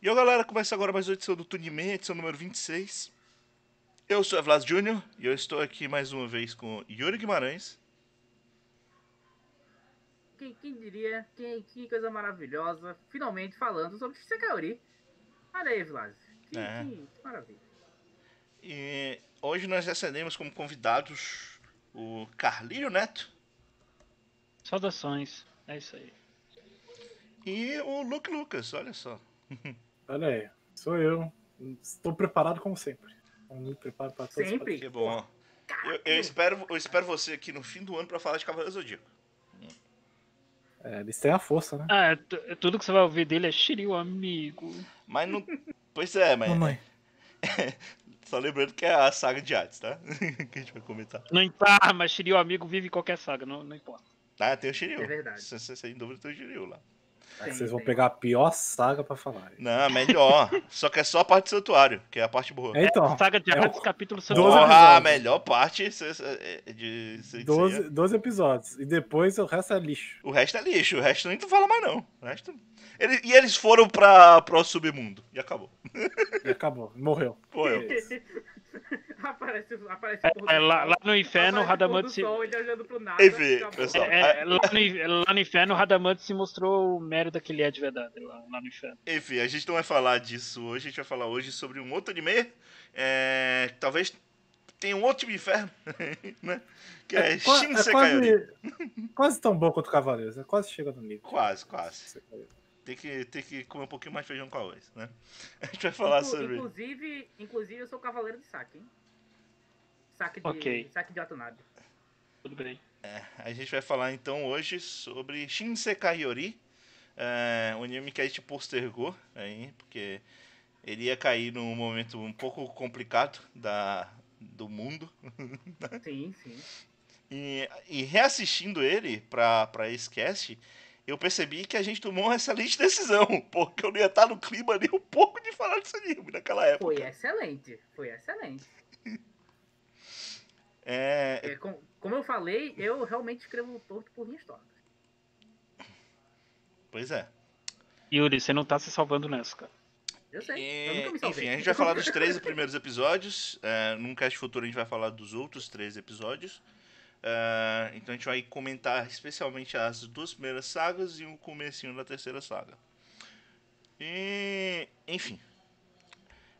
E ó, galera, começa agora mais uma edição do Tunime, edição número 26. Eu sou Evlas Júnior e eu estou aqui mais uma vez com Yuri Guimarães. Quem, quem diria? Quem, que coisa maravilhosa. Finalmente falando sobre Sekaori. Olha aí, Vlas. Que, É. que- que maravilha. E hoje nós recebemos como convidados o Carlinho Neto Saudações. É isso aí. e o Luke Lucas, olha só. Olha aí, sou eu. Estou preparado como sempre. Estou muito preparado para todos os Sempre? Que bom. Eu, eu espero, eu espero você aqui no fim do ano para falar de Cavaleiro Zodíaco. É, eles têm a força, né? Ah, é é tudo que você vai ouvir dele é Shiryu, amigo. Mas não. Pois é, mas. Mamãe. Só lembrando que é a saga de Hades, tá? que a gente vai comentar. Não importa, mas Shiryu, amigo, vive em qualquer saga, não, não importa. Ah, tem o Shiryu. É verdade. Sem, sem- sem dúvida tem o Shiryu lá. Aí Tem, vocês vão pegar a pior saga pra falar. Não, melhor. Só que é só a parte do santuário, que é a parte boa. Então, Saga de é o- Hades, capítulo santuário. Porra, a melhor parte é de Seiya. 12, 12 episódios. E depois o resto é lixo. O resto é lixo, o resto nem tu fala mais não. O resto... Ele- e eles foram pra, pro submundo. E acabou. E acabou. Morreu. Morreu. aparece, aparece É, é, lá, lá no inferno, Radamante se... sol, ele olhando pro nada. Enfim, pessoal. é, é, lá, no, lá no inferno, o Radamante se mostrou o merda que ele é de verdade, lá, lá no inferno. Enfim, a gente não vai falar disso hoje. A gente vai falar hoje sobre um outro anime. É, que talvez tenha um outro inferno. né? Que é, qua- Shin é quase, quase tão bom quanto o Cavaleiros. É quase chega no nível. Quase, quase. Tem que, tem que comer um pouquinho mais de feijão com arroz, né? A gente vai falar Inclu- sobre... Inclusive, inclusive, eu sou cavaleiro de saque, hein? Saque de, Ok. saque de Watanabe. Tudo bem. A gente vai falar então hoje sobre Shinsekai Yori, é, um anime que a gente postergou aí, porque ele ia cair num momento um pouco complicado da, do mundo. Sim, sim. E, e reassistindo ele pra, pra esse cast, eu percebi que a gente tomou uma excelente decisão, porque eu não ia estar no clima nem um pouco de falar desse anime naquela época. Foi excelente. Foi excelente. É, É, com- como eu falei, eu realmente escrevo torto por minhas tortas. pois é. Yuri, você não tá se salvando nessa, cara. Eu sei. E, eu nunca me salvei. enfim, a gente vai falar dos três primeiros episódios. É, num cast futuro a gente vai falar dos outros três episódios. É, então a gente vai comentar especialmente as duas primeiras sagas e o comecinho da terceira saga. E, enfim.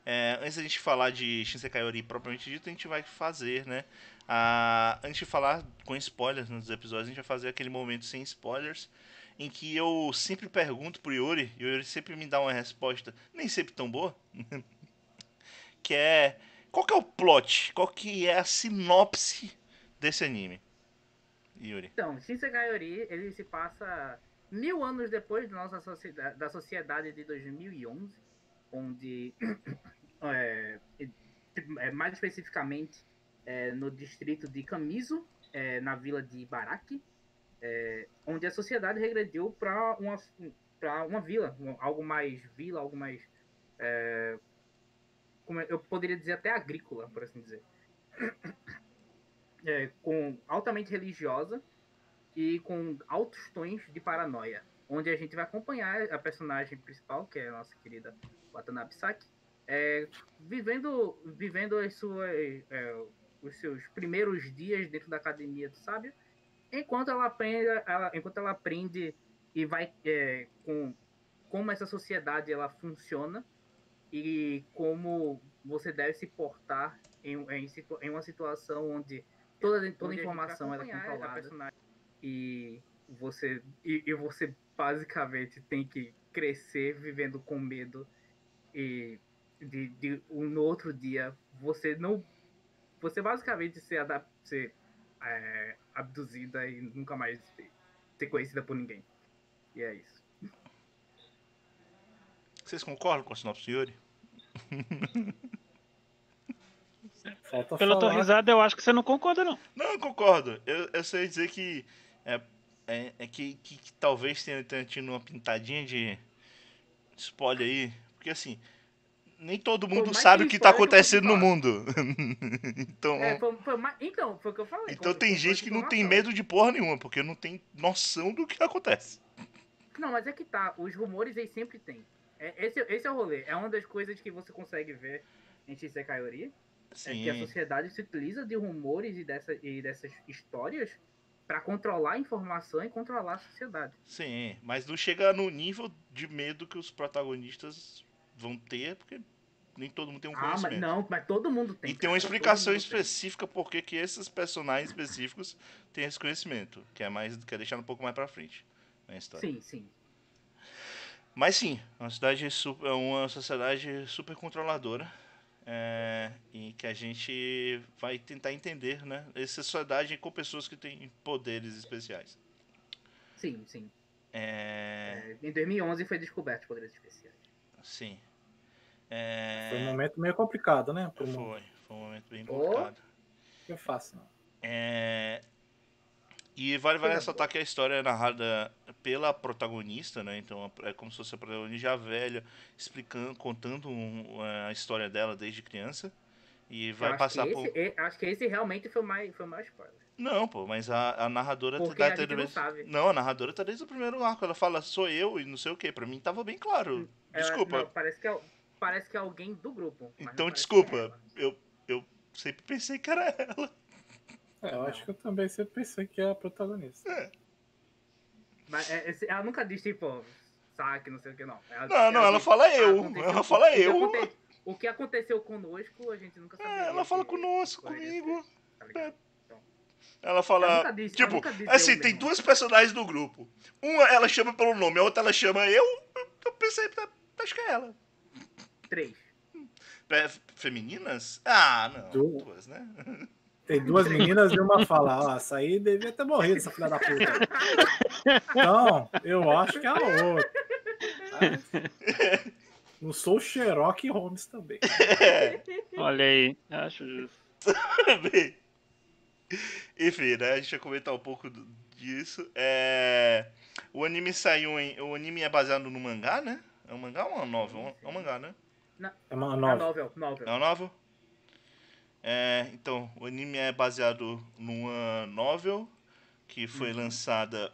É, antes da gente falar de Shinsekai Ori propriamente dito, a gente vai fazer, né? A, antes de falar com spoilers nos episódios, a gente vai fazer aquele momento sem spoilers em que eu sempre pergunto pro Yuri, e o Yuri sempre me dá uma resposta, nem sempre tão boa, que é qual que é o plot, qual que é a sinopse desse anime, Yuri. Então, Shinsekai Ori, ele se passa mil anos depois da nossa sociedade, da sociedade de 2011, onde, é, é, mais especificamente, é, no distrito de Kamizo, é, na vila de Ibaraki, é, onde a sociedade regrediu para uma, pra uma vila, algo mais vila, algo mais, é, como eu poderia dizer até agrícola, por assim dizer. É, com altamente religiosa e com altos tons de paranoia, onde a gente vai acompanhar a personagem principal, que é a nossa querida Watanabe Saki, é, vivendo, vivendo as suas, é, os seus primeiros dias dentro da academia do sábio, enquanto ela aprende, ela, enquanto ela aprende e vai é, com como essa sociedade ela funciona e como você deve se portar em, em, em uma situação onde toda, toda informação ela é controlada. e você e, e você basicamente tem que crescer vivendo com medo e de, de um, no outro dia você não você basicamente ser, adap- ser é, abduzida e nunca mais ser, conhecida por ninguém. E é isso. Vocês concordam com a sinopse Yuri? Falta Pela tua falar. risada, eu acho que você não concorda, não. Não, eu concordo. Eu, eu sei dizer que é, é, é que, que- que talvez tenha, tenha tido uma pintadinha de spoiler aí, porque assim, nem todo mundo sabe o que tá eu acontecendo no mundo. então, É, foi- foi ma- então foi o que eu falei então tem gente que não tem medo de porra nenhuma, porque não tem noção do que acontece. Não, mas é que tá. Os rumores eles sempre tem. É, esse, esse é o rolê. É uma das coisas que você consegue ver em Shisekai Ori. É que a sociedade se utiliza de rumores e, dessa, e dessas histórias pra controlar a informação e controlar a sociedade. Sim, mas não chega no nível de medo que os protagonistas vão ter, porque nem todo mundo tem um Ah, mas conhecimento. não, mas todo mundo tem. e tem uma explicação mundo tem. específica por que esses personagens específicos têm esse conhecimento, que é mais que é deixado um pouco mais pra frente na história. Sim, sim. Mas sim, uma cidade é uma sociedade super controladora. É, e que a gente vai tentar entender, né? Essa sociedade com pessoas que têm poderes especiais. Sim, sim. É, É, em 2011 foi descoberto poderes especiais. sim. É, Foi um momento meio complicado, né? Foi, foi um momento bem Oh. complicado. Não foi fácil, não. É, E vale, vale ressaltar que a história é narrada pela protagonista, né? Então é como se fosse a protagonista já velha, explicando, contando um- a história dela desde criança. E vai passar por. esse, e- acho que esse realmente foi mais, foi mais spoiler. Não, pô, mas a, a narradora Porque tá a desde- não sabe. Não, a narradora tá desde o primeiro arco. Ela fala, sou eu e não sei o que. Pra mim tava bem claro. É, Desculpa. não, parece, que é, parece que é alguém do grupo. Então, parece desculpa. é ela. Eu, eu sempre pensei que era ela. É, eu acho que eu também sempre pensei que é a protagonista. Mas é, esse- ela nunca diz, tipo, saque, não sei o que, não. Ela, Não, não, ela diz, fala "Ah, eu. aconteceu- Ela fala o que eu. aconte- O que aconteceu conosco, a gente nunca sabe. É, ela fala conosco, comigo. Ela Ela fala. nunca disse, ela Tipo, nunca disse assim, eu tem mesmo. duas personagens do grupo. Uma ela chama pelo nome, a outra ela chama eu. Eu pensei, tá, acho que é ela. Três. É, Femininas? Ah, não. Du- Duas, né? Tem duas meninas e uma fala, ó, essa aí devia ter morrido, essa filha da puta. Então, eu acho que é a outra. Não sou o Sherlock Holmes também. É, Olha aí, acho justo. Enfim, né? A gente vai comentar um pouco disso. É... O anime saiu em. O anime é baseado no mangá, né? É um mangá ou uma novel? É um mangá, né? É uma A nova. novel, novel. É uma novel? É, então, o anime é baseado numa novel que foi lançada.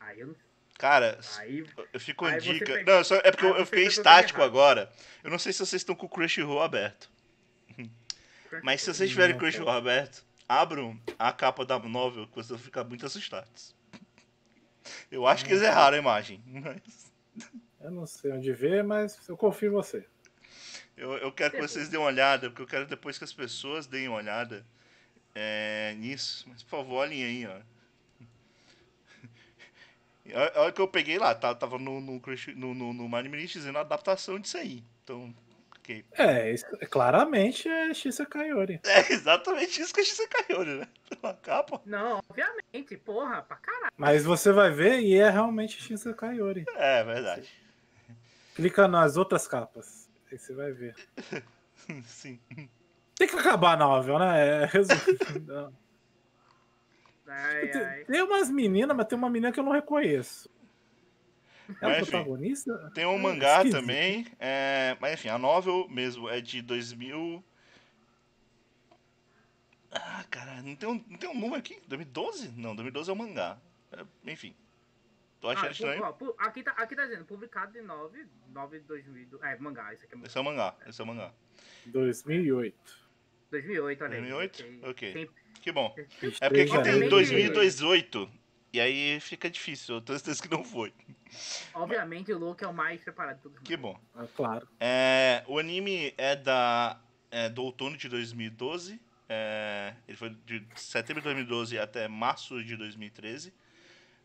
Aí eu Cara, Aí, eu fico com dica. pega- Não, só, é porque aí eu, eu fiquei estático errado. agora. Eu não sei se vocês estão com o Crunchyroll aberto. Mas se vocês tiverem Não, Crunchyroll aberto, abram a capa da novel que vocês vão ficar muito assustados. Eu acho que eles erraram a imagem. Mas Eu não sei onde ver, mas eu confio em você. Eu, eu quero que vocês deem uma olhada, porque eu quero depois que as pessoas deem uma olhada é, nisso. Mas por favor, olhem aí, ó. A hora que eu peguei lá, tá, tava no, no, Crunchy- no, no, no Anime dizendo a adaptação disso aí. Então, ok. É, isso, claramente é Shisa Kaiori. É exatamente isso que a gente caiu, né? Pela capa. não, obviamente, porra, pra caralho. Mas você vai ver e é realmente Shisa Kaiori. É, verdade. Clica nas outras capas. Aí você vai ver. Sim. Tem que acabar a novel, né? É, resumindo. Ai, tem, ai. tem umas meninas, mas tem uma menina que eu não reconheço. É Mas, a enfim. protagonista? Tem um É, mangá esquisito. também, é, mas enfim, a novel mesmo é de 2000. Ah, cara, não tem um, não tem um número aqui? 2012? Não, 2012 é o mangá. É, enfim. Tô achando Ah, estranho. ó, pu- aqui, tá, aqui tá dizendo, publicado em 9, 9 de 2000. É, mangá, isso aqui é mangá. Esse é o mangá, esse é o mangá. 2008. 2008, olha aí. 2008? ok. Ok. Tem- Que bom. É porque aqui tem janeiro. 2018. E aí fica difícil, eu tenho certeza que não foi. Obviamente o Luke é o mais preparado de todos. Que bom. Ah, claro. É, o anime é da é, do outono de 2012. É, ele foi de setembro de 2012 até março de 2013.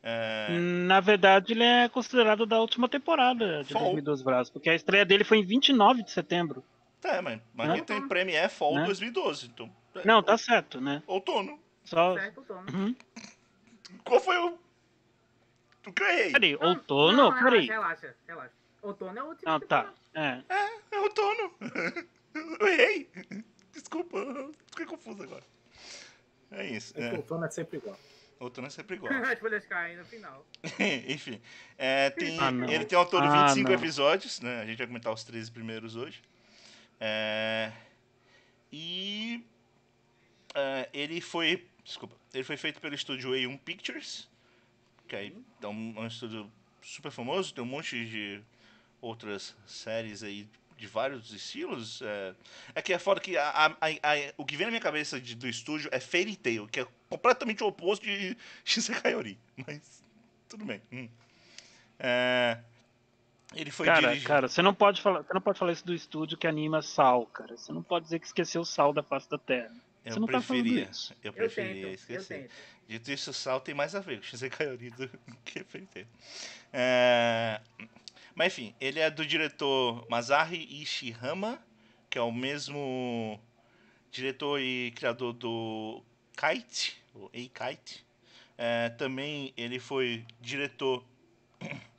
É, Na verdade, ele é considerado da última temporada de Fall. 2012 Brasil, porque a estreia dele foi em 29 de setembro. é, mas, mas aqui tem Premiere Fall Né? 2012. Então, é, Não, tá certo, né? outono. Só. Certo, Tom. Uhum. Qual foi o. O que eu errei? Peraí, Não, outono? não, Peraí. Relaxa, relaxa, relaxa. Outono é o último. Ah, tá. É. É outono. eu errei. Desculpa, fiquei confuso agora. É isso. É. É, Outono é sempre igual. Outono é sempre igual. As folhas caem no final. Enfim, é, tem- Ah, não. ele tem ao todo Ah, 25 não. episódios, né? A gente vai comentar os 13 primeiros hoje. É, e é, ele foi, desculpa, ele foi feito pelo estúdio A1 Pictures, que aí é um, é um estúdio super famoso, tem um monte de outras séries aí de vários estilos. É, é que é foda que a, a, a- o que vem na minha cabeça de- do estúdio é Fairy Tail, que é completamente o oposto de Shinsei Yori. Mas tudo bem. Hum. É, ele foi Cara, dirigido. cara, você não pode falar, você não pode falar isso do estúdio que anima Sal, cara. Você não pode dizer que esqueceu o Sal da face da Terra. eu você não tá preferia. isso. eu Eu preferia tento, eu esquecer. tento. Dito isso, o Sal tem mais a ver com Shinsei Yori do que Tail. É, Mas enfim, ele é do diretor Masahi Ishihama, que é o mesmo diretor e criador do Kite, o A-Kite. É, também ele foi diretor.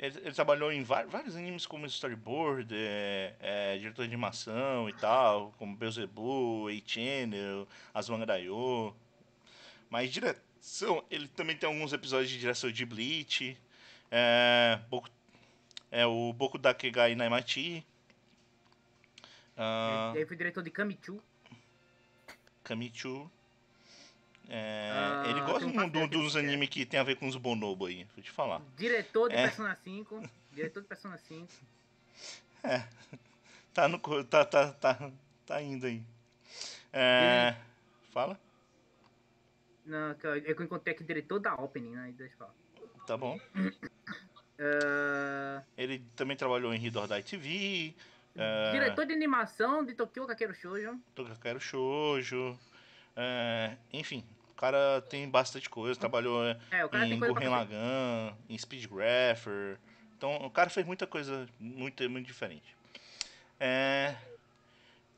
Ele, ele trabalhou em vários animes como storyboard, é, é, diretor de animação e tal, como Beelzebub, A-Channel, Azumangadayo. Mas direção, ele também tem alguns episódios de direção de Bleach, é, Boku- é o Boku Dakegai Naimachi, ah, Ele foi diretor de Kamichu. Kamichu. É, Ah, ele gosta um do- dos quer. animes que tem a ver com os bonobo aí, vou te falar. Diretor de É. Persona 5. Diretor de Persona 5. Tá no tá tá tá tá indo aí. É, fala? Não, é que eu encontrei aqui diretor da Opening, né? Deixa eu falar. Tá bom. Ah, Ele também trabalhou em Hidor Dai TV, É. Diretor de animação de Tokyo Kakeru Shoujo. Tokakero Shoujo, é, enfim, o cara tem bastante coisa, trabalhou é, É, em Gurren. Lagann, em Speedgrapher. Então, o cara fez muita coisa muito, muito diferente. É,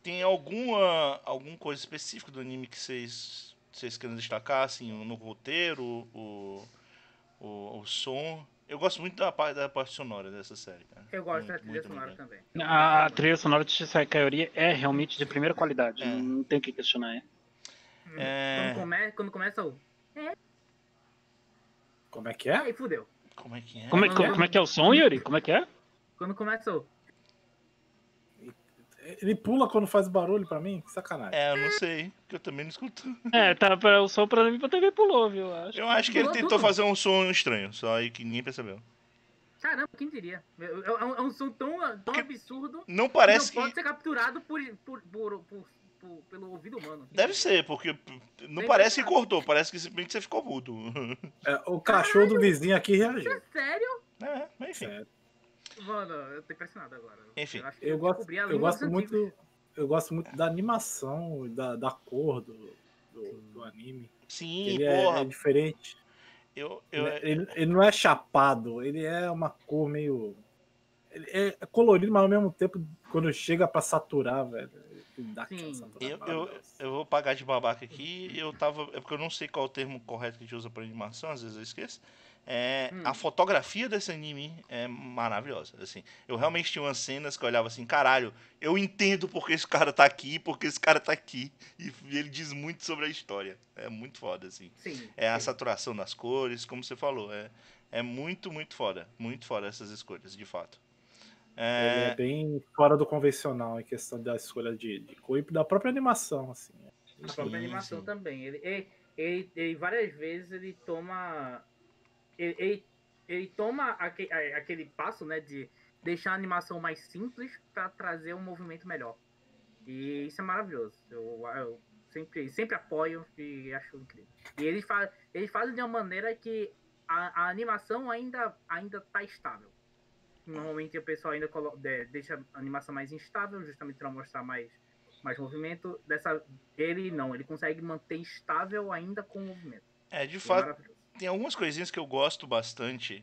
tem alguma alguma coisa específica do anime que vocês vocês querem destacar, assim, no roteiro, o, o, o som? Eu gosto muito da parte, da parte sonora dessa série, cara. Eu gosto da Muito, trilha muito, sonora muito. também. A trilha sonora de Shisai Kayori é realmente de primeira qualidade. É. Não, tem o que questionar. É. É. Quando, come, quando começa o. Como é que é? Aí fudeu. Como é que é? Como, é, Quando- como é que é o som, Yuri? Como é que é? Quando começa o. Ele pula quando faz barulho pra mim? Que sacanagem. É, eu não sei, porque eu também não escuto. É, tá, pra, o som pra mim pra TV pulou, viu? eu Acho. Eu acho que ele tentou tudo. fazer um som estranho, só aí que ninguém percebeu. Caramba, quem diria? É, é um, é um som tão, tão absurdo Não que parece não pode que. ser capturado por, por, por, por- por- pelo ouvido humano. Deve ser, porque não Bem parece que cortou, parece que simplesmente você ficou mudo. É, o cachorro do vizinho aqui reagiu. É sério? É, mas enfim. Sério. Mano, eu tô impressionado agora. Enfim. acho que Eu gosto, eu gosto muito. Eu gosto muito da animação, da, da cor do, do, do anime. Sim, Ele é, porra. é diferente. Eu, eu, Ele, ele não é chapado, ele é uma cor meio. Ele é colorido, mas ao mesmo tempo, quando chega pra saturar, velho. Dá Sim. eu, eu, eu vou pagar de babaca aqui. Eu tava. É porque eu não sei qual é o termo correto que a gente usa pra animação, às vezes eu esqueço. É, Hum. A fotografia desse anime é maravilhosa. Assim, eu realmente tinha umas cenas que eu olhava assim, caralho, eu entendo porque esse cara tá aqui, porque esse cara tá aqui. E ele diz muito sobre a história. É muito foda, assim. Sim. É a sim. saturação das cores, como você falou. É, é muito, muito foda. Muito foda essas escolhas, de fato. Ele É, é bem fora do convencional em questão da escolha de, de cor e da própria animação, assim. A própria Sim, animação sim. também. Ele, ele, ele, ele várias vezes ele toma. Ele, ele, ele toma aque- a- aquele passo, né? De deixar a animação mais simples para trazer um movimento melhor. E isso é maravilhoso. Eu, eu sempre, sempre apoio e acho incrível. E eles, fa eles fazem de uma maneira que a, a animação ainda, ainda tá estável. Normalmente o pessoal ainda de- deixa a animação mais instável, justamente para mostrar mais, mais movimento. Dessa, ele não, ele consegue manter estável ainda com o movimento. é, de é fato. Tem algumas coisinhas que eu gosto bastante,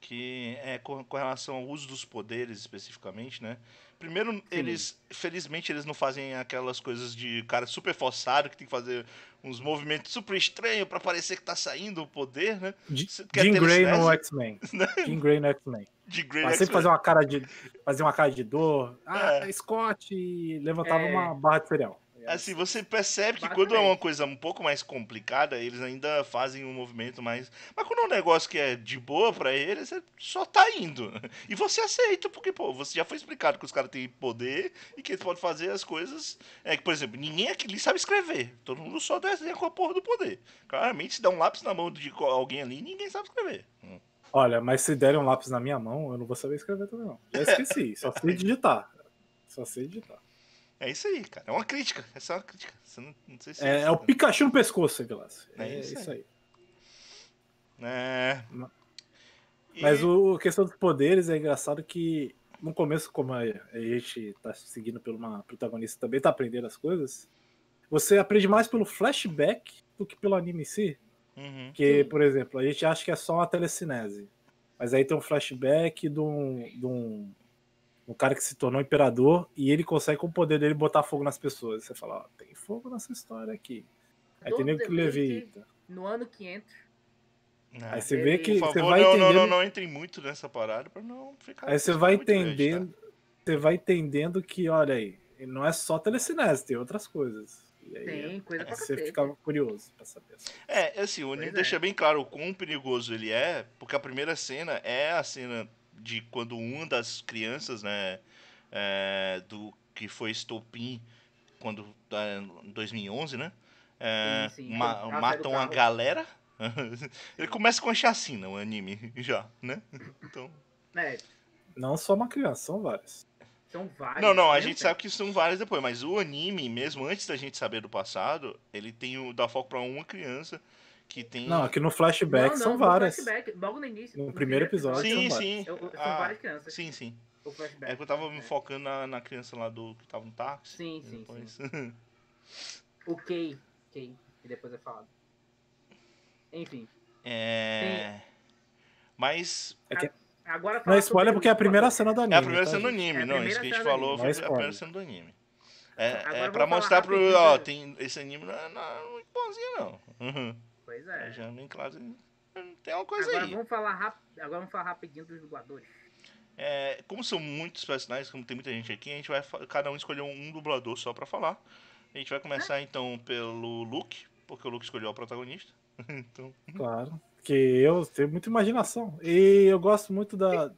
que é com, com relação ao uso dos poderes especificamente, né? Primeiro, eles, felizmente, eles não fazem aquelas coisas de cara super forçado, que tem que fazer uns movimentos super estranhos pra parecer que tá saindo o poder, né? Você quer Jean Grey no X-Men. Jean Grey no X-Men. De Grey Mas sempre fazer uma cara de. Fazer uma cara de dor. Ah, É. Scott! Levantava É. uma barra de cereal. Assim, você percebe que Basicamente. quando é uma coisa um pouco mais complicada, eles ainda fazem um movimento mais. Mas quando é um negócio que é de boa pra eles, você só tá indo. E você aceita, porque, pô, você já foi explicado que os caras têm poder e que eles podem fazer as coisas. É que, por exemplo, ninguém aqui ali sabe escrever. Todo mundo só desenha com a porra do poder. Claramente, se dá um lápis na mão de alguém ali, ninguém sabe escrever. Hum. Olha, mas se derem um lápis na minha mão, eu não vou saber escrever também, não. Já esqueci, só sei digitar. Só sei digitar. É isso aí, cara. É uma crítica. É só uma crítica. Você não, não sei se É, é o Pikachu no pescoço, Vilas. É É, isso isso aí. É. E- Mas o a questão dos poderes é engraçado que no começo, como a gente tá seguindo por uma protagonista também tá aprendendo as coisas, você aprende mais pelo flashback do que pelo anime em si. Uhum. Porque, Sim. por exemplo, a gente acha que é só uma telecinese. Mas aí tem um flashback de um, de um, um cara que se tornou imperador e ele consegue, com o poder dele, botar fogo nas pessoas. Você fala, ó, tem fogo nessa história aqui. Aí tem nego que levita. No ano 500. É. Aí você vê que Por você favor, vai não, não, entendendo. não, não entrem muito nessa parada pra não ficar. Aí você vai muito grande, tá? entendendo, você vai entendendo que, olha aí, não é só telecinese, tem outras coisas. E aí, Tem coisa pra você cacete. fica curioso pra saber. É, assim, o anime é. deixa bem claro o quão perigoso ele é, porque a primeira cena é a cena de quando uma das crianças, né, é, do que foi estopim quando é, em 2011, né, é, Sim, sim. ma- matam a galera. ele começa com a chacina, o anime, já, né? Então, É, Não só uma criança, são várias. são vários. não, não, a né? gente sabe que são várias depois, mas o anime, mesmo antes da gente saber do passado, ele tem o dá foco pra uma criança que tem Não, aqui no flashback Não, não, são no várias. flashback, logo no início. No primeiro episódio. Sim, são sim. eu- eu- são Ah, várias crianças. Sim, sim. O flashback. É que eu tava me focando na, na criança lá do que tava no táxi. Sim, sim, depois- O Kay. Kay, que depois é falado. Enfim. é. Mas. Agora Não é spoiler porque é a primeira dublador. cena do anime. É a primeira tá, cena do anime, É a não. Isso que a gente falou foi é a primeira cena do anime. É, Agora é pra mostrar pro. Ó, do- tem, esse anime não é, não é muito bonzinho, não. Uhum. Pois É. é. Tem uma coisa Agora aí. vamos, falar rap... Agora vamos falar rapidinho dos dubladores. É, como são muitos personagens, como tem muita gente aqui, a gente vai cada um escolher um dublador só pra falar. A gente vai começar então pelo Luke, porque o Luke escolheu o protagonista. então, Claro. Porque eu tenho muita imaginação. E eu gosto muito da-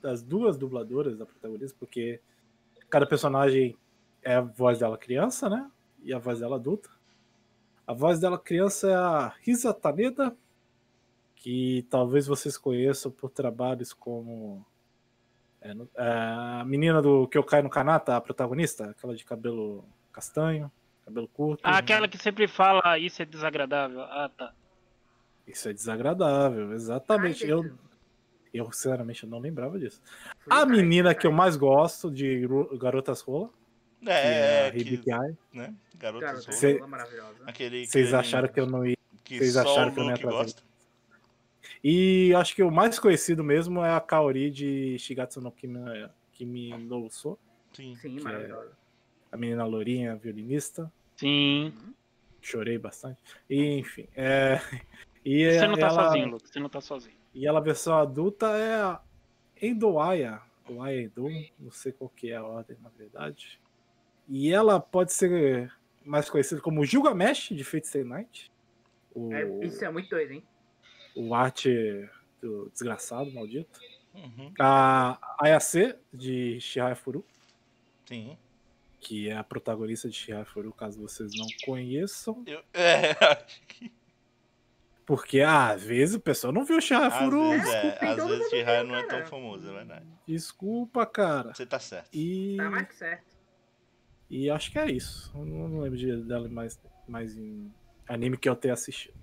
das duas dubladoras da protagonista, porque cada personagem é a voz dela criança, né? E a voz dela adulta. A voz dela criança é a Risa Taneda, que talvez vocês conheçam por trabalhos como. é, no- é, a menina do que eu caio no Kanata, a protagonista, aquela de cabelo castanho, cabelo curto. Ah, aquela que sempre fala isso é desagradável. Ah, tá. Isso é desagradável, exatamente. Ai, Eu, eu, sinceramente, eu não lembrava disso. foi A menina que eu mais gosto de Garotas Rola, que é é, a que, né? Garota, Rola. Cê- maravilhosa. Aquele, Vocês acharam que eu não ia. que vocês acharam que eu não ia trazer? gosta? E acho que o mais conhecido mesmo é a Kaori de Shigatsu no Kimi, Kimi no Uso, Sim. Sim, que é- maravilhosa. a menina lourinha, violinista. Sim. Chorei bastante. E, enfim. é, E Você não tá ela, sozinho, Lucas. Você não tá sozinho. E ela, versão adulta, é a Endoaya. Ou Aya Endo, não sei qual que é a ordem, na verdade. E ela pode ser mais conhecida como Gilgamesh, de Fate Stay Night. O, É, isso é muito doido, hein? o arte do desgraçado, maldito. Uhum. A Ayase, de Shihaya Furu, Sim. que é a protagonista de Shihaya Furu, caso vocês não conheçam. Eu, é, acho que Porque ah, às vezes o pessoal não viu Shihaya às Furu. vezes, é, às todo vezes Chihaya viu, não é tão famoso, é verdade. Desculpa, cara. Você tá certo. E, Tá mais que certo. E acho que é isso. Eu não, não lembro de, dela mais, mais em anime que eu tenha assistido.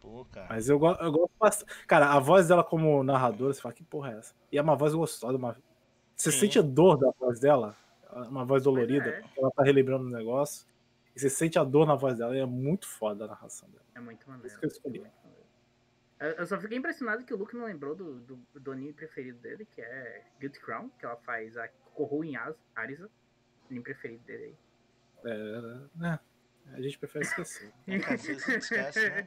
Pô, cara. Mas eu, go- eu gosto bastante. Cara, a voz dela como narradora, você fala, que porra é essa? E é uma voz gostosa. Uma... Você Sim. sente a dor da voz dela, uma voz dolorida, é. ela tá relembrando um negócio. E você sente a dor na voz dela, e é muito foda a narração dela. É muito maneiro. Isso que eu escolhi. é maneiro. Eu só fiquei impressionado que o Luke não lembrou do, do, do anime preferido dele, que é Guilty Crown, que ela faz a Kohu em Arisa. Anime preferido dele aí. É, né? A gente prefere esquecer. É, às vezes a gente esquece, né?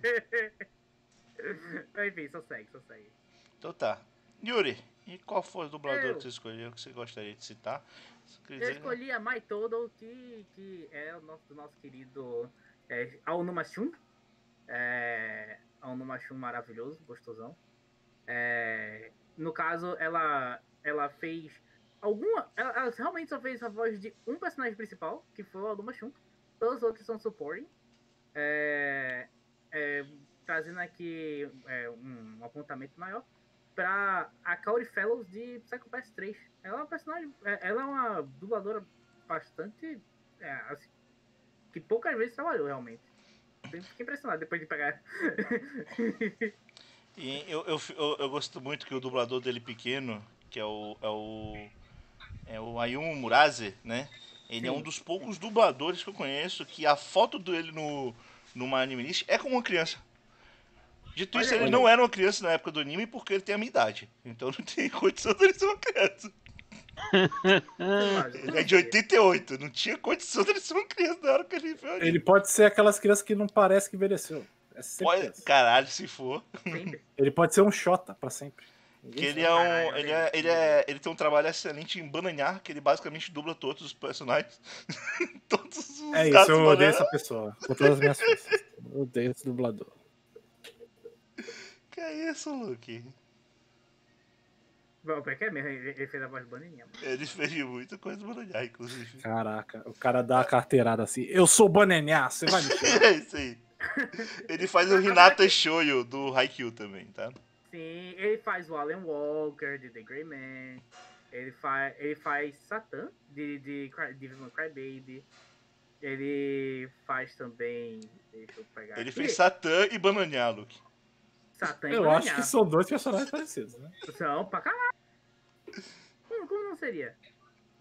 Enfim, só segue, só segue. Então tá. Yuri, e qual foi o dublador Eu. que você escolheu que você gostaria de citar? Eu dizer- escolhi a Mai Todo, que, que é o nosso, do nosso querido é, Aonuma Shun. É, Aonuma Shun maravilhoso, gostosão. É, no caso, ela, ela fez alguma. Ela, realmente só fez a voz de um personagem principal, que foi o Aonuma Shun. Todos os outros são supporting. É, é, trazendo aqui é, um, um apontamento maior. pra a Caury Fellows de Psycho Pass 3. Ela é uma personagem. é- Ela é uma dubladora bastante. é, assim, que poucas vezes trabalhou realmente. Fiquei impressionado depois de pegar. E eu, eu, eu, eu gosto muito que o dublador dele pequeno, que é o. É o, é o Ayumu Murase, né? Ele é Sim. um dos poucos dubladores que eu conheço que a foto dele no, numa anime list é como uma criança. Dito Olha isso, ele não era uma criança na época do anime porque ele tem a minha idade. Então não tem condição dele ser uma criança. Ele é de 88, não tinha condição dele ser uma criança na hora que ele viu. Ele pode ser aquelas crianças que não parece que envelheceu. É Pode- criança. Caralho, se for. Ele pode ser um Xota pra sempre. Que ele é um. Ele, é, ele, é, ele tem um trabalho excelente em bananhar, que ele basicamente dubla todos os personagens. todos os É isso, eu odeio essa pessoa. Com todas as minhas forças. Eu odeio esse dublador. Que é isso, Luke? Bom, porque é mesmo, ele fez a voz do Bananinha. Ele fez muita coisa do bananhar, inclusive. Caraca, o cara dá a carteirada assim. Eu sou Banenhá, você vai me. É isso aí. Ele faz o Hinata Shoyo do Haikyuu também, tá? Sim, ele faz o Alan Walker de The Grey Man. Ele faz, ele faz Satan de, de, Cry- de Devil May Cry Baby. Ele faz também. Deixa eu pegar. Ele aqui, fez Satã e Bananhar, Luke. Satan e Eu acho Bananhar. que são dois personagens parecidos, né? São pra caralho. Como, como não seria?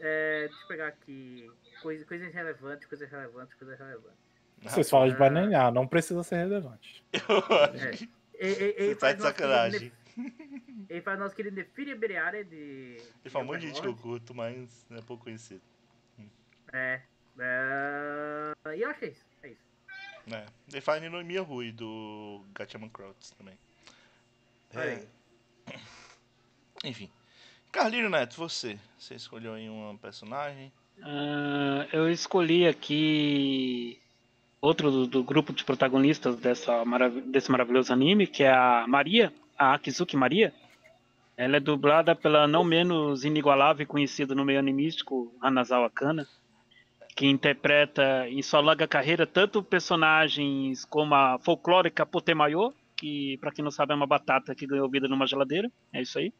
É, deixa eu pegar aqui. Coisa, coisas relevantes, coisas relevantes, coisas relevantes. Vocês falam de Banenhá, não precisa ser relevante. Eu acho É. Ele, ele, tá faz de querido sacanagem. Ele faz nosso querido Nefiria Beriara de. Ele fala um monte de gente que eu curto, mas é pouco conhecido. É. é, E eu acho que é isso. É isso. É. Ele faz Ninomiya Rui do Gatchaman Crowds também. É, enfim. Carlinho Neto, você. Você escolheu aí uma personagem. Ah, eu escolhi aqui outro do, do grupo de protagonistas dessa marav- desse maravilhoso anime, que é a Maria, a Akizuki Maria. Ela é dublada pela não menos inigualável e conhecida no meio animístico Hanazawa Kana, que interpreta em sua longa carreira tanto personagens como a folclórica Potemayo, que para quem não sabe é uma batata que ganhou vida numa geladeira, é isso aí.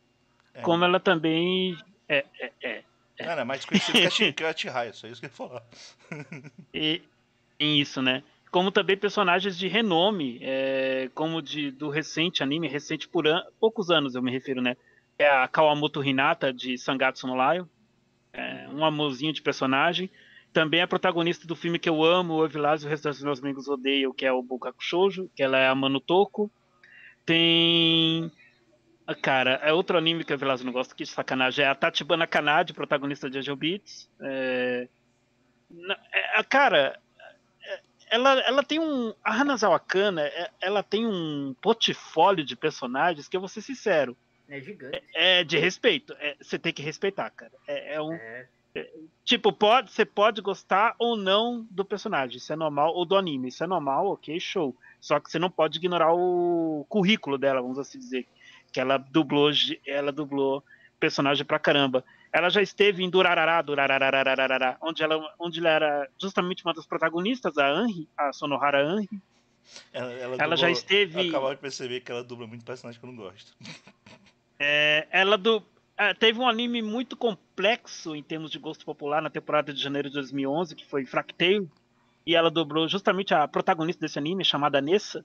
É. Como ela também é, é, é, Cara, é mais conhecido que a a Chihaya, só isso que eu ia falar. E, em isso, né? Como também personagens de renome, é, como de, do recente anime, recente por an poucos anos eu me refiro, né? É a Kawamoto Hinata de Sangatsu no Lion, é, um amorzinho de personagem. Também é protagonista do filme que eu amo, o Evilás e o resto dos meus amigos odeiam, que é o Bukaku Shoujo, que ela é a Manutoko. Tem ah, Cara, é outro anime que a Velasco não gosta, que sacanagem. É a Tatibana Kanade, protagonista de Angel Beats. É... é, Cara, ela, ela tem um. A Hanazawa Kana, é- ela tem um portfólio de personagens que eu vou ser sincero. É gigante. É de respeito. é- Você tem que respeitar, cara. É, é um. É. Tipo, pode, você pode gostar ou não do personagem, isso é normal, ou do anime, isso é normal, ok, show. Só que você não pode ignorar o currículo dela, vamos assim dizer. Que ela dublou, ela dublou personagem pra caramba. Ela já esteve em Durarará, Durarararararará, onde ela, onde ela era justamente uma das protagonistas, a Anri, a Sonohara Anri. Ela, ela, Ela já dublou- esteve- Eu acabava de perceber que ela dubla muito personagem que eu não gosto. É, ela do, é, teve um anime muito complexo em termos de gosto popular na temporada de janeiro de 2011, que foi Fractale, e ela dobrou justamente a protagonista desse anime, chamada Nessa.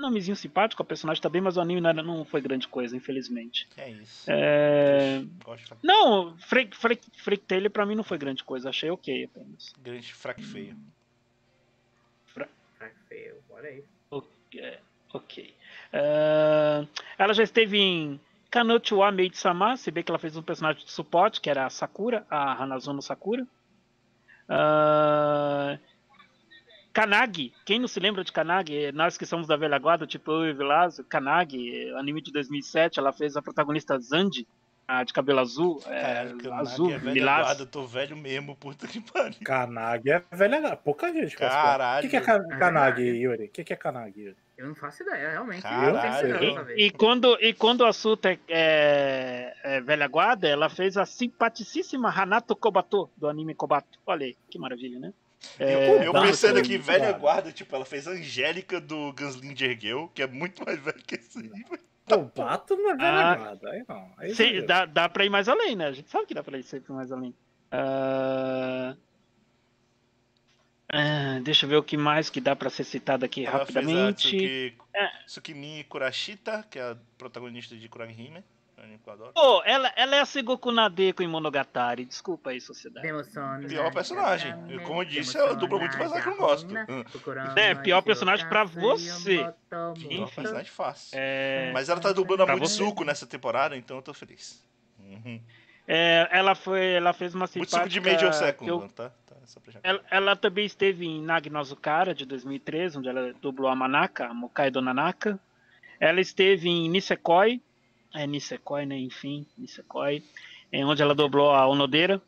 Um nomezinho simpático, a personagem tá bem, mas o anime não, era- não foi grande coisa, infelizmente. É isso. É, Gosto Não, Freak, Freak, Fractale pra mim não foi grande coisa, achei ok apenas. grande fraco feio. Feio. Olha aí. Ok. É, ela já esteve em Kanochi wa Maid-sama, se bem que ela fez um personagem de suporte, que era a Sakura, a Hanazono Sakura. Ah, Kanagi, quem não se lembra de Kanagi? Nós que somos da velha guarda, tipo eu e Vilásio, Kanagi, anime de 2007, ela fez a protagonista Zandi, a de cabelo azul, é, azul, é velha guarda, eu tô velho mesmo, puta que pariu. Kanagi é velha. Pouca gente. Caralho. O que, que é Ka- É Kanagi. Yuri? O que, que é Kanagi, Yuri? Eu não faço ideia, realmente. Caralho. Eu tenho que E- saber. E, e quando, e quando a Suta é, é- é velha guarda, ela fez a simpaticíssima Hanato Kobato, do anime Kobato. Olha aí, que maravilha, né? Eu eu pensando aqui, velha guarda, tipo, ela fez a Angélica do Gunslinger Girl, que é muito mais velha que esse aí. Pô, bato na Ah, velha Aí não. Aí Sim, exagero. dá, dá pra ir mais além, né? A gente sabe que dá pra ir sempre mais além. Ah, ah, deixa eu ver o que mais que dá pra ser citado aqui Ela fez a rapidamente. Tsuki, É. Tsukimi Kurashita, que é a protagonista de Kuragihime. É. Pô, ela, ela é a Segoku Nadeko em Monogatari. Desculpa aí, sociedade. Pior personagem. Como eu disse, ela dubla muito mais lá que eu não gosto. Hum. É, pior personagem pra você. Pior Enfim. personagem fácil. É, Mas ela tá dublando a. Mutsuko nessa temporada, então eu tô feliz. Uhum. é, ela foi, ela fez uma Mutsuko simpática... de Major que Second, eu- tá? tá? Só pra já... ela, ela também esteve em Nagi no Azukara, de 2013, onde ela dublou a Manaka, a Mokaido Nanaka. Ela esteve em Nisekoi, é Nisekoi, né? Enfim, Nisekoi, é onde ela dublou a Onodeira.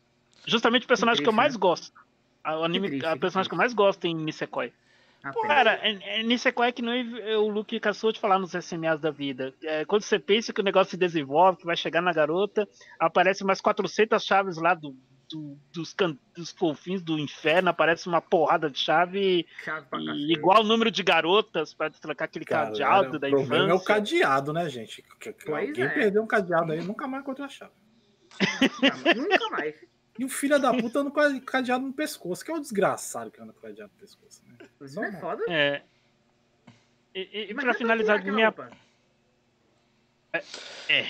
Justamente o personagem que, eu triste, mais né? gosto. A, o anime, triste, a que personagem que eu triste. mais gosto em Nisekoi. Cara, é, é, Nisekoi é que nem o Luke cansou de falar nos SMAs da vida. É, quando você pensa que o negócio se desenvolve, que vai chegar na garota, aparece mais 400 chaves lá do, do- dos, can- dos confins do inferno, aparece uma porrada de chave e igual o número de garotas para destrancar aquele Galera, cadeado da o problema é o infância. cadeado, né, gente? Que- que- Pois Alguém é. perdeu um cadeado aí, nunca mais encontrou a chave. Nunca mais. E o filho da puta anda com a- cadeado no pescoço, que é o desgraçado que anda com cadeado no pescoço, né? Isso é Normal. foda. É. E, e- e pra finalizar de minha roupa. É,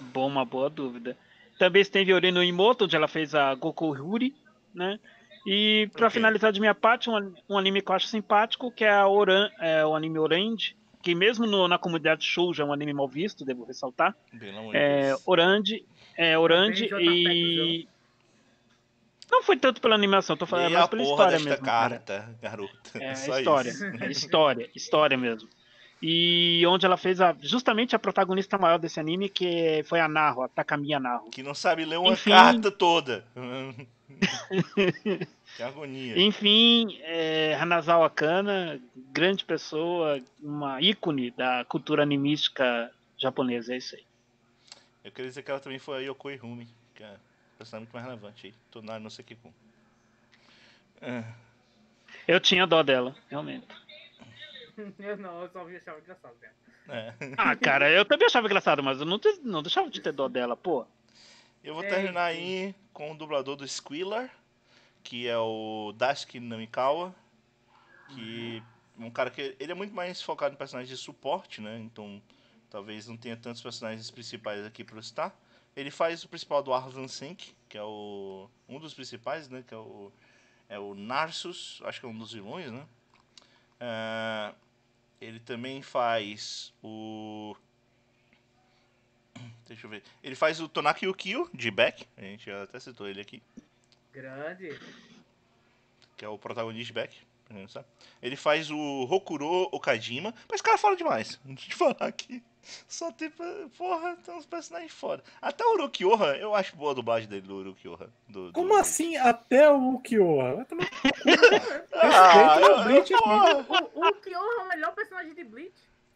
bom, uma boa dúvida. Também esteve Ori no Imoto, onde ela fez a Goku Huri, né? E pra Ok. finalizar de minha parte, um, um anime que eu acho simpático, que é, a Oran, é o anime Orange, que mesmo no- na comunidade Shoujo é um anime mal visto, devo ressaltar. É. Orange, é Orange Também e... Não foi tanto pela animação, tô falando Leia mais pela porra história desta mesmo. cara. carta, garota. É, Só história, isso. é história, história mesmo. E onde ela fez a, justamente a protagonista maior desse anime, que foi a Naho, a Takamiya Naho. Que não sabe ler uma Enfim. carta toda. que agonia. Enfim, é, Hanazawa Kana, grande pessoa, uma ícone da cultura animística japonesa, é isso aí. Eu queria dizer que ela também foi a Yokoi Rumi, que é um personagem muito mais relevante aí. Sei que com. É. Eu tinha dó dela, realmente. Eu não, eu só vi achava engraçado mesmo. É. Ah, cara, eu também achava engraçado, mas eu não, te- não deixava de ter dó dela, pô. Eu vou É, terminar aí com o dublador do Squealer, que é o Daisuke Namikawa, que é um cara que ele é muito mais focado em personagens de suporte, né? Então, talvez não tenha tantos personagens principais aqui para citar. Ele faz o principal do Arvan Sync, que é o um dos principais, né? Que é o é o Narsus, acho que é um dos vilões, né? É, ele também faz o Deixa eu ver. Ele faz o Tonaki Yukio, de Beck. A gente já até citou ele aqui. Grande. Que é o protagonista de Beck. Não sabe. Ele faz o Rokuro Okajima. Mas esse cara fala demais. Deixa eu te falar aqui. Só tem. Porra, tem uns personagens foda. Até o Urukioha, eu acho boa a dublagem dele do Urukioha. Do, do- Como assim até o tomar- Ah, eu- o Bleach eu- aqui. porra. O, o Kyoha é o melhor personagem de Bleach.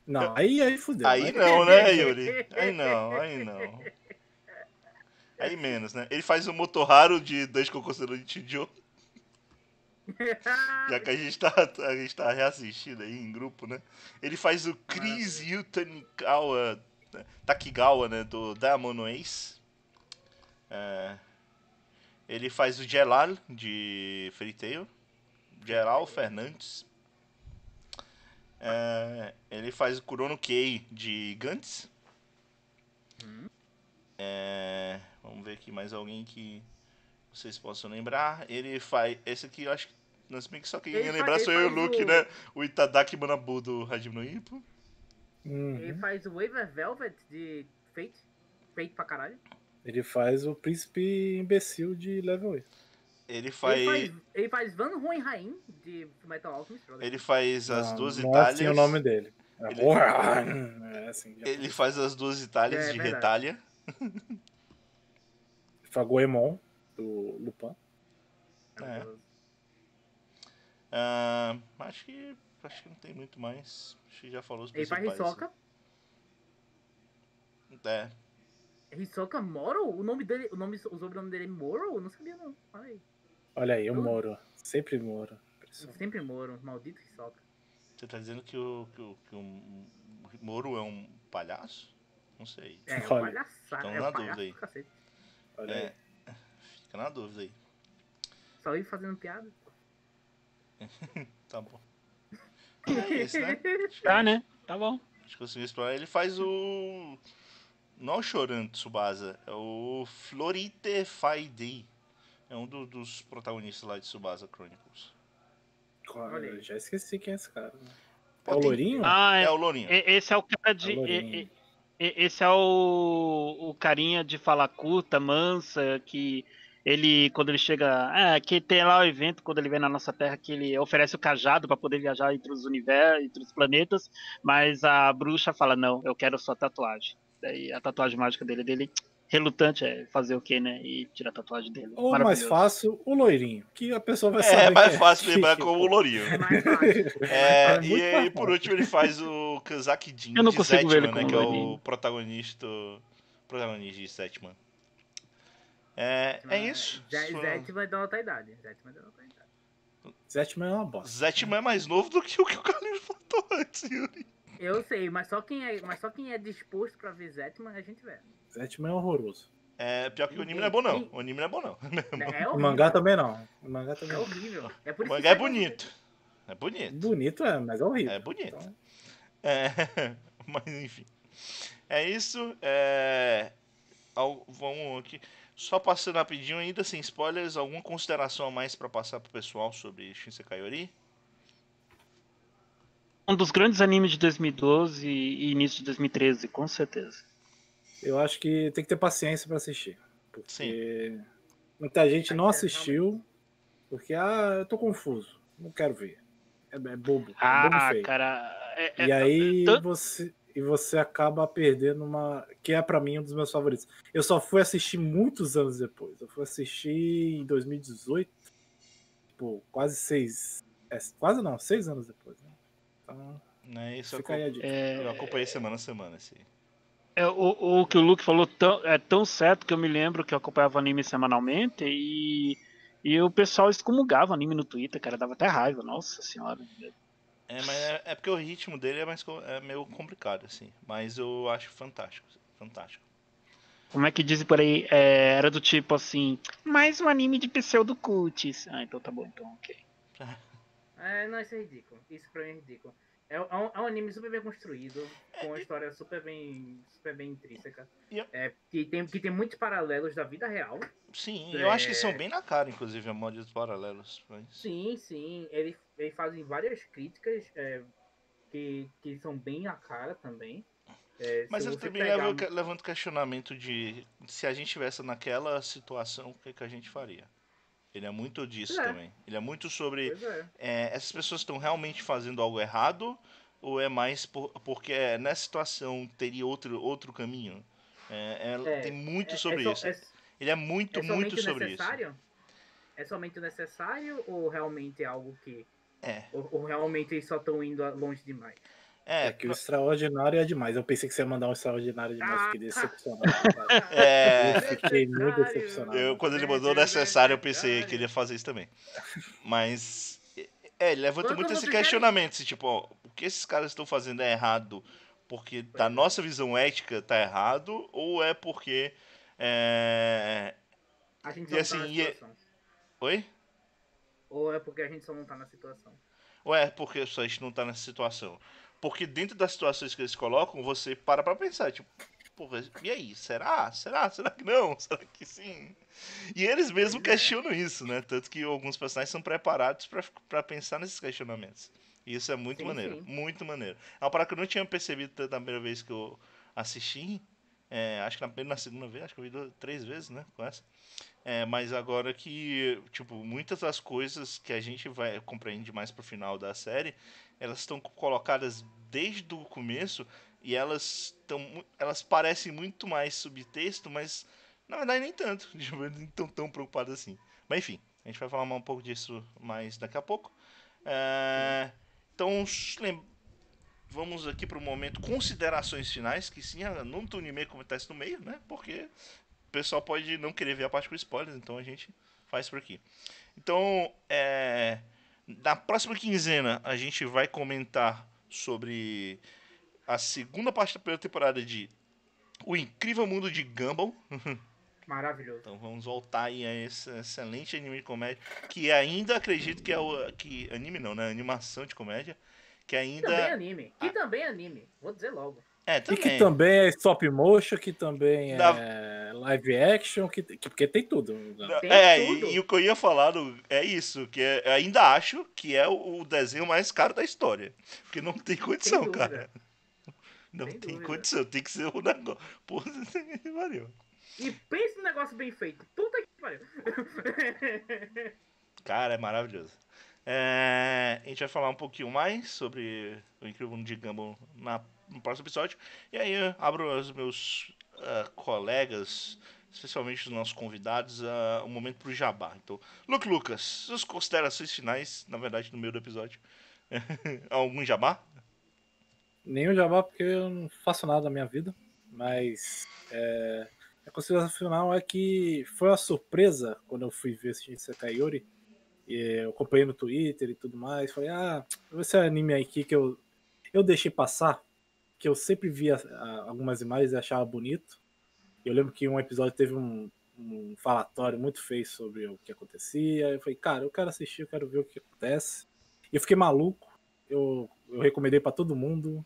Não, aí, aí fudeu. Aí Vai- não, né, Yuri? Aí não, aí não. Aí menos, né? Ele faz o Motoharu de dois concursos de Chijo. Já que a gente tá, a gente tá reassistindo aí em grupo, né? Ele faz o Chris Yutanikawa, Takigawa, né? Do Diamond Ace. É, ele faz o Gelal, de Fairy Tail. Geral Fernandes. É, ele faz o Kurono Kei, de Gantz. É, vamos ver aqui mais alguém que vocês possam lembrar. Ele faz. Esse aqui eu acho que. Não se bem que só quem Ele ia lembrar sou eu e o Luke, o- né? O Itadaki Manabu do Hajime no Ippo. Uhum. Ele faz o Waver Velvet de Fate. Fate pra caralho. Ele faz o príncipe imbecil de level 8. Ele faz. Ele faz, ele faz Van Hohenheim de Metal Alchemist. Ele faz as Não, duas não é Itálias. assim o nome dele. É, Ele- é assim. já- Ele faz as duas Itálias É, de verdade. retalha. Faz Goemon, do Lupin. É. Ah, acho que. Acho que não tem muito mais. Acho que já falou os Ele faz principais. Hisoka. É. Hisoka Moro? O nome dele, o, nome, o sobrenome dele é Moro? Eu não sabia não. Olha aí. Olha aí, Hum. Moro. Sempre Moro. Impressionante. Sempre Moro. Maldito Hisoka. Você tá dizendo que o, que o, que o Moro é um palhaço? Não sei. É, Olha, palhaçada. tão É na palhaço dúvida aí. do cacete. Olha É, aí. Fica na dúvida aí. Só ir fazendo piada. Tá bom. É isso, né? Tá, né? Tá bom. Acho que conseguiu explorar. Ele faz o. Não é o Choran Tsubasa, é o Florite Faidei. É um do- dos protagonistas lá de Tsubasa Chronicles. Olha aí. Eu já esqueci quem é esse cara. É Pô, o tem- Lourinho? Ah, É é, o Lourinho. esse é o cara de. É o Esse é o, o carinha de fala curta, mansa, que ele, quando ele chega. É, que tem lá o evento, quando ele vem na nossa Terra, que ele oferece o cajado para poder viajar entre os universos, entre os planetas, mas a bruxa fala: Não, eu quero sua tatuagem. Daí a tatuagem mágica dele, dele relutante é fazer o quê, né? E tira a tatuagem dele. Ou mais fácil, o Loirinho. Que a pessoa vai saber. É, é mais fácil lembrar como o Lourinho. É mais fácil. É, É e aí, mais por último, ele faz o Kazaki Jin Eu não de consigo ver ele Zetman, né? como Que é o protagonista, protagonista de Setman. É, é isso. Zé Zé vai dar outra idade. Zé vai dar outra idade. Zetman é uma bosta. Zetman é mais novo do que o que o Carlinhos falou antes, Yuri. Eu sei, mas só quem é, mas só quem é disposto pra ver Zetman a gente vê. Zetman é horroroso. É, pior que o anime não é bom, não. O anime não é bom, não. É O horrível. mangá também não. O mangá também É horrível. É por O mangá é bonito. É bonito. Bonito é, mas é horrível. É bonito. Então, É, mas enfim. É isso. É, al- vamos aqui. Só passando rapidinho, ainda sem spoilers, alguma consideração a mais pra passar pro pessoal sobre Shinsekai Yori? Um dos grandes animes de 2012 e início de 2013, com certeza. eu acho que tem que ter paciência pra assistir. Porque Sim. muita gente não É, assistiu porque, ah, eu tô confuso. Não quero ver. É, é bobo. é bobo Ah, feio. cara. é- é- E aí você e você acaba perdendo uma que é pra mim um dos meus favoritos. Eu só fui assistir muitos anos depois. Eu fui assistir em 2018, tipo, quase seis, é, quase não, seis anos depois. Né? Então, Né, isso eu, fica aí a dica. é- eu acompanhei semana a semana. Esse. É, o, o que o Luke falou tão, é tão certo que eu me lembro que eu acompanhava anime semanalmente e, e o pessoal excomungava anime no Twitter, cara, dava até raiva, nossa senhora. É, mas é, é porque o ritmo dele é, mais, é meio complicado, assim. Mas eu acho fantástico. Fantástico. Como é que dizem por aí? É, era do tipo assim, mais um anime de pseudo cults. Ah, então tá bom, então ok. É, não, isso é ridículo. Isso pra mim é ridículo. É, um- é um, é um anime super bem construído, com uma história super bem, super bem intrínseca. Eu- É, que, tem, que tem muitos paralelos da vida real. Sim, eu acho que são É. bem na cara, inclusive, a mod dos paralelos. Mas... Sim, sim. Eles, eles fazem várias críticas é, que, que são bem na cara também. É, Mas ele também pegar- leva, levanta o questionamento de se a gente tivesse naquela situação, o que, que a gente faria? Ele é muito disso É. também. Ele é muito sobre é. é, essas pessoas estão realmente fazendo algo errado ou é mais por- porque é, nessa situação teria outro, outro caminho? Tem muito sobre isso. Ele é muito, muito sobre isso. necessário? É somente necessário ou realmente é algo que. É, Ou, ou realmente eles só estão indo longe demais? é, É que o extraordinário é demais. Eu pensei que você ia mandar um extraordinário demais, Ah. fiquei decepcionado. cara. é, Eu fiquei muito decepcionado. Eu, quando ele mandou necessário, eu pensei que ele ia fazer isso também. Mas. É, ele levanta Quando muito esse questionamento, assim, tipo, ó, o que esses caras estão fazendo é errado porque da nossa visão ética tá errado, ou é porque. É... A gente E assim, tá na e é-. Oi? Ou é porque a gente só não tá na situação? Ou é porque só a gente não tá nessa situação? Porque dentro das situações que eles colocam, você para pra pensar, tipo, porra, e aí? Será? Será? Será que não? Será que sim? E eles mesmos é. questionam isso, né? Tanto que alguns personagens são preparados pra- pra pensar nesses questionamentos. E isso é muito Sim, maneiro, sim. muito maneiro. É uma parada que eu não tinha percebido tanto na primeira vez que eu assisti. É, acho que na, primeira- na segunda vez, acho que eu vi duas- três vezes, né? Com essa. É, mas agora que, tipo, muitas das coisas que a gente vai compreende mais pro final da série, elas estão colocadas desde o começo e elas estão elas parecem muito mais subtexto, mas na verdade nem tanto. Tipo, não estão tão preocupados assim. Mas enfim, a gente vai falar um pouco disso mais daqui a pouco. É, então, vamos aqui para o momento considerações finais, que sim, não do anime acontece no meio, né? Porque pessoal pode não querer ver a parte com spoilers, então a gente faz por aqui. Então, é, na próxima quinzena a gente vai comentar sobre a segunda parte da primeira temporada de O Incrível Mundo de Gumball. Maravilhoso. Então vamos voltar aí a esse excelente anime de comédia, que ainda acredito que é o. Que, anime não, né? Animação de comédia. Que ainda. Também anime. Que também é anime. Vou dizer logo. É, E também. que também é stop motion, que também é Da- live action, que, que- porque tem tudo. né? Tem é, e, tudo. e o que eu ia falar no- é isso, que é- ainda acho que é o, o desenho mais caro da história. Porque não tem condição, dúvida. cara. Não tem dúvida. condição, tem que ser o negócio. Pô, valeu. E pense num negócio bem feito. Puta que pariu. Cara, é maravilhoso. É, a gente vai falar um pouquinho mais sobre o Incrível Mundo de Gumball na, no próximo episódio. E aí abro aos meus ah, colegas, especialmente os nossos convidados, ah, um momento pro jabá. Então, Luke Lucas, suas considerações finais, na verdade, no meio do episódio. Algum jabá? Nenhum jabá, porque eu não faço nada na minha vida. Mas é, a consideração final é que foi uma surpresa quando eu fui ver esse Sekai. E eu acompanhei no Twitter e tudo mais. Falei, ah, esse anime aqui que eu, eu deixei passar. Que eu sempre via ah, algumas imagens e achava bonito. Eu lembro que um episódio teve um, um falatório muito feio sobre o que acontecia. Eu falei, cara, eu quero assistir, eu quero ver o que acontece. E eu fiquei maluco. Eu, eu recomendei pra todo mundo.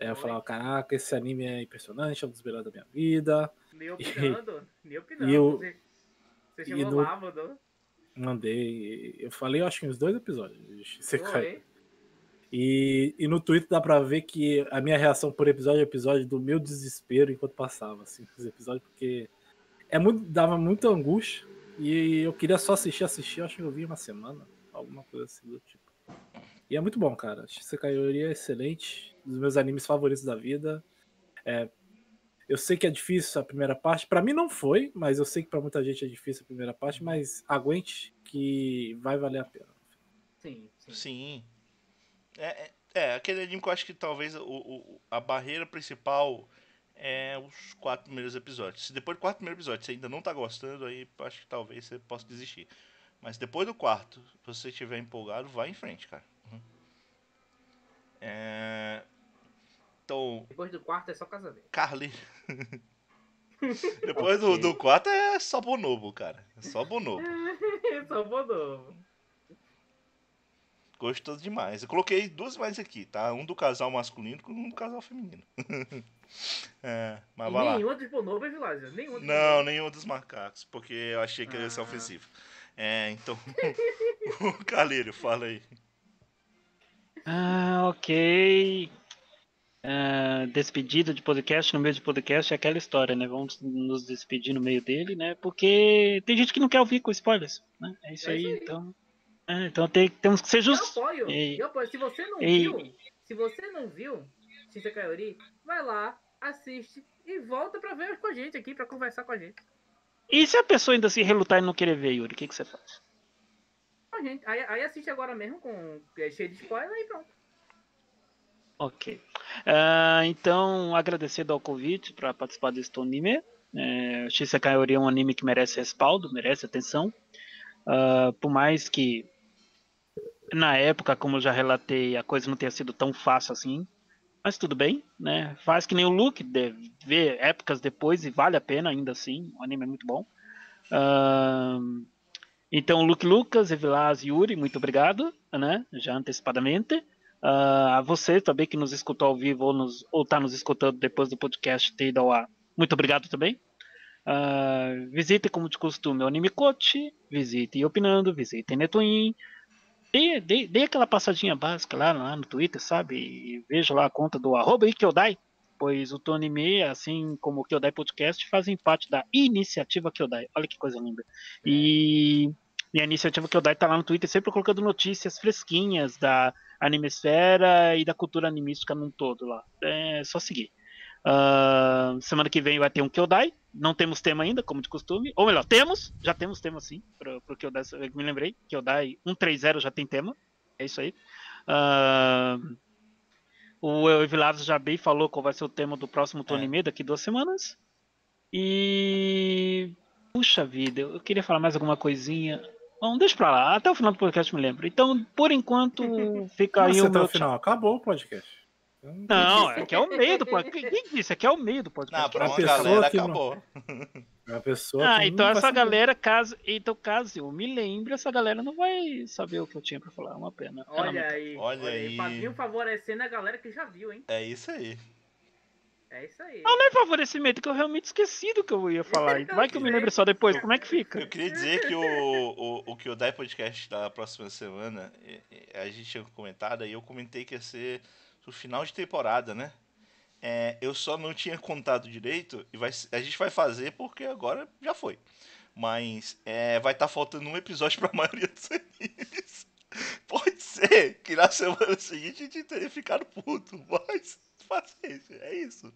É, eu falava, caraca, esse anime é impressionante, é um dos melhores da minha vida. Me opinando. Me opinando. E eu- Você, você e no- lá, mandou. Mandei. Eu falei, eu acho que uns dois episódios. de Sekai. E, e no Twitter dá pra ver que a minha reação por episódio é episódio do meu desespero enquanto passava, assim, os episódios, porque é muito, dava muita angústia. E eu queria só assistir, assistir, acho que eu vi uma semana, alguma coisa assim do tipo. E é muito bom, cara. Shisekai Yori é excelente, um dos meus animes favoritos da vida. É, eu sei que é difícil a primeira parte, pra mim não foi, mas eu sei que pra muita gente é difícil a primeira parte, mas aguente que vai valer a pena. Sim, sim. Sim. É, é, é, aquele anime que eu acho que talvez o, o- a barreira principal é os quatro primeiros episódios. Se depois do quarto primeiro episódio você ainda não tá gostando, aí acho que talvez você possa desistir. Mas depois do quarto, se você estiver empolgado, vai em frente, cara. Uhum. É... Então, Depois do quarto é só casamento. Carly. depois do, do quarto é só bonobo, cara. É só bonobo. só vou novo. Gostoso demais. Eu coloquei duas mais aqui, tá? Um do casal masculino com um do casal feminino. é, mas E vai lá. nenhum dos Bonobo é Vilásio. Nenhum dos Não, nenhum dos macacos, porque eu achei que ia ser Ah. ofensivo. É, então. o Calírio, fala aí. Ah, ok. Ah, despedida de podcast no meio de podcast é aquela história, né? Vamos nos despedir no meio dele, né? Porque tem gente que não quer ouvir com spoilers, né? É isso É aí, isso aí. então. É, então tem- temos que ser Eu justos. apoio. Ei. Eu apoio. Se você não Ei. viu, se você não viu Shinsei Yori, vai lá, assiste e volta pra ver com a gente aqui, pra conversar com a gente. E se a pessoa ainda se relutar e não querer ver, Yuri, o que, que você faz? A gente. Aí, aí assiste agora mesmo, com é, cheio de spoiler e pronto. Ok. Ah, então, agradecido ao convite para participar desse anime. É, Shisekai Ori é um anime que merece respaldo, merece atenção. Ah, por mais que na época, como eu já relatei, a coisa não tenha sido tão fácil assim. Mas tudo bem, né? Faz que nem o Luke, ver épocas depois e vale a pena ainda assim. O anime é muito bom. Ah, então, Luke Lucas, Evilás e Yuri, muito obrigado, né? Já antecipadamente. Ah, a você também que nos escutou ao vivo ou, nos, tá nos escutando depois do podcast ter ido ao ar. Muito obrigado também. Ah, visite, como de costume, o Anime Coach. Visite Opinando, visite Netwin. Dê, dê, dê aquela passadinha básica lá, lá no Twitter, sabe? E veja lá a conta do arroba Kyodai, pois o Tonime, assim como o Kyodai Podcast, fazem parte da iniciativa Kyodai. Olha que coisa linda. E, e a iniciativa Kyodai tá lá no Twitter sempre colocando notícias fresquinhas da animesfera e da cultura animística num todo lá. É só seguir. Ah, semana que vem vai ter um Kyodai. Não temos tema ainda, como de costume. Ou melhor, temos. Já temos tema sim. Pro, pro Kyodai, eu me lembrei. Kyodai 130 já tem tema. É isso aí. Ah, o Evilados já bem falou qual vai ser o tema do próximo Tonime daqui duas semanas. E. Puxa vida, eu queria falar mais alguma coisinha. Bom, deixa pra lá. Até o final do podcast me lembro. Então, por enquanto, fica aí Nossa, o até meu o final. Acabou o podcast. Não, é que é o meio do podcast. Quem disse? Aqui é o meio do podcast. Não, pra A uma pessoa galera que não- acabou. É uma pessoa Ah, então não essa saber. galera, caso. Então, caso eu me lembre, essa galera não vai saber o que eu tinha pra falar. É uma pena. É Olha aí. Olha aí. Padrinho favorecendo a galera que já viu, hein? É isso aí. É isso aí. Não, não é favorecimento, que eu realmente esqueci do que eu ia falar. Vai que eu me lembre só depois. Como é que fica? Eu queria dizer que o, o, o que o Dai Podcast da próxima semana, a gente tinha comentado, e eu comentei que ia ser o final de temporada, né? É, eu só não tinha contado direito, e vai, a gente vai fazer porque agora já foi. Mas é, vai estar faltando um episódio pra maioria dos animes. Pode ser que na semana seguinte a gente tenha ficado puto, mas paciência, é isso.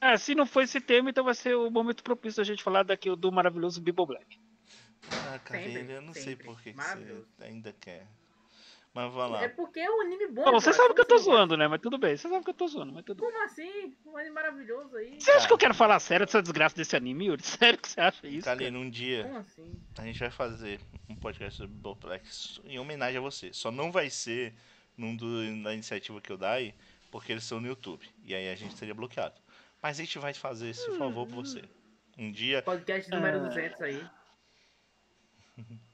É, se não for esse tema, então vai ser o momento propício a gente falar daqui do maravilhoso Bibo Black. Ah, cara, Sempre, eu não sei sempre. por que, você ainda quer. Mas vamos lá. É porque é um anime bom. Bom, você cara. sabe que eu tô assim? zoando, né? Mas tudo bem. Você sabe que eu tô zoando, mas tudo bem. Como assim? Um anime maravilhoso aí. Você acha que eu quero falar sério dessa desgraça desse anime, Yuri? Sério que você acha isso? cara? Kalina, um dia Como assim? a gente vai fazer um podcast sobre Boplex em homenagem a você. Só não vai ser num do, da iniciativa que eu dai, porque eles são no YouTube. E aí a gente seria bloqueado. Mas a gente vai fazer esse favor por você. Um dia. Podcast número Ah. 200 aí.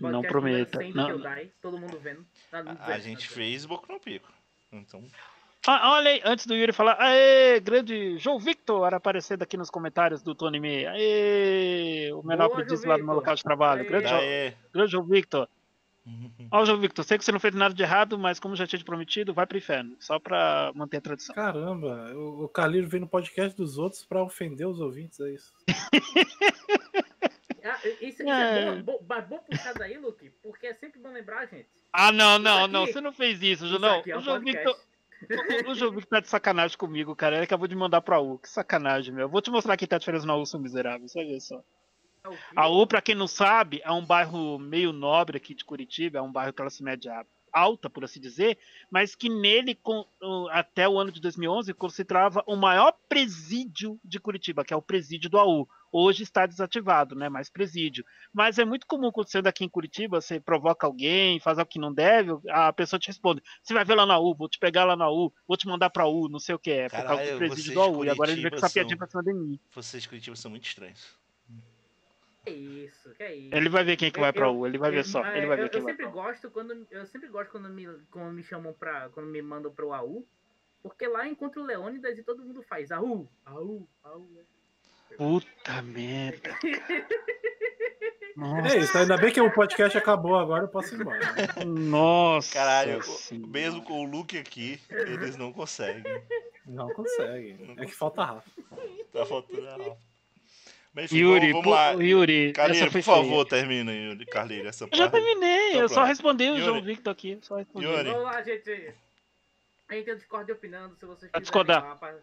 Não prometa. número 100 Não, do todo mundo vendo. No A, 200, a gente né? fez Boku no Pico. Então. Ah, olha aí, antes do Yuri falar, aê, grande João Victor aparecendo aqui nos comentários do Tony Me. Aê, o menor Boa, aprendiz João lá no meu local de trabalho. Aê. Grande, João- Daí, grande João Victor. Ó, João Victor, sei que você não fez nada de errado, mas como já tinha te prometido, vai pro inferno. Só pra manter a tradição. Caramba, o, o Carlinhos vem no podcast dos outros pra ofender os ouvintes, é isso. Ah, isso, isso É. é bom, bom, mas bom puxar daí, Luke, porque é sempre bom lembrar, gente. Ah, não, não, aqui- não, você não fez isso, Ju- Isso é O um João Victor, podcast. o, o João Victor tá de sacanagem comigo, cara. Ele acabou de mandar pra U. Que sacanagem, meu. Vou te mostrar aqui tá a diferença na U, seu miserável. Ver só. É o? A U, pra quem não sabe, é um bairro meio nobre aqui de Curitiba, é um bairro classe média alta, por assim dizer, mas que nele, com- até o ano de 2011, concentrava o maior presídio de Curitiba, que é o presídio do AU. Hoje está desativado, né? Mais presídio. Mas é muito comum acontecendo aqui em Curitiba, você provoca alguém, faz algo que não deve, a pessoa te responde: você vai ver lá na U, vou te pegar lá na U, vou te mandar pra U, não sei o que é, por causa do presídio do AU. E agora ele vem com essa piadinha pra cima de mim. vocês de Curitiba são muito estranhos. Que isso, que isso. Ele vai ver quem que vai Eu- pra U, ele vai ver Eu- só. é, Ele vai eu, ver quem eu vai sempre pra U. gosto quando eu sempre gosto quando me, quando me chamam pra. quando me mandam pro AU. Porque lá eu encontro o Leônidas e todo mundo faz AU, AU, AU. Puta merda. Nossa. É isso, ainda bem que o podcast acabou agora, eu posso ir embora. né? Nossa. Caralho, senhora. mesmo com o Luke aqui, eles não conseguem. Não consegue. É que falta Rafa. Tá faltando a Rafa. Mas enfim, Yuri, vamos lá. Yuri, foi por favor, feia. termina, Yuri. Carlinhos, essa Eu já terminei, Então eu só respondi o Yuri. João Victor aqui. Só respondi. Yuri. Vamos lá, gente. A gente tem o Discord opinando, se vocês quiserem lá, pra-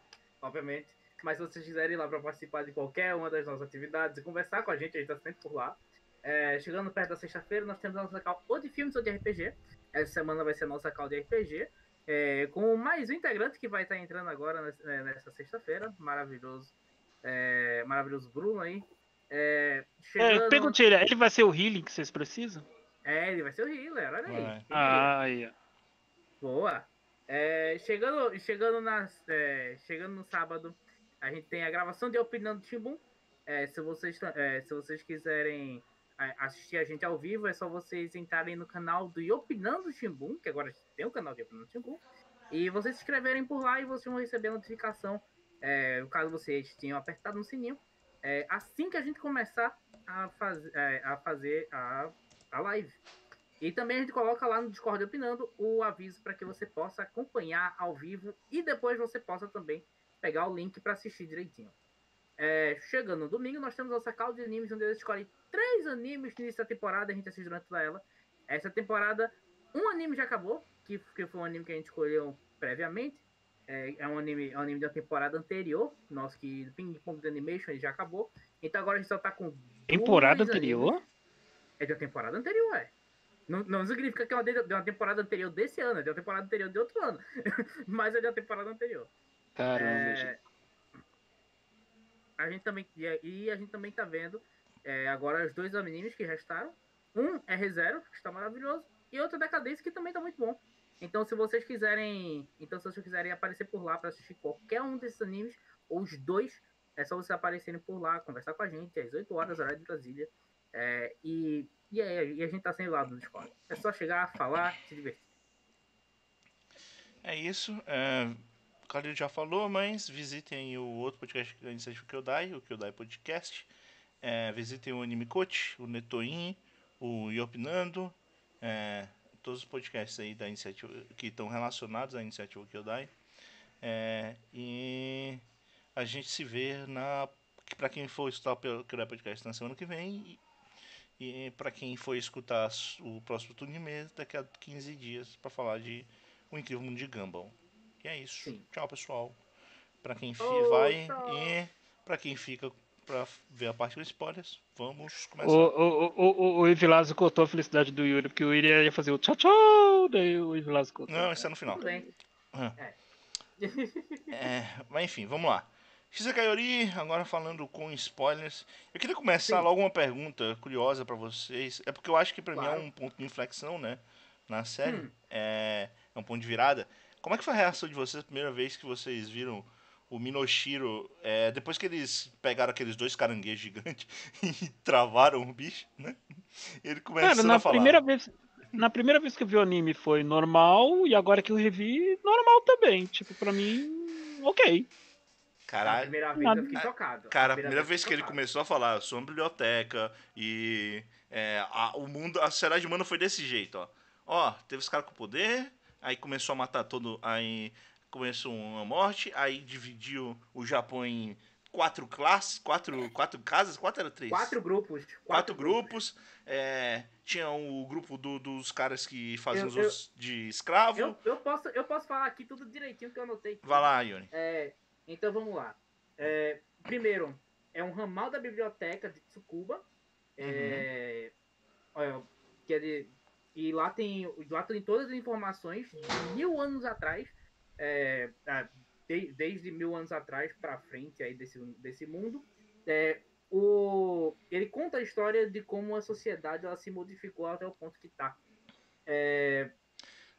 obviamente. Mas se vocês quiserem ir lá para participar de qualquer uma das nossas atividades e conversar com a gente, a gente tá sempre por lá. É, chegando perto da sexta-feira, nós temos a nossa call ou de filmes ou de RPG. Essa semana vai ser a nossa call de RPG. é, com mais um integrante que vai estar entrando agora nessa, é, nessa sexta-feira. Maravilhoso. É, maravilhoso Bruno aí. É, É, chegando... perguntei, ele ele vai ser o healing que vocês precisam? É, ele vai ser o healer, olha aí. Ah, aí. Boa. É, chegando, chegando, nas, é, chegando no sábado, a gente tem a gravação de Opinando Timbum. É, se, vocês, é, se vocês quiserem é, assistir a gente ao vivo, é só vocês entrarem no canal do Opinando Timbum, que agora tem o canal de Opinando Timbum, e vocês se inscreverem por lá e vocês vão receber a notificação, é, caso vocês tenham apertado no sininho, é, assim que a gente começar a, faz, é, a fazer a, a live. E também a gente coloca lá no Discord Opinando o aviso para que você possa acompanhar ao vivo e depois você possa também pegar o link para assistir direitinho. É, chegando no domingo, nós temos nossa call de animes, onde eu escolhe três animes da temporada, a gente assiste durante toda ela. Essa temporada, um anime já acabou, que, que foi um anime que a gente escolheu previamente. É, é um anime, é um anime da temporada anterior, nosso que Ping Pong Animation ele já acabou. Então agora a gente só tá com. Temporada anterior? animes. É da temporada anterior, é. Não, não significa que é uma de, de uma temporada anterior desse ano, é de uma temporada anterior de outro ano. Mas é da temporada anterior. Caramba, É, gente. a gente também e a- e a gente também tá vendo é, agora os dois animes que restaram. Um é ReZero, que está maravilhoso, e outro é Decadência, que também tá muito bom. Então, se vocês quiserem, então se vocês quiserem aparecer por lá para assistir qualquer um desses animes ou os dois, é só vocês aparecerem por lá, conversar com a gente às 8 horas horário de Brasília. É, e e, aí, e a gente tá sem lado no Discord. É só chegar, falar, se divertir. É isso. É, o Calil já falou, mas visitem o outro podcast da iniciativa Kyodai, o Kyodai Podcast. É, visitem o Anime Coach, o Netoin, o Yopinando, é, todos os podcasts aí da iniciativa que estão relacionados à iniciativa Kyodai. É, e a gente se vê na. Para quem for escutar o Kyodai Podcast na semana que vem. E para quem for escutar o próximo turno de mesa, daqui a 15 dias, para falar de O Incrível Mundo de Gumball. E é isso. Sim. Tchau, pessoal. Para quem oh, vai tchau. e para quem fica para ver a parte dos spoilers, vamos começar. O, o, o, o Evilásio cortou a felicidade do Yuri, porque o Yuri ia fazer o tchau tchau, daí o Evilásio cortou. Não, isso é no final. Ah. É. é, mas enfim, vamos lá. Shisekayori, agora falando com spoilers. Eu queria começar Sim. logo uma pergunta curiosa para vocês. É porque eu acho que para claro. mim é um ponto de inflexão, né? Na série. Hum. É, é um ponto de virada. Como é que foi a reação de vocês a primeira vez que vocês viram o Minoshiro, é, depois que eles pegaram aqueles dois caranguejos gigantes e travaram o bicho, né? Ele começa Cara, na a falar. Primeira vez, na primeira vez que eu vi o anime foi normal, e agora que eu revi, normal também. Tipo, pra mim, ok. Caralho. A primeira vez eu fiquei chocado. Cara, a primeira, primeira vez, que ele começou a falar, eu sou uma biblioteca e é, a, o mundo, a sociedade humana foi desse jeito, ó. Ó, teve os caras com poder, aí começou a matar todo, aí começou uma morte, aí dividiu o Japão em quatro classes, quatro, quatro casas, quatro era três? Quatro grupos. Quatro, quatro grupos. grupos. É, tinha o grupo do, dos caras que faziam eu, os eu, de escravo. Eu, eu, posso, eu posso falar aqui tudo direitinho que eu anotei. Vai lá, Yuri. É, então vamos lá. É, primeiro, é um ramal da biblioteca de Tsukuba. É, uhum. que é de, e lá tem, lá tem todas as informações de mil anos atrás. É, de, desde mil anos atrás para frente aí desse, desse mundo. É, o, ele conta a história de como a sociedade ela se modificou até o ponto que está. É,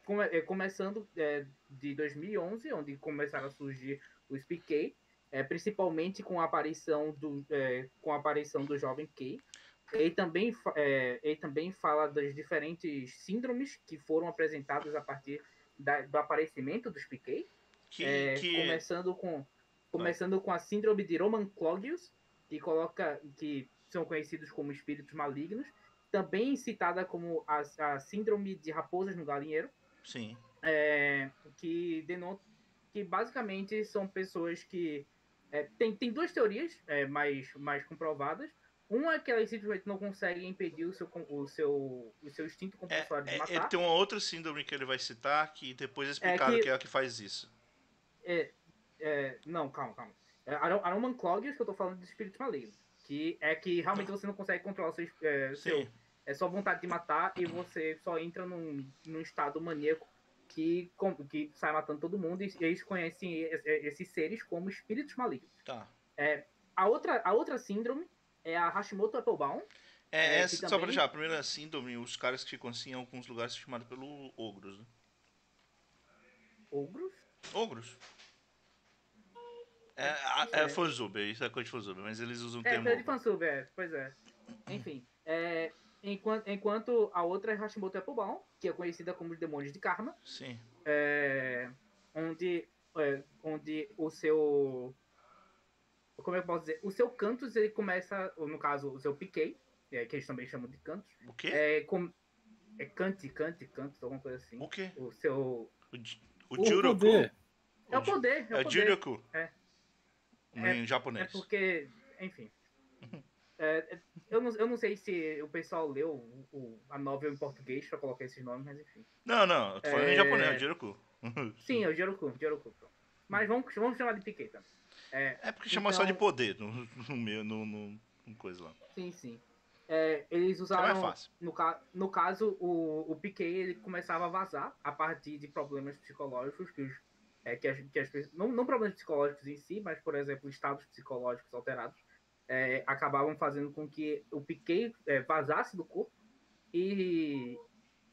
come, é, começando é, de 2011, onde começaram a surgir os PK, é, principalmente com a aparição do, com a aparição do jovem Kay. Ele também, é, ele também fala das diferentes síndromes que foram apresentadas a partir da, do aparecimento dos PK. Que, é, que... Começando, com, começando com a síndrome de Roman Clogius, que, coloca, que são conhecidos como espíritos malignos. Também citada como a, a síndrome de raposas no galinheiro. Sim. É, que denota que basicamente são pessoas que. É, tem, tem duas teorias é, mais, mais comprovadas. Uma é que elas simplesmente não conseguem impedir o seu, o seu, o seu instinto compulsório é, de é, matar. Ele tem uma outra síndrome que ele vai citar que depois é explicado que, que, é a que faz isso. É, é, não, calma, calma. É, Aroman Clogius, que eu tô falando de espírito maligno. Que é que realmente você não consegue controlar o seu, é, seu, é só vontade de matar e você só entra num, num estado maníaco que, que sai matando todo mundo e eles conhecem esses seres como espíritos malignos. Tá. É, a, outra, a outra síndrome é a Hashimoto Applebaum. É, é essa, também... só pra deixar, a primeira síndrome, os caras que ficam assim em alguns lugares chamados pelo ogros, né? Ogros? Ogros. É, é, é Fanzube, isso é coisa de Fanzube, mas eles usam o é, termo... É, de Fanzube, é, pois é. Enfim, é, enquanto, enquanto a outra é Hashimoto Applebaum, que é conhecida como os demônios de karma. Sim. É, onde, é, onde o seu. Como eu posso dizer? O seu Cantus ele começa, no caso, o seu Piquet, é, que eles também chamam de Cantus. O quê? É, com, é Cante, Cante, Cantus, alguma coisa assim. O quê? O seu. O, o, o Juroku. É o poder. É o, é o Juroku. É. Em japonês. É porque, enfim. É, eu, não, eu não sei se o pessoal leu o, o, a novel em português pra colocar esses nomes, mas enfim. Não, não, eu tô falando é... em japonês, é o Jiroku. Sim, é o Jiroku, Jiroku. Mas vamos, vamos chamar de Piquet também. É, é porque chama só de então- poder no, no, no, no, no coisa lá. Sim, sim. É, eles usaram. É fácil. No, no caso, o, o Piquet ele começava a vazar a partir de problemas psicológicos que os. É, que as, que as não, não problemas psicológicos em si, mas, por exemplo, estados psicológicos alterados é, acabavam fazendo com que o Piquet é, vazasse do corpo e,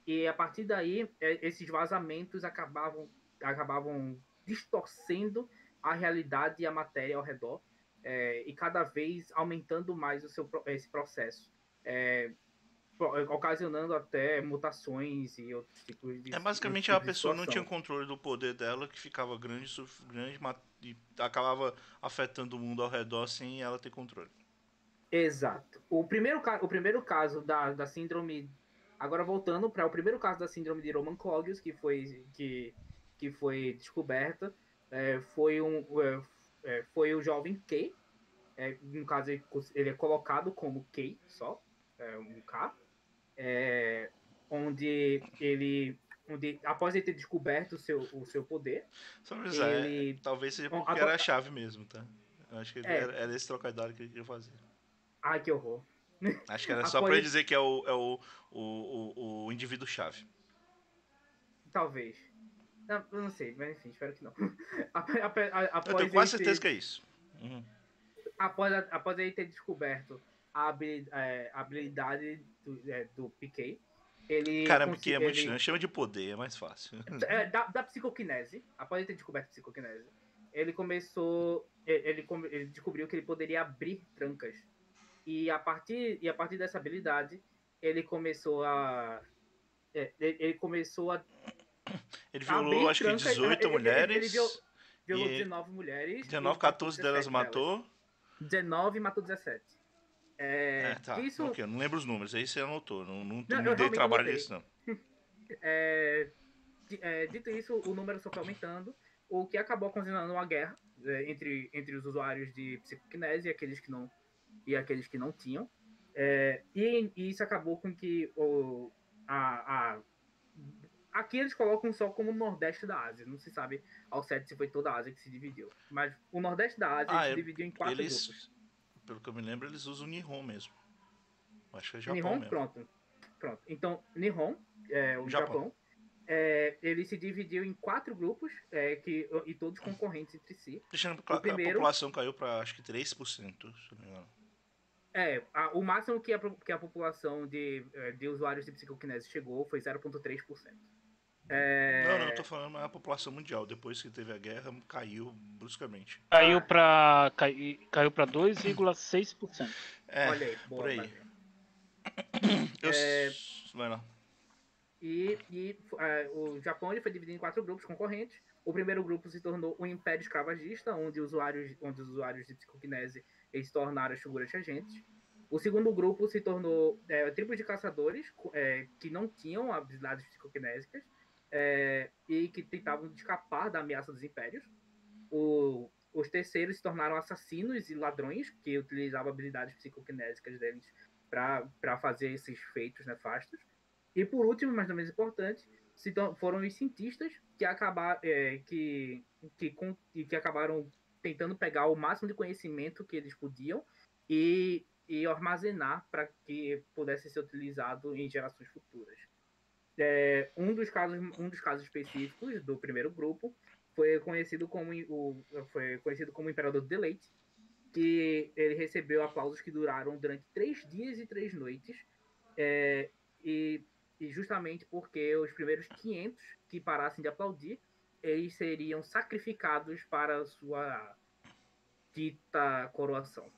E a partir daí, é, esses vazamentos acabavam, acabavam distorcendo a realidade e a matéria ao redor, é, e cada vez aumentando mais o seu, esse processo. É, ocasionando até mutações e outros tipos de. É basicamente tipo a pessoa não tinha controle do poder dela, que ficava grande, grande e acabava afetando o mundo ao redor sem ela ter controle. Exato. O primeiro, o primeiro caso da, da síndrome. Agora voltando para o primeiro caso da síndrome de Roman Clogius, que foi, que, que foi descoberta, é, foi, um, é, é foi o jovem K. É, no caso, ele é colocado como K só, é, um K. É, onde ele onde após ele ter descoberto o seu, o seu poder ele... Talvez seja porque agora... era a chave mesmo tá? Eu acho que era, era esse trocadilho que ele queria fazer. Ai que horror. Acho que era só após... para ele dizer que é o, é o, o, o, o indivíduo chave. Talvez não, eu não sei mas enfim espero que não após eu tenho quase certeza ter... que é isso uhum. após, após ele ter descoberto a habilidade, é, a habilidade do, é, do Piquet. Ele Cara, Piquet é muito estranho. Chama de poder, é mais fácil. É, da, da psicoquinese. Após ele ter descoberto a psicoquinese, ele começou. Ele, ele descobriu que ele poderia abrir trancas. E a partir, e a partir dessa habilidade, ele começou a. É, ele começou a. Ele violou, acho que 18 ele, mulheres. Ele, ele violou, violou 19 mulheres. 19, 14 delas matou. Delas. 19 e matou 17. É, é tá. Isso... Okay, eu não lembro os números, aí você anotou. Não, não, não, não dei trabalho nisso, não. é, é, dito isso, o número só foi aumentando, o que acabou ocasionando uma guerra é, entre, entre os usuários de psicokinese e aqueles que não, e aqueles que não tinham. É, e, e, isso acabou com que o, a, a, aqui eles colocam só como Nordeste da Ásia. Não se sabe ao certo se foi toda a Ásia que se dividiu. Mas o Nordeste da Ásia ah, se dividiu em quatro eles, grupos pelo que eu me lembro, eles usam o Nihon mesmo. Acho que é Japão Nihon, mesmo. pronto. Pronto. Então, Nihon, é, o Japão, Japão é, ele se dividiu em quatro grupos é, que, e todos concorrentes entre si. Deixando claro primeiro, a população caiu para acho que 3%, se não me engano. É, a, o máximo que a, que a população de, é, de usuários de psicokinese chegou foi 0,3%. É... Não, não, eu tô falando a população mundial. Depois que teve a guerra, caiu bruscamente. Caiu pra, cai, caiu pra 2,6%. É, Olha aí, boa, por aí. Eu... É... Vai lá. E, e é, o Japão ele foi dividido em quatro grupos concorrentes. O primeiro grupo se tornou o Império Escravagista, onde, usuários, onde os usuários de psicokinese eles se tornaram as figuras agentes. O segundo grupo se tornou é, tribos de caçadores é, que não tinham habilidades psicokinésicas é, e que tentavam escapar da ameaça dos impérios. O, os terceiros se tornaram assassinos e ladrões que utilizavam habilidades psicokinésicas deles para fazer esses feitos nefastos. E por último, mas não menos importante, se foram os cientistas que, acabar, é, que, que, que acabaram tentando pegar o máximo de conhecimento que eles podiam e, e armazenar para que pudesse ser utilizado em gerações futuras. É, um, dos casos, um dos casos específicos do primeiro grupo foi conhecido como o, foi conhecido como Imperador do Deleite, que ele recebeu aplausos que duraram durante três dias e três noites, é, e, e, justamente porque os primeiros 500 que parassem de aplaudir, eles seriam sacrificados para a sua dita coroação.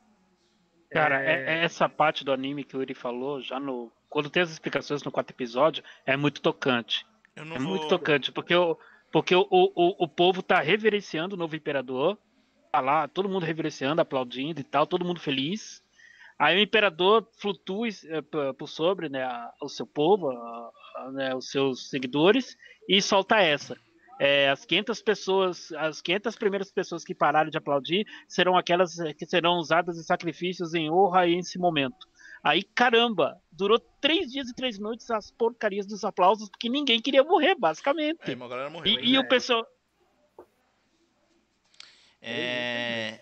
Cara, é... é essa parte do anime que o Yuri falou, já no quando tem as explicações no quarto episódio, é muito tocante. é vou... muito tocante, porque, o, porque o, o, o povo tá reverenciando o novo imperador. Tá lá, todo mundo reverenciando, aplaudindo e tal, todo mundo feliz. Aí o imperador flutua é, por sobre né, o seu povo, a, a, né, os seus seguidores, e solta essa. É, as 500 pessoas, as 500 primeiras pessoas que pararam de aplaudir serão aquelas que serão usadas em sacrifícios em honra esse momento. Aí, caramba, durou três dias e três noites as porcarias dos aplausos, porque ninguém queria morrer, basicamente. É, uma galera morreu. E, e o pessoal. É.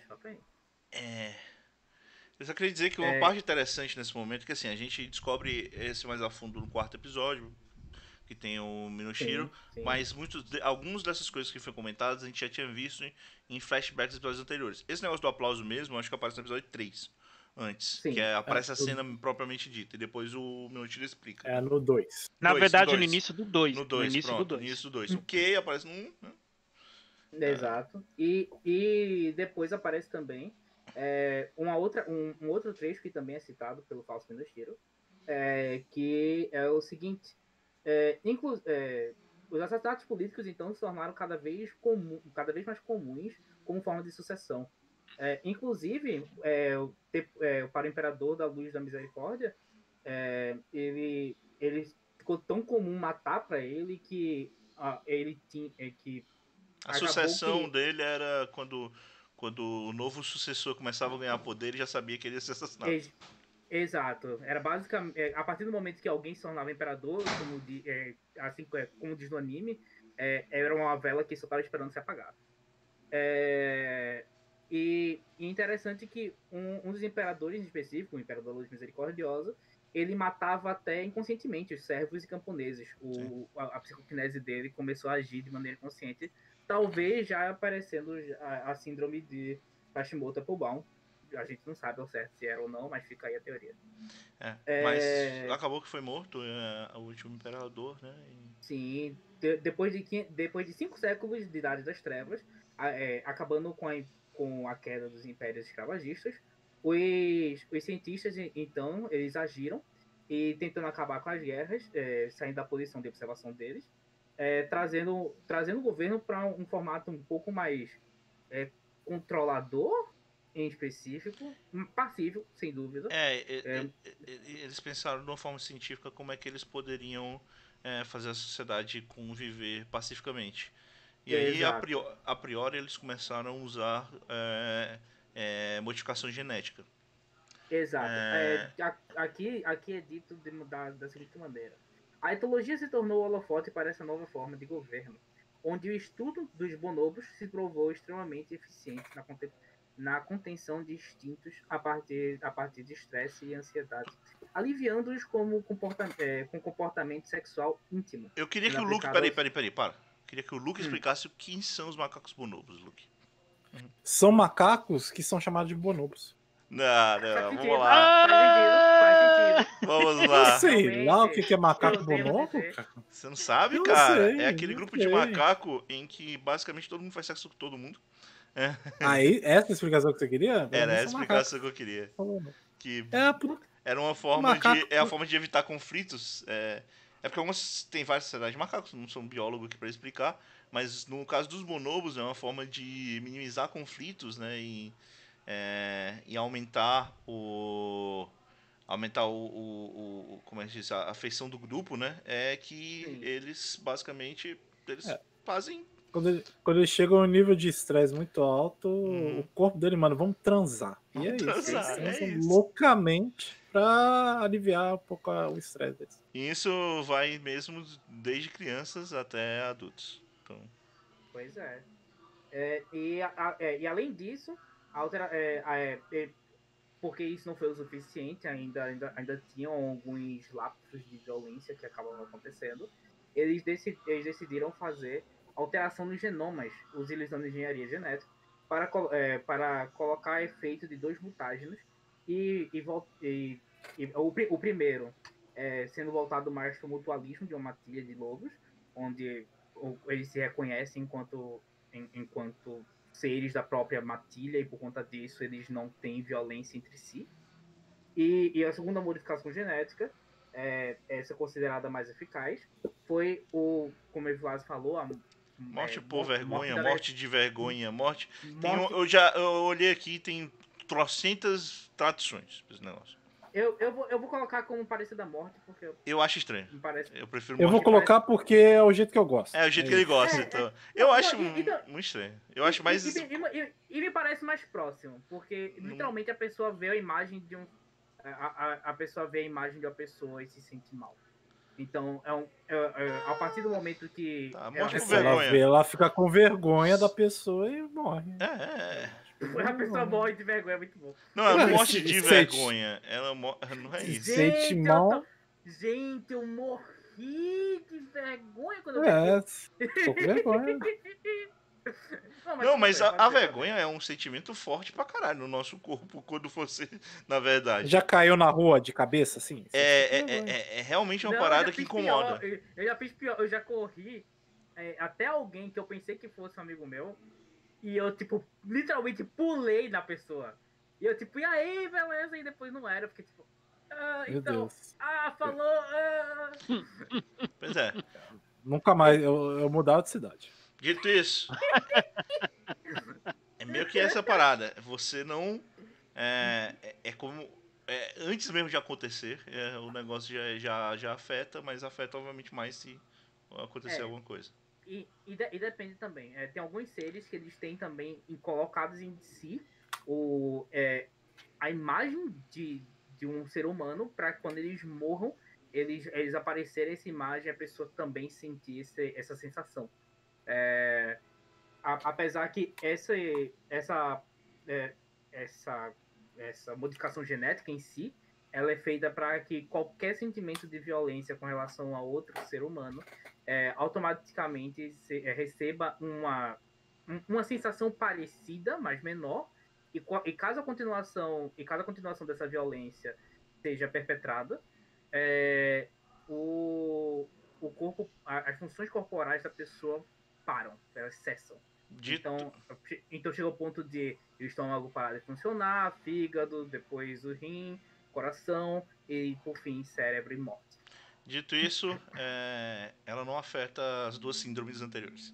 É. Eu só queria dizer que uma é... parte interessante nesse momento é que assim, a gente descobre esse mais a fundo no quarto episódio, que tem o Minoshiro, sim, sim. mas muitos de, algumas dessas coisas que foram comentadas a gente já tinha visto em, em flashbacks dos episódios anteriores. Esse negócio do aplauso mesmo, acho que aparece no episódio 3 antes. Sim. Que é, aparece a É, cena propriamente dita. E depois o Minotiro explica. É no 2. Na Dois, verdade, no no dois. início do 2. no No, 2, início pronto. do 2. No início do 2. O que aparece no 1. Um, né? Exato. E, e depois aparece também é, uma outra, um, um outro trecho que também é citado pelo Falso Minoshiro, é, que é o seguinte. É, inclu, é, os assassinatos políticos, então, se tornaram cada vez, comum, cada vez mais comuns como forma de sucessão. É, inclusive, é, o é, para o Imperador da Luz da Misericórdia, é, ele, ele ficou tão comum matar para ele que ah, ele tinha é, que A sucessão que- dele era quando, quando o novo sucessor começava a ganhar poder, ele já sabia que ele ia ser assassinado. Ex- Exato. Era basicamente. é, a partir do momento que alguém se tornava imperador, como, di- é, assim, é, como diz no anime, é, era uma vela que só estava esperando se apagar. É, e, e interessante que um, um dos imperadores em específico, o Imperador Luz Misericordiosa, ele matava até inconscientemente os servos e camponeses. O, a, a dele começou a agir de maneira consciente, talvez já aparecendo a, a síndrome de Hashimoto Applebaum. A gente não sabe ao certo se era ou não, mas fica aí a teoria. É, É. Mas acabou que foi morto é, o último imperador, né? E- Sim, de- depois, de, depois de cinco séculos de Idade das Trevas, é, acabando com a, com a queda dos impérios escravagistas, os, os cientistas, então, eles agiram e tentando acabar com as guerras, é, saindo da posição de observação deles, é, trazendo, trazendo o governo para um formato um pouco mais é, controlador, em específico, passível, sem dúvida. É, É. eles pensaram de uma forma científica como é que eles poderiam é, fazer a sociedade conviver pacificamente. E aí, a priori, a priori, eles começaram a usar é, é, modificação genética. Exato. É. É, a- aqui, aqui é dito de, da, da seguinte maneira. A etologia se tornou o holofote para essa nova forma de governo, onde o estudo dos bonobos se provou extremamente eficiente na, conte- na contenção de instintos a partir, a partir de estresse e ansiedade, aliviando-os como comporta, é, com comportamento sexual íntimo. Eu queria que o Luke. Peraí, peraí, peraí, para. Eu queria que o Luke Hum. explicasse o que são os macacos bonobos, Luke. São macacos que são chamados de bonobos. Não, não, vamos lá. Faz sentido, faz sentido. Vamos Eu lá. sei Realmente, lá o que é macaco eu bonobo, cara. Você não sabe, Eu cara? sei, é aquele eu grupo de sei. macaco em que basicamente todo mundo faz sexo com todo mundo. Aí, essa é a explicação que você queria? Era essa explicação que eu queria. Que É, por... era uma forma Macaco- de. É a forma de evitar conflitos. É, é porque algumas. Tem várias sociedades de macacos, não sou um biólogo aqui para explicar. Mas no caso dos bonobos é uma forma de minimizar conflitos, né? E, é, e aumentar o. Aumentar o, o, o- Como é que diz? A afeição do grupo, né? É que Sim. eles basicamente. Eles É. fazem. quando, ele, quando ele chega a um nível de estresse muito alto, Uhum. o corpo dele, mano, vamos transar. E é Vamos isso. transar, Eles é isso. loucamente pra aliviar um pouco a- o estresse deles. E isso vai mesmo desde crianças até adultos. Então, Pois é. É, e, a- a- é, e além disso, altera, é, a- é, é, porque isso não foi o suficiente, ainda, ainda, ainda tinham alguns lapsos de violência que acabavam acontecendo, eles, deci- eles decidiram fazer alteração nos genomas, utilizando engenharia genética, para, é, para colocar efeito de dois mutágenos e, e, e- e o, o primeiro é, sendo voltado mais para o mutualismo de uma matilha de lobos, onde eles se reconhecem enquanto, enquanto seres da própria matilha e por conta disso eles não têm violência entre si. E, e a segunda modificação genética, é, essa considerada mais eficaz, foi o, como o Vlad falou, a morte é, por mo- vergonha, da- morte de vergonha, morte. Tem um- morte- eu já eu olhei aqui, tem trocentas traduções pra esse negócio. eu, eu, vou, eu vou colocar como parecida morte, porque eu- Eu acho estranho. me parece. Eu prefiro Eu vou morte. colocar porque é o jeito que eu gosto. É o jeito que isso. ele gosta, É, então. Eu Não, acho então- muito estranho. Eu acho mais. E, e- e- e me parece mais próximo, porque literalmente a pessoa vê a imagem de um. A, a, a pessoa vê a imagem de uma pessoa e se sente mal. Então, é um, é- é- a partir do momento que. Tá, ela morte ela vê, ela fica com vergonha da pessoa e morre. É, é, é. A pessoa morre de vergonha, é muito bom. Não, é Ué, morte se- de sente- vergonha. Ela mo- não é isso. Se sente eu mal. tô- Gente, eu morri de vergonha quando eu É, tô com vergonha. Não, mas a, bem, a ser vergonha é um sentimento forte pra caralho no nosso corpo quando você, na verdade. Já caiu na rua de cabeça, assim? É, é, vergonha. é, é realmente uma Não, eu parada que incomoda. pior, eu, eu já fiz pior, eu já corri é, até alguém que eu pensei que fosse um amigo meu. E eu, tipo, literalmente pulei na pessoa. E eu, tipo, e aí, beleza? E depois não era. Eu fiquei tipo, ah, Meu então, Deus. ah, falou, ah. Pois é. Nunca mais. Eu, eu mudava de cidade. Dito isso, é meio que essa parada. Você não. É, é, é como. é, antes mesmo de acontecer, é, o negócio já, já, já afeta, mas afeta obviamente mais se acontecer É. alguma coisa. E, e, de- e depende também. É, tem alguns seres que eles têm também em- colocados em si o, é, a imagem de, de um ser humano para quando eles morram, eles, eles aparecerem essa imagem a pessoa também sentir esse, essa sensação. É, a- apesar que essa, essa, é, essa, essa modificação genética em si, ela é feita para que qualquer sentimento de violência com relação a outro ser humano é, automaticamente se- é, receba uma, um- uma sensação parecida, mas menor, e, e caso a continuação e caso a continuação dessa violência seja perpetrada, é, o, o corpo, a- as funções corporais da pessoa param, elas cessam. Dito, Então, então chega ao ponto de o estômago parar de funcionar, fígado, depois o rim, coração e por fim cérebro e morte. Dito isso, é, ela não afeta as duas síndromes anteriores.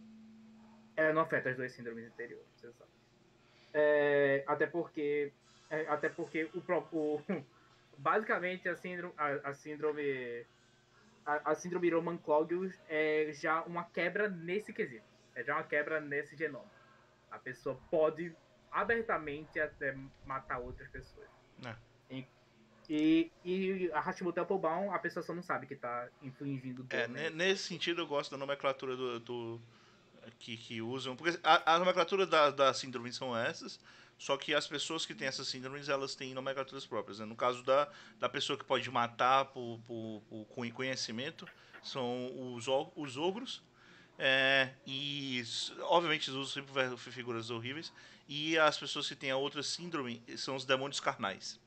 Ela não afeta as duas síndromes anteriores, exato. É, até porque. é, até porque o próprio. Basicamente a síndrome. A, a síndrome. A, a síndrome Roman Claudius é já uma quebra nesse quesito. É já uma quebra nesse genoma. A pessoa pode abertamente até matar outras pessoas. É. E, e, a Hashimoto Applebaum, a pessoa só não sabe que tá infligindo dor. É, né? ne- nesse sentido eu gosto da nomenclatura do, do- que, que usam, porque a, a nomenclatura da, da síndrome são essas, só que as pessoas que têm essas síndromes, elas têm nomenclaturas próprias. né? No caso da, da pessoa que pode matar por, por, por conhe- conhecimento, são os, os ogros, é, e obviamente eles usam sempre fi- figuras horríveis, e as pessoas que têm a outra síndrome são os demônios carnais.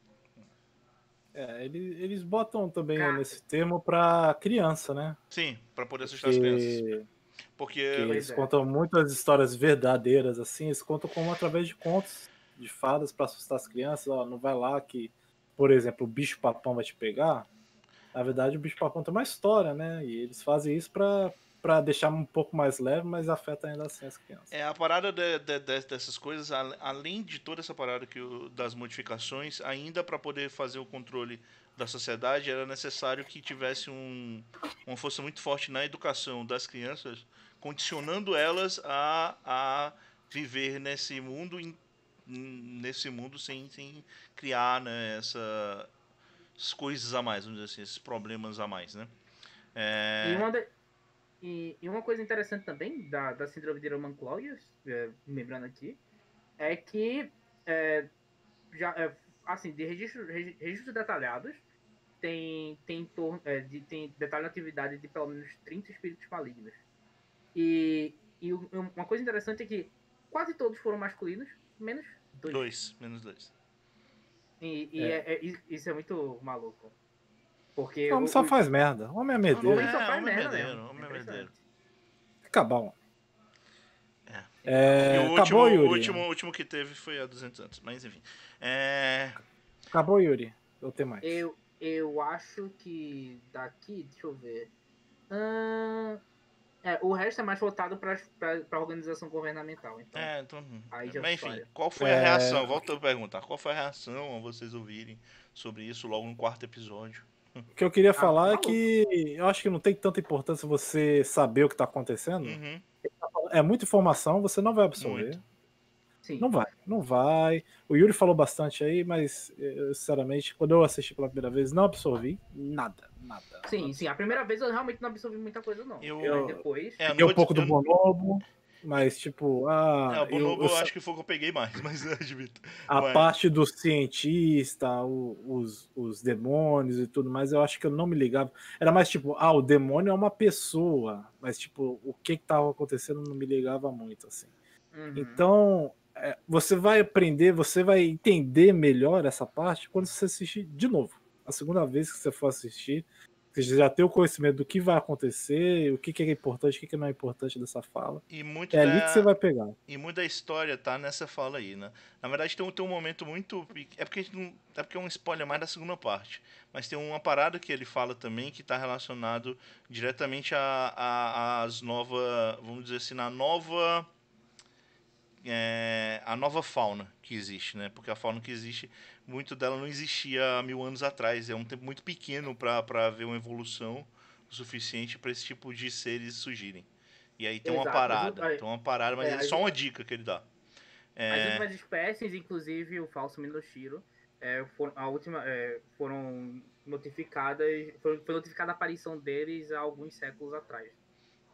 É, eles, eles botam também Cara. nesse termo pra criança, né? Sim, para poder assustar as crianças. Que, Porque eles é. contam muitas histórias verdadeiras, assim, eles contam como através de contos de fadas pra assustar as crianças, ó, não vai lá que, por exemplo, o bicho papão vai te pegar. Na verdade, o bicho papão tem uma história, né? E eles fazem isso pra, pra deixar um pouco mais leve, mas afeta ainda assim as crianças. É, a parada de- de- de- dessas coisas, além de toda essa parada que o- das modificações, ainda para poder fazer o controle da sociedade, era necessário que tivesse um, uma força muito forte na educação das crianças, condicionando elas a, a viver nesse mundo, em- nesse mundo sem, sem criar né, essa, essas coisas a mais, vamos dizer assim, esses problemas a mais, né? É, E, uma de- e- e uma coisa interessante também da, da síndrome de Roman Claudius, é, lembrando aqui, é que é, já, é, assim, de registro, regi- registros detalhados, tem, tem, em torno, é, de, tem detalhe na atividade de pelo menos 30 espíritos malignos. E, e uma coisa interessante é que quase todos foram masculinos, menos dois. dois, menos dois. E, e É. é- é- isso é muito maluco. Porque O homem o- só o- faz merda. O homem é o medeiro. homem só É, faz é merda medeiro, mesmo. homem é. Fica bom. É. É, e o último, acabou, o Yuri. último, o último que teve foi há 200 anos, mas enfim. É, Acabou, Yuri. Ou tem mais? Eu, eu acho que daqui, deixa eu ver. Ahn, é, o resto é mais voltado para a organização governamental. Então, é, então, Aí já mas enfim, história. qual foi a É. reação? Volto a perguntar. Qual foi a reação a vocês ouvirem sobre isso logo no quarto episódio? O que eu queria falar é que eu acho que não tem tanta importância você saber o que tá acontecendo. Uhum. É muita informação, você não vai absorver. Não vai, não vai. O Yuri falou bastante aí, mas eu, sinceramente, quando eu assisti pela primeira vez, não absorvi nada, nada. sim, sim. A primeira vez eu realmente não absorvi muita coisa, não. Eu- depois. É, E um pouco do eu- Bonobo, mas tipo, ah, É, o Bonobo eu, eu- eu acho que foi o que eu peguei mais, mas eu admito. a parte do cientista, o- os, os demônios e tudo mais, eu acho que eu não me ligava. Era mais tipo, ah, o demônio é uma pessoa, mas tipo, o que que tava acontecendo não me ligava muito, assim. Uhum. Então, é, você vai aprender, você vai entender melhor essa parte quando você assistir de novo. A segunda vez que você for assistir, você já tem o conhecimento do que vai acontecer, o que, que é importante, o que, que não é importante dessa fala. E muito É ali da- que você vai pegar. E muito da história tá nessa fala aí, né? Na verdade tem um, tem um momento muito. É porque, a não- é porque é um spoiler mais da segunda parte. Mas tem uma parada que ele fala também que tá relacionado diretamente a- a- às novas. Vamos dizer assim, na nova. É, a nova fauna que existe, né? Porque a fauna que existe, muito dela não existia há mil anos atrás. É um tempo muito pequeno para ver uma evolução o suficiente para esse tipo de seres surgirem. E aí tem uma Exato, parada, mas- tem uma parada, mas é, é, só gente- uma dica que ele dá. As É, últimas espécies, inclusive o falso Minoshiro, é, foram, a última, é, foram notificadas. Foi, foi notificada a aparição deles há alguns séculos atrás.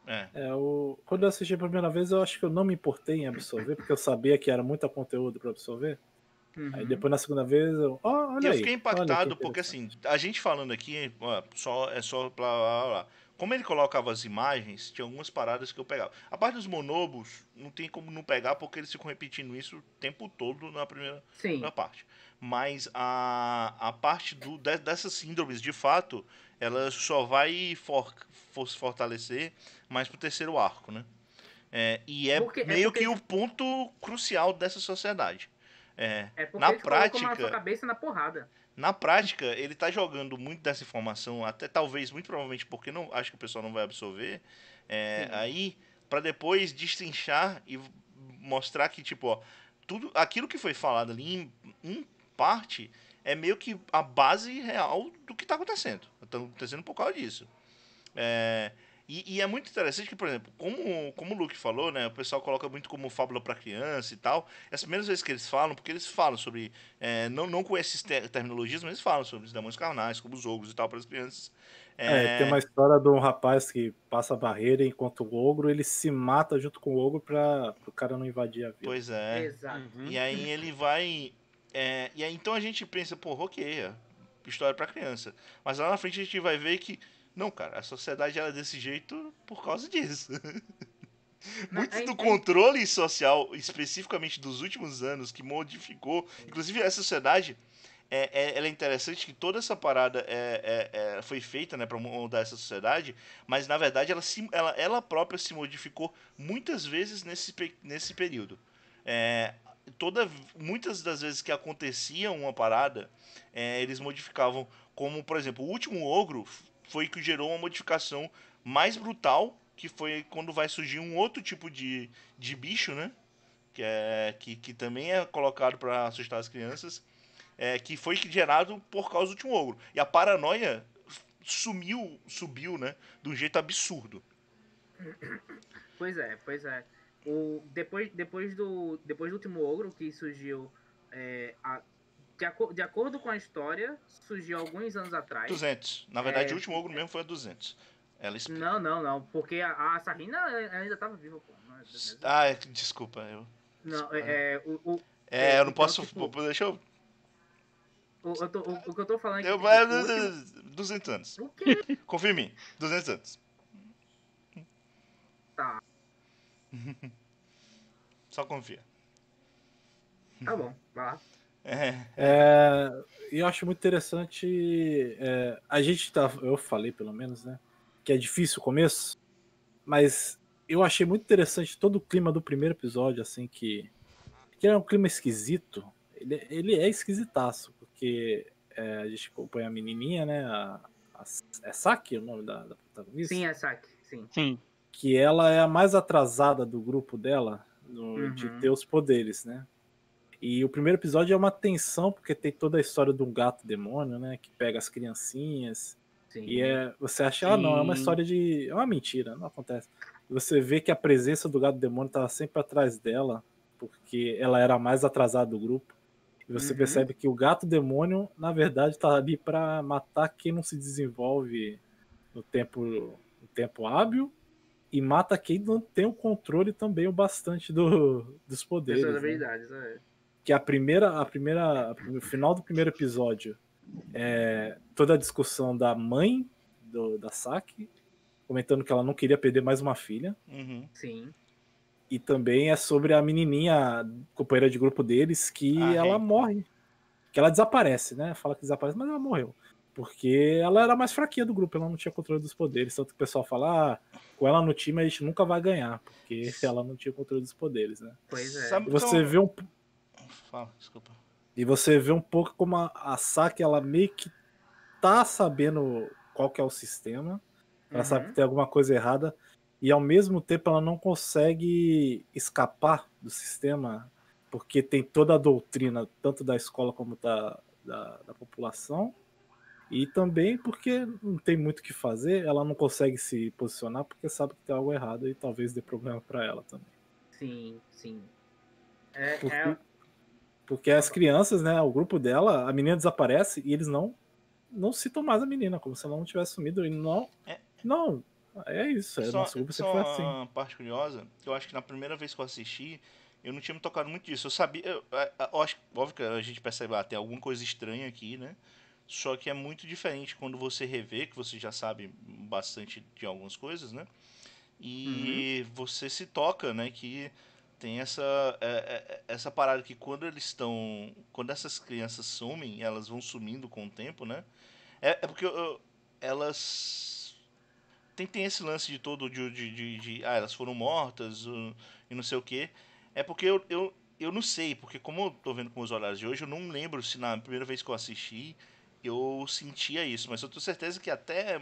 É, É, o... Quando eu assisti a primeira vez, eu acho que eu não me importei em absorver, porque eu sabia que era muito conteúdo para absorver. Uhum. Aí depois na segunda vez eu. Ó, olha eu aí, fiquei impactado porque assim, a gente falando aqui, ó, só é só blá blá blá. Como ele colocava as imagens, tinha algumas paradas que eu pegava. A parte dos monobos, não tem como não pegar porque eles ficam repetindo isso o tempo todo na primeira Sim, na parte. Mas a, a parte do, de- dessas síndromes, de fato, ela só vai for, for- se fortalecer mais pro terceiro arco, né? É, e é Porque- é meio porque- que o ponto crucial dessa sociedade. É, é porque na eles prática- a sua cabeça na porrada. na prática, ele tá jogando muito dessa informação, até talvez, muito provavelmente, porque não acho que o pessoal não vai absorver, é, aí, para depois destrinchar e mostrar que, tipo, ó, tudo aquilo que foi falado ali, em, em parte, é meio que a base real do que tá acontecendo. Tá acontecendo por causa disso. É, e, e é muito interessante que, por exemplo, como, como o Luke falou, né, o pessoal coloca muito como fábula para criança e tal. E as primeiras vezes que eles falam, porque eles falam sobre, é, não, não com esses te- terminologias, mas eles falam sobre os demônios carnais, como os ogros e tal para as crianças. É, tem uma história de um rapaz que passa a barreira enquanto o ogro ele se mata junto com o ogro para o cara não invadir a vida. Pois é. Exato. Uhum. E aí ele vai. é, e aí então a gente pensa, pô, ok, é história pra criança. Mas lá na frente a gente vai ver que. Não, cara, a sociedade ela é desse jeito por causa disso. Muito é- do é- controle social, especificamente dos últimos anos, que modificou. Inclusive, a sociedade. É, é- ela é interessante que toda essa parada é, é- é- foi feita né, para mudar essa sociedade, mas na verdade ela, se, ela, ela própria se modificou muitas vezes nesse, nesse período. É, toda, muitas das vezes que acontecia uma parada, é, eles modificavam, como por exemplo, o último ogro foi que gerou uma modificação mais brutal, que foi quando vai surgir um outro tipo de, de bicho, né? Que, é, que, que também é colocado para assustar as crianças, é, que foi gerado por causa do último ogro. E a paranoia sumiu, subiu, né? De um jeito absurdo. Pois é, pois é. O, depois, depois, do, depois do último ogro que surgiu. é, a- de, aco- de acordo com a história, surgiu alguns anos atrás. 200. Na verdade, É. o último ogro mesmo foi a 200. Ela explica. Não, não, não. Porque a, a Sarrina ainda tava viva, pô. É- Ah, é, desculpa. Eu, não, é, é, o, o, é, É, eu não então, posso. tipo, Deixa eu. o, eu tô- o, o que eu tô falando aqui. eu tipo, é, o último- 200 anos. O quê? Confia em mim. 200 anos. Tá. Só confia. Tá bom, vai lá. É, É, e eu acho muito interessante. é, a gente tá. Eu falei pelo menos, né? Que é difícil o começo, mas eu achei muito interessante todo o clima do primeiro episódio, assim, que. Que é um clima esquisito. Ele, ele é esquisitaço, porque é, a gente acompanha a menininha, né? A, a- é Saki o nome da, da protagonista? Sim, é saque, sim. Sim. que ela é a mais atrasada do grupo dela no- de Uhum. ter os poderes, né? E o primeiro episódio é uma tensão, porque tem toda a história de um gato demônio, né? Que pega as criancinhas. sim. E é, você acha, ah, não, é uma história de. É uma mentira, não acontece. Você vê que a presença do gato demônio estava sempre atrás dela, porque ela era a mais atrasada do grupo. E você Uhum. percebe que o gato demônio, na verdade, tá ali para matar quem não se desenvolve no tempo, no tempo hábil e mata quem não tem o controle também o bastante do, dos poderes. Né? habilidades, é. Que a primeira, a primeira, o final do primeiro episódio é toda a discussão da mãe do, da Saki, comentando que ela não queria perder mais uma filha. uhum. Sim. e também é sobre a menininha, companheira de grupo deles, que Ah, ela Rei. morre. Que ela desaparece, né? Fala que desaparece, mas ela morreu. Porque ela era a mais fraquinha do grupo, ela não tinha controle dos poderes. Tanto que o pessoal fala, ah, com ela no time a gente nunca vai ganhar, porque ela não tinha controle dos poderes, né? Pois é. Você vê um, Fala, desculpa. e você vê um pouco como a, a Saki, ela meio que tá sabendo qual que é o sistema, ela Uhum. sabe que tem alguma coisa errada, e ao mesmo tempo ela não consegue escapar do sistema, porque tem toda a doutrina, tanto da escola como da, da, da população, e também porque não tem muito o que fazer, ela não consegue se posicionar porque sabe que tem algo errado e talvez dê problema para ela também. Sim, sim. É, Porque, é- porque as crianças, né, o grupo dela, a menina desaparece e eles não não citam mais a menina, como se ela não tivesse sumido e não. É. Não, é isso, é, só nosso grupo sempre foi assim. uma parte curiosa, que eu acho que na primeira vez que eu assisti, eu não tinha me tocado muito disso. Eu sabia, eu, eu- eu acho, óbvio que a gente percebe, ah, tem alguma coisa estranha aqui, né? Só que é muito diferente quando você revê, que você já sabe bastante de algumas coisas, né? E você se toca, né? Que tem essa, é, é, essa parada que quando eles estão. Quando essas crianças sumem, elas vão sumindo com o tempo, né? É, é porque eu- elas. Tem, tem esse lance de todo de, de, de, de- Ah, elas foram mortas uh, e não sei o que. É porque eu, eu, eu não sei, porque como eu tô vendo com os olhares de hoje, eu não lembro se na primeira vez que eu assisti eu sentia isso, mas eu tenho certeza que até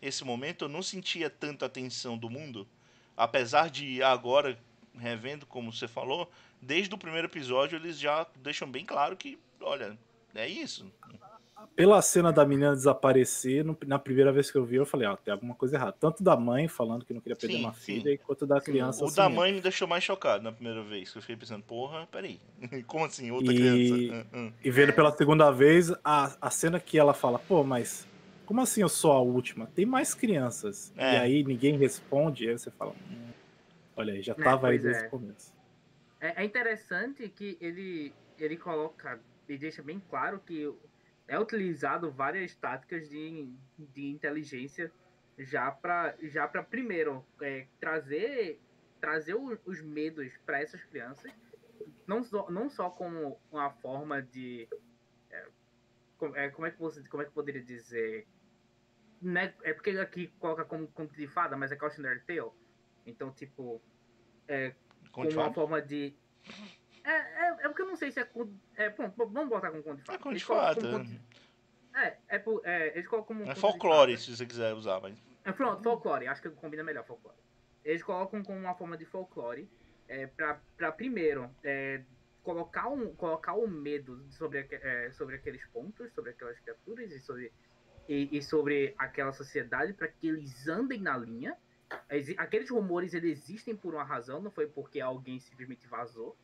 esse momento eu não sentia tanta atenção do mundo. Apesar de agora, revendo como você falou, desde o primeiro episódio eles já deixam bem claro que, olha, é isso. Pela cena da menina desaparecer, no- na primeira vez que eu vi, eu falei, ó, tem alguma coisa errada. Tanto da mãe falando que não queria perder Sim, uma sim. filha, quanto da criança. O da sumindo. mãe me deixou mais chocado na primeira vez, que eu fiquei pensando, porra, peraí, como assim, outra E- criança? Ah, ah. E vendo pela segunda vez, a, a cena que ela fala, pô, mas como assim eu sou a última? Tem mais crianças. É. E aí ninguém responde, aí você fala, hum, olha aí, já É, tava aí desde é. o começo. É, é interessante que ele, ele coloca e deixa bem claro que é utilizado várias táticas de, de inteligência já para já para primeiro é, trazer trazer o- os medos para essas crianças não só, não só como uma forma de é, como, é, como é que você como é que poderia dizer né, é porque aqui coloca como conto de fada mas é cautionary tale então tipo Conte como uma forma de. É, é, é porque eu não sei se é. é bom, vamos botar como conto de É fato. conto de fato, é. É, é, por- é, eles colocam como. É folclore, se você quiser usar, mas. É, pronto, folclore. Acho que combina melhor folclore. Eles colocam como uma forma de folclore é, pra, pra primeiro é, colocar, um, colocar o medo sobre, é, sobre aqueles pontos, sobre aquelas criaturas e sobre, e, e sobre aquela sociedade para que eles andem na linha. Aqueles rumores eles existem por uma razão, não foi porque alguém simplesmente vazou.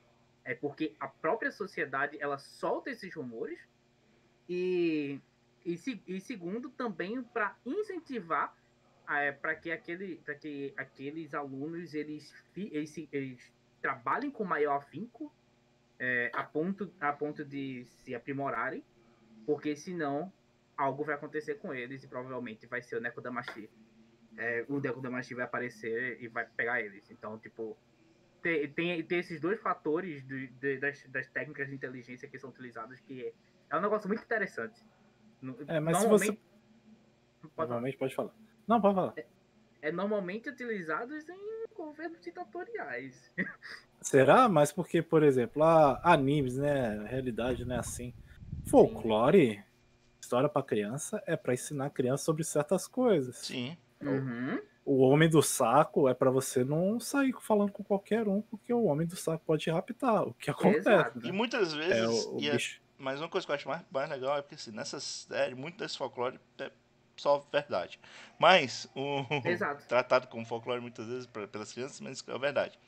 É porque a própria sociedade ela solta esses rumores e, e, e segundo também para incentivar para que aquele para que aqueles alunos eles, eles, eles trabalhem com maior afinco é, a ponto a ponto de se aprimorarem porque senão algo vai acontecer com eles e provavelmente vai ser o Neko Damashi é, o Neko Damashi vai aparecer e vai pegar eles então tipo tem, tem, tem esses dois fatores de- de- das, das técnicas de inteligência que são utilizadas que é um negócio muito interessante No- É, mas se você. Pode. Normalmente pode falar. Não, pode falar. é normalmente utilizados em governos ditatoriais. Será? Mas porque, por exemplo, a animes, né? A realidade não é assim. Folclore, história pra criança, é pra ensinar a criança sobre certas coisas. Sim. Uhum. O homem do saco é pra você não sair falando com qualquer um, porque o homem do saco pode raptar. O que acontece, Exato. E né? muitas vezes. É o, o e é-. Mas uma coisa que eu acho mais, mais legal é porque assim, nessa série, muito desse folclore é só verdade. Mas o Exato. tratado como folclore muitas vezes pra- pelas crianças, mas é verdade.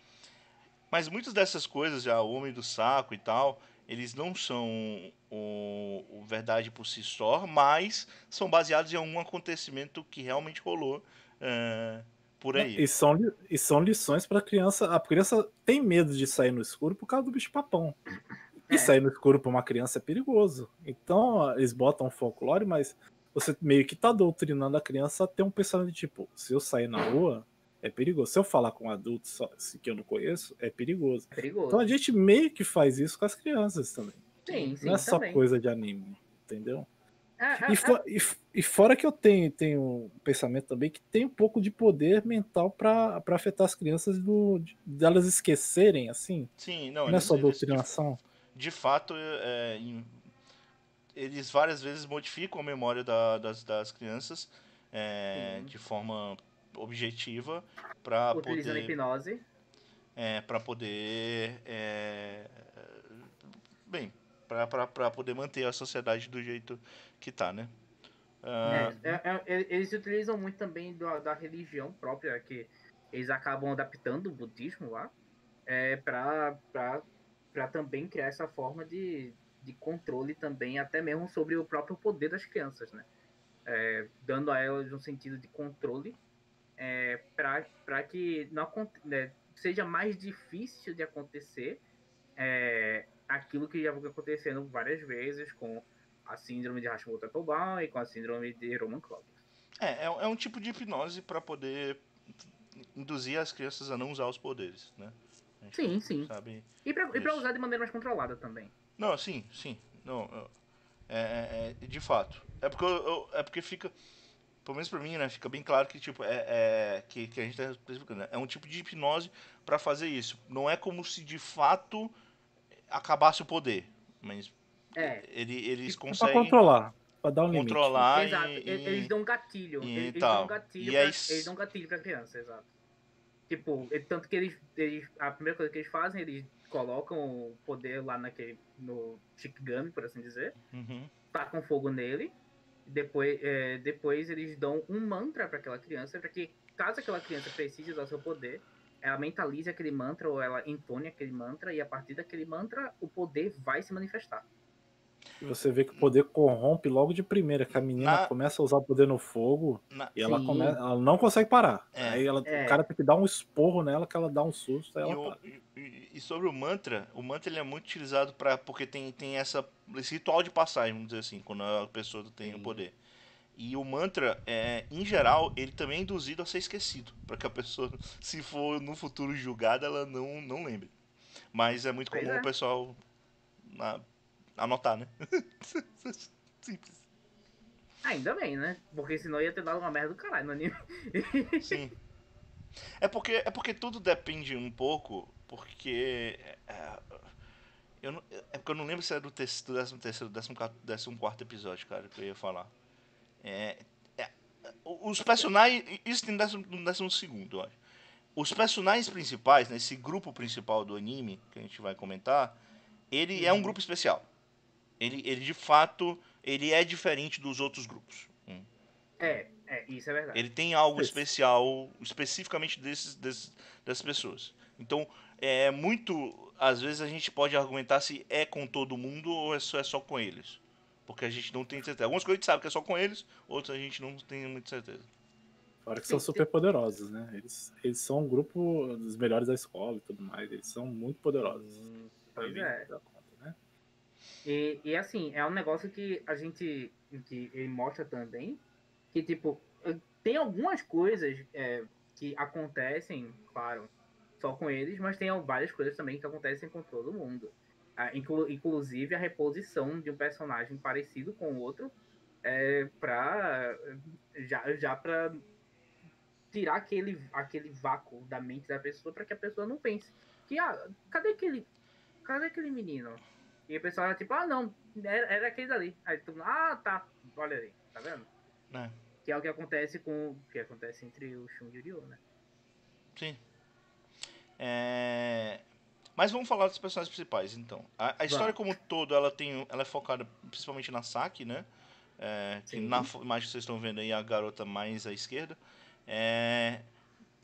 Mas muitas dessas coisas, já o homem do saco e tal, eles não são o, o verdade por si só, mas são baseados em algum acontecimento que realmente rolou é, por aí. E são, e são lições pra criança. A criança tem medo de sair no escuro por causa do bicho papão. E É. sair no escuro pra uma criança é perigoso. Então, eles botam folclore, mas você meio que tá doutrinando a criança a ter um pensamento de tipo, se eu sair na rua, é perigoso. Se eu falar com um adulto só, assim, que eu não conheço, é perigoso. É perigoso. Então a gente meio que faz isso com as crianças também. sim, sim, não é só também. coisa de anime, entendeu? É, E, fo- e f- e fora que eu tenho, tenho um pensamento também que tem um pouco de poder mental para afetar as crianças do, de- delas esquecerem, assim. Sim, não, Não, é só doutrinação. de fato, é, em- eles várias vezes modificam a memória da- das, das crianças é, de forma objetiva para utilizando poder, hipnose. é, para poder, é, bem, para poder manter a sociedade do jeito que tá, né? Ah, É, é, é, eles utilizam muito também da, da religião própria, que eles acabam adaptando o budismo lá, é, para também criar essa forma de, de controle também, até mesmo sobre o próprio poder das crianças, né? É, dando a elas um sentido de controle é, para que não, né, seja mais difícil de acontecer é, aquilo que já vem acontecendo várias vezes com a síndrome de Hashimoto-Tobal e com a síndrome de Roman Clock. é, é, é um tipo de hipnose para poder induzir as crianças a não usar os poderes, né? Sim, sim. Sabe? E Isso. usar de maneira mais controlada também. Não, sim, sim. Não, é, é- é, de fato. É porque, eu- eu- é porque fica, pelo menos pra mim, né, fica bem claro que tipo é, é- que, que a gente tá explicando, né, é um tipo de hipnose pra fazer isso. Não é como se de fato acabasse o poder, mas É, ele, eles Pra conseguem controlar, pra dar um limite. controlar exato. e, Eles dão um gatilho. e eles, eles tal. dão um gatilho pra, aí- eles dão um gatilho pra criança, exato. Tipo, é tanto que eles, eles. A primeira coisa que eles fazem, eles colocam o poder lá naquele. no Shikigami, por assim dizer. Uhum. Tacam fogo nele. Depois, é, depois eles dão um mantra pra aquela criança, pra que caso aquela criança precise usar seu poder, ela mentalize aquele mantra ou ela entone aquele mantra e a partir daquele mantra o poder vai se manifestar. Você vê que o poder corrompe logo de primeira, que a menina Na- começa a usar o poder no fogo Na- e ela, Sim. come... ela não consegue parar. É. Aí ela... É. o cara tem que dar um esporro nela, que ela dá um susto, E, ela o- e- sobre o mantra, o mantra ele é muito utilizado para porque tem, tem essa, esse ritual de passagem, vamos dizer assim, quando a pessoa tem o Sim. poder. E o mantra, é, em geral, ele também é induzido a ser esquecido, para que a pessoa, se for no futuro julgada, ela não, não lembre. Mas é muito comum é. o pessoal na- anotar, né? Simples. Ainda bem, né? Porque senão ia ter dado uma merda do caralho no anime. Sim. É porque, é porque tudo depende um pouco, porque. É, eu não, é porque eu não lembro se era do, te, do 13 terceiro, 14 quarto episódio, cara, que eu ia falar. É, é, os personagens. Isso tem no 12, no 12 segundo, eu acho. Os personagens principais, nesse grupo principal do anime, que a gente vai comentar, ele é um grupo especial. Ele, ele de fato, ele é diferente dos outros grupos. Hum. É, é, isso é verdade. Ele tem algo Isso. especial, especificamente desses, desses, dessas pessoas. Então, é muito. Às vezes a gente pode argumentar se é com todo mundo ou é só, é só com eles. Porque a gente não tem certeza. Algumas coisas a gente sabe que é só com eles, outras a gente não tem muita certeza. Fora que são super poderosos, né? Eles, eles são um grupo dos melhores da escola e tudo mais. Eles são muito poderosos. Pois Pra mim, é. E, e assim, é um negócio que a gente. que ele mostra também. Que, tipo, tem algumas coisas é, que acontecem, claro, só com eles, mas tem várias coisas também que acontecem com todo mundo. Ah, inclu- inclusive a reposição de um personagem parecido com o outro é, pra. Já, já pra tirar aquele, aquele vácuo da mente da pessoa para que a pessoa não pense. Que, ah, cadê aquele. Cadê aquele menino? E a pessoa era tipo, ah não, era, era aquele dali. Aí tu, ah tá, olha aí, tá vendo? Né? Que é o que acontece com. O que acontece entre o Shun e o Ryo, né? Sim. É, Mas vamos falar dos personagens principais, então. A, a história como um todo, ela tem, ela é focada principalmente na Saki, né? É, que na imagem que vocês estão vendo aí, a garota mais à esquerda. É,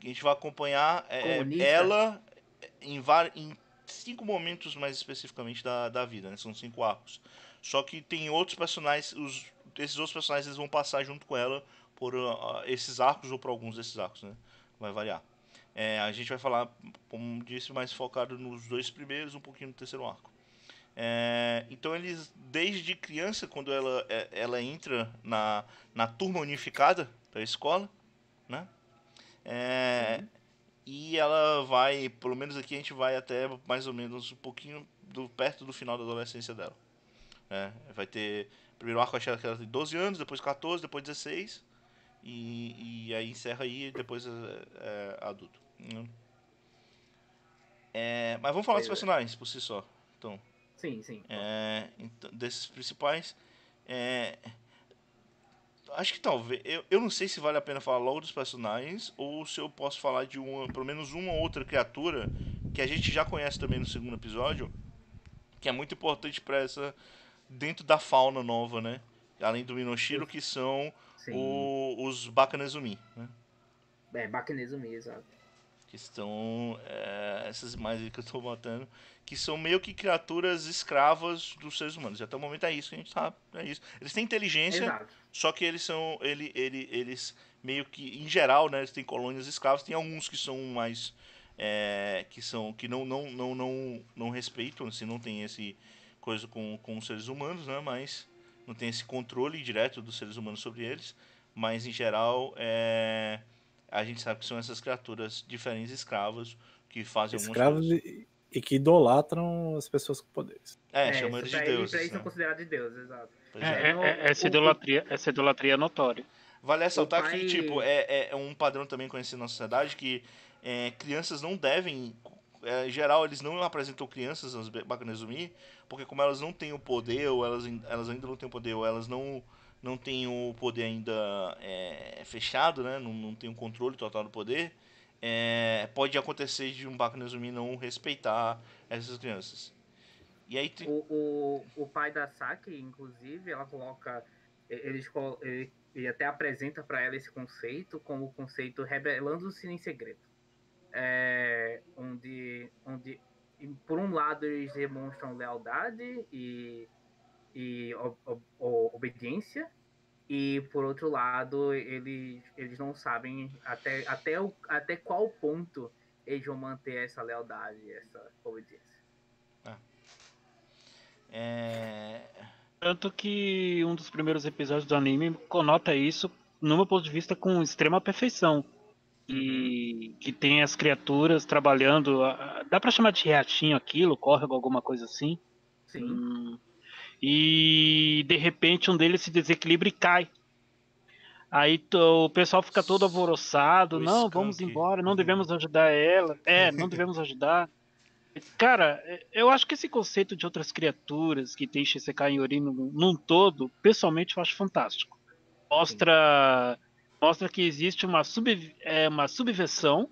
A gente vai acompanhar é, ela em, var- em cinco momentos mais especificamente da, da vida, né? São cinco arcos. Só que tem outros personagens, os, esses outros personagens eles vão passar junto com ela por ah, esses arcos ou por alguns desses arcos, né? Vai variar. É, a gente vai falar, como disse, mais focado nos dois primeiros, um pouquinho no terceiro arco. É, então eles, desde criança, quando ela, é, ela entra na, na turma unificada da escola, né? É, e ela vai, pelo menos aqui a gente vai até mais ou menos um pouquinho do, perto do final da adolescência dela. É, vai ter. Primeiro arco acho que ela tem 12 anos, depois 14, depois 16. E, e aí encerra aí depois é, é adulto. Hum. É, mas vamos falar dos personagens por si só. Então, sim, sim. É, então, desses principais. É, acho que talvez. Eu, eu não sei se vale a pena falar logo dos personagens ou se eu posso falar de uma, pelo menos uma ou outra criatura que a gente já conhece também no segundo episódio, que é muito importante para essa dentro da fauna nova, né? Além do Minoshiro, que são o, os Bakanezumi, né? É, Bakanezumi, exato. Que estão é, essas imagens que eu estou botando, que são meio que criaturas escravas dos seres humanos. E até o momento é isso que a gente sabe, é isso. Eles têm inteligência, Exato. Só que eles são, ele, ele, eles meio que, em geral, né, eles têm colônias escravas. Tem alguns que são mais, é, que são, que não, não, não, não, não respeitam, assim, não tem esse coisa com, com os seres humanos, né, mas não tem esse controle direto dos seres humanos sobre eles. Mas em geral, é, a gente sabe que são essas criaturas diferentes escravas que fazem Escravos e, e, que idolatram as pessoas com poderes. É, é chamam eles de deuses. Isso né? são considerados de deuses, exato. É, é, é, essa, idolatria, essa idolatria é notória. Vale ressaltar pai... que, tipo, é, é um padrão também conhecido na sociedade que é, crianças não devem. É, em geral, eles não apresentam crianças nas Bakanezumi, porque como elas não têm o poder, ou elas, elas ainda não têm o poder, ou elas não não tem o poder ainda é, fechado, né? não, não tem o controle total do poder, é, pode acontecer de um Bakunazumi não respeitar essas crianças. E aí tem... o, o, o pai da Saki, inclusive, ela coloca. Ele, ele, ele até apresenta para ela esse conceito como o conceito revelando-se em segredo. É, onde, onde, por um lado, eles demonstram lealdade e e obediência e por outro lado eles, eles não sabem até, até, o, até qual ponto eles vão manter essa lealdade essa obediência. É... tanto que um dos primeiros episódios do anime conota isso no meu ponto de vista com extrema perfeição e uhum. que tem as criaturas trabalhando dá para chamar de reatinho aquilo córrego alguma coisa assim sim hum, e de repente um deles se desequilibra e cai. Aí o pessoal fica todo alvoroçado, o não, skunk. vamos embora, não devemos ajudar ela. É, não devemos ajudar. Cara, eu acho que esse conceito de outras criaturas que tem Shisekai Yori num, num todo, pessoalmente eu acho fantástico. Mostra mostra que existe uma, sub, é, uma subversão,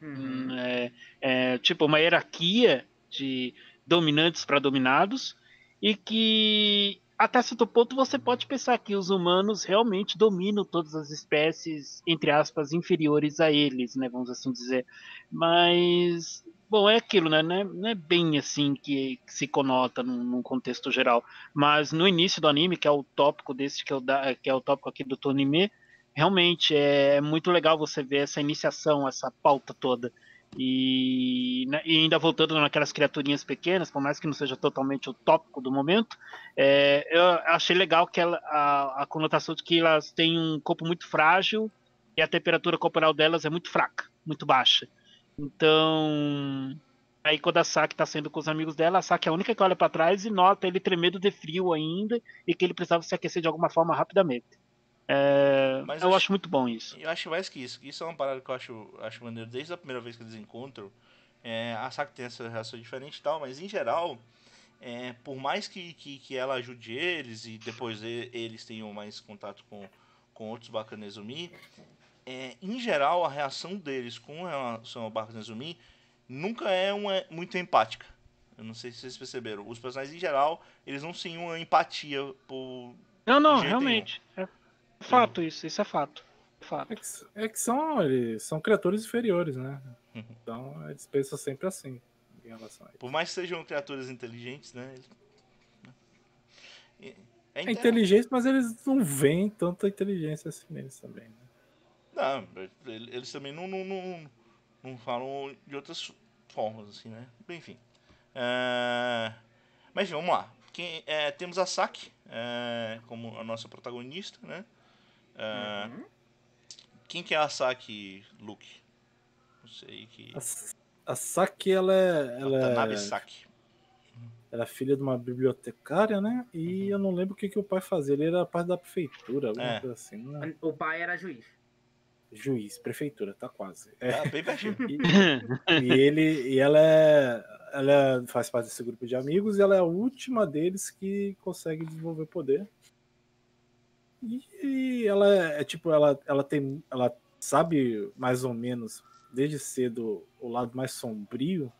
uhum. é, é, tipo uma hierarquia de dominantes para dominados, e que até certo ponto você pode pensar que os humanos realmente dominam todas as espécies, entre aspas, inferiores a eles, né? Vamos assim dizer. Mas, bom, é aquilo, né? Não é, não é bem assim que, que se conota num, num, contexto geral. Mas no início do anime, que é o tópico desse que, eu da, que é o tópico aqui do Tonime, realmente é muito legal você ver essa iniciação, essa pauta toda. E, né, e, ainda voltando naquelas criaturinhas pequenas, por mais que não seja totalmente o tópico do momento, é, eu achei legal que ela, a, a, conotação de que elas têm um corpo muito frágil e a temperatura corporal delas é muito fraca, muito baixa. Então, aí quando a Saki está saindo com os amigos dela, a Saki é a única que olha para trás e nota ele tremendo de frio ainda e que ele precisava se aquecer de alguma forma rapidamente. É, Mas eu acho, acho, muito bom isso. Eu acho mais que isso. Isso é uma parada que eu acho, acho maneiro desde a primeira vez que eles encontram. É, a Saki tem essa reação diferente e tal, mas em geral, é, por mais que, que, que, ela ajude eles e depois eles tenham mais contato com, com outros Bakanezumi, é, em geral a reação deles com relação ao Bakanezumi nunca é uma, muito empática. Eu não sei se vocês perceberam. Os personagens em geral, eles não têm uma empatia por. Não, não, realmente. É Fato isso, isso é fato. fato. É, que, é que são, eles são criaturas inferiores, né? Uhum. Então eles pensam sempre assim em relação a isso. Por mais que sejam criaturas inteligentes, né? É, é inteligente, mas eles não veem tanta inteligência assim neles também. Né? Não, eles também não, não, não, não falam de outras formas, assim, né? Enfim. É... Mas vamos lá. Quem, é, temos a Saki é, como a nossa protagonista, né? Uh, quem que é a Saki Luke? Não sei que. A, a Saki, ela é. Ela Watanabe é, Saki. ela é filha de uma bibliotecária, né? E eu não lembro o que, que o pai fazia. Ele era parte da prefeitura, alguma É. coisa assim. Né? O pai era juiz. Juiz, prefeitura, tá quase. É, Tá bem pertinho. e ele e ela é. Ela é- faz parte desse grupo de amigos e ela é a última deles que consegue desenvolver poder. E, e ela é, é tipo, ela, ela tem. Ela sabe mais ou menos, desde cedo, o lado mais sombrio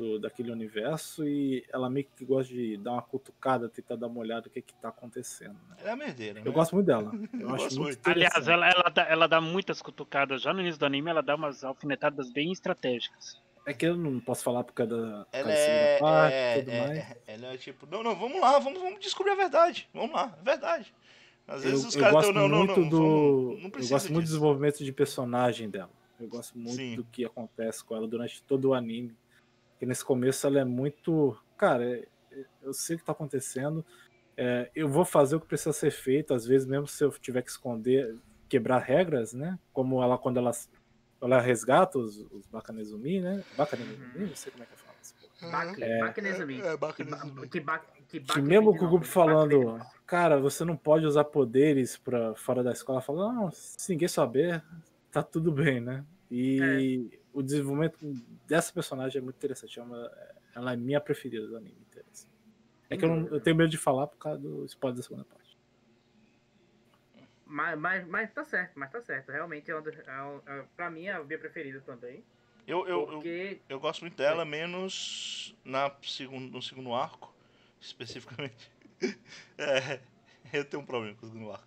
do, daquele universo e ela meio que gosta de dar uma cutucada, tentar dar uma olhada no que, que tá acontecendo. né? Ela é a merdeira. Eu né? gosto muito dela. Eu, Eu acho gosto muito. Aliás, ela, ela, dá, ela dá muitas cutucadas. Já no início do anime, ela dá umas alfinetadas bem estratégicas. É que eu não posso falar por causa da, Ela é, parte é, e tudo é- mais. é- ela é tipo, não, não, vamos lá, vamos, vamos descobrir a verdade. Vamos lá, é verdade. Às vezes eu, os eu caras gosto tão, não, não, muito não, do vamos- não eu gosto muito do desenvolvimento de personagem dela eu gosto muito Sim. do que acontece com ela durante todo o anime que nesse começo ela é muito cara é- é- eu sei o que tá acontecendo é, eu vou fazer o que precisa ser feito às vezes mesmo se eu tiver que esconder quebrar regras né como ela quando ela ela resgata os, os Bakanezumi né Bakanezumi não sei como é que fala isso. Bak- É. Bakenezumi. É, Que Bakenezumi. ba- Que, ba- que, que mesmo com o grupo falando, cara, você não pode usar poderes para fora da escola, fala, não, se ninguém saber, tá tudo bem, né? E o desenvolvimento dessa personagem é muito interessante, é uma- ela é minha preferida do anime inteiro. assim. É que eu, não- eu tenho medo de falar por causa do spoiler da segunda parte. Mas, mas, mas tá certo, mas tá certo. Realmente é uma, é uma- é- pra mim é a minha preferida também. Eu, eu, eu, porque eu gosto muito dela, menos na segundo, no segundo arco, especificamente. É, eu tenho um problema com o segundo arco.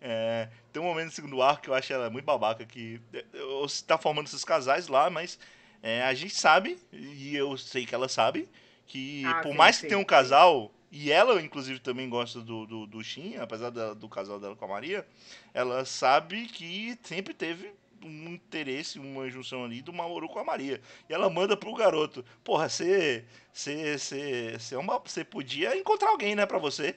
É, tem um momento no segundo arco que eu acho ela muito babaca, que é, você tá formando esses casais lá, mas é, a gente sabe, e eu sei que ela sabe, que Ah, por sim, mais que sim, tenha um casal, e ela inclusive também gosta do, do, do Shin, apesar da- do casal dela com a Maria, ela sabe que sempre teve um interesse, uma junção ali do Mamoru com a Maria. E ela manda pro garoto, porra, você você você você é você podia encontrar alguém, né, pra você.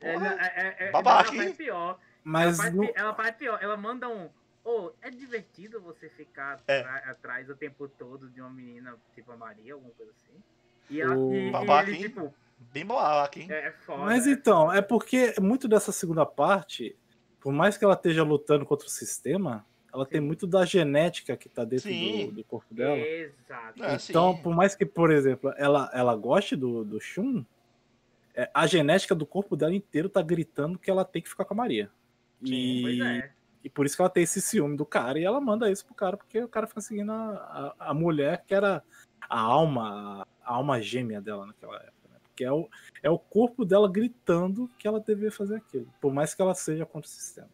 É, porra, é, é, é, babaca, ela faz pior. Mas ela, faz, no- ela faz pior. Ela manda um. Ô, é divertido você ficar É. atrás o tempo todo de uma menina tipo a Maria, alguma coisa assim. E, ela, O- e- e Babaca, ele, hein? tipo, bem babaca, hein? é, é foda. Mas é então, é porque muito dessa segunda parte, por mais que ela esteja lutando contra o sistema, ela tem Sim. muito da genética que tá dentro do, do corpo dela. Exato. É, Então, sim. por mais que, por exemplo, ela, ela goste do, do Shun, é, a genética do corpo dela inteiro tá gritando que ela tem que ficar com a Maria. Sim. Pois E, é. e por isso que ela tem esse ciúme do cara e ela manda isso pro cara, porque o cara fica seguindo a, a, a mulher que era a alma, a alma gêmea dela naquela época. Né? Porque é o, é o corpo dela gritando que ela deveria fazer aquilo, por mais que ela seja contra o sistema.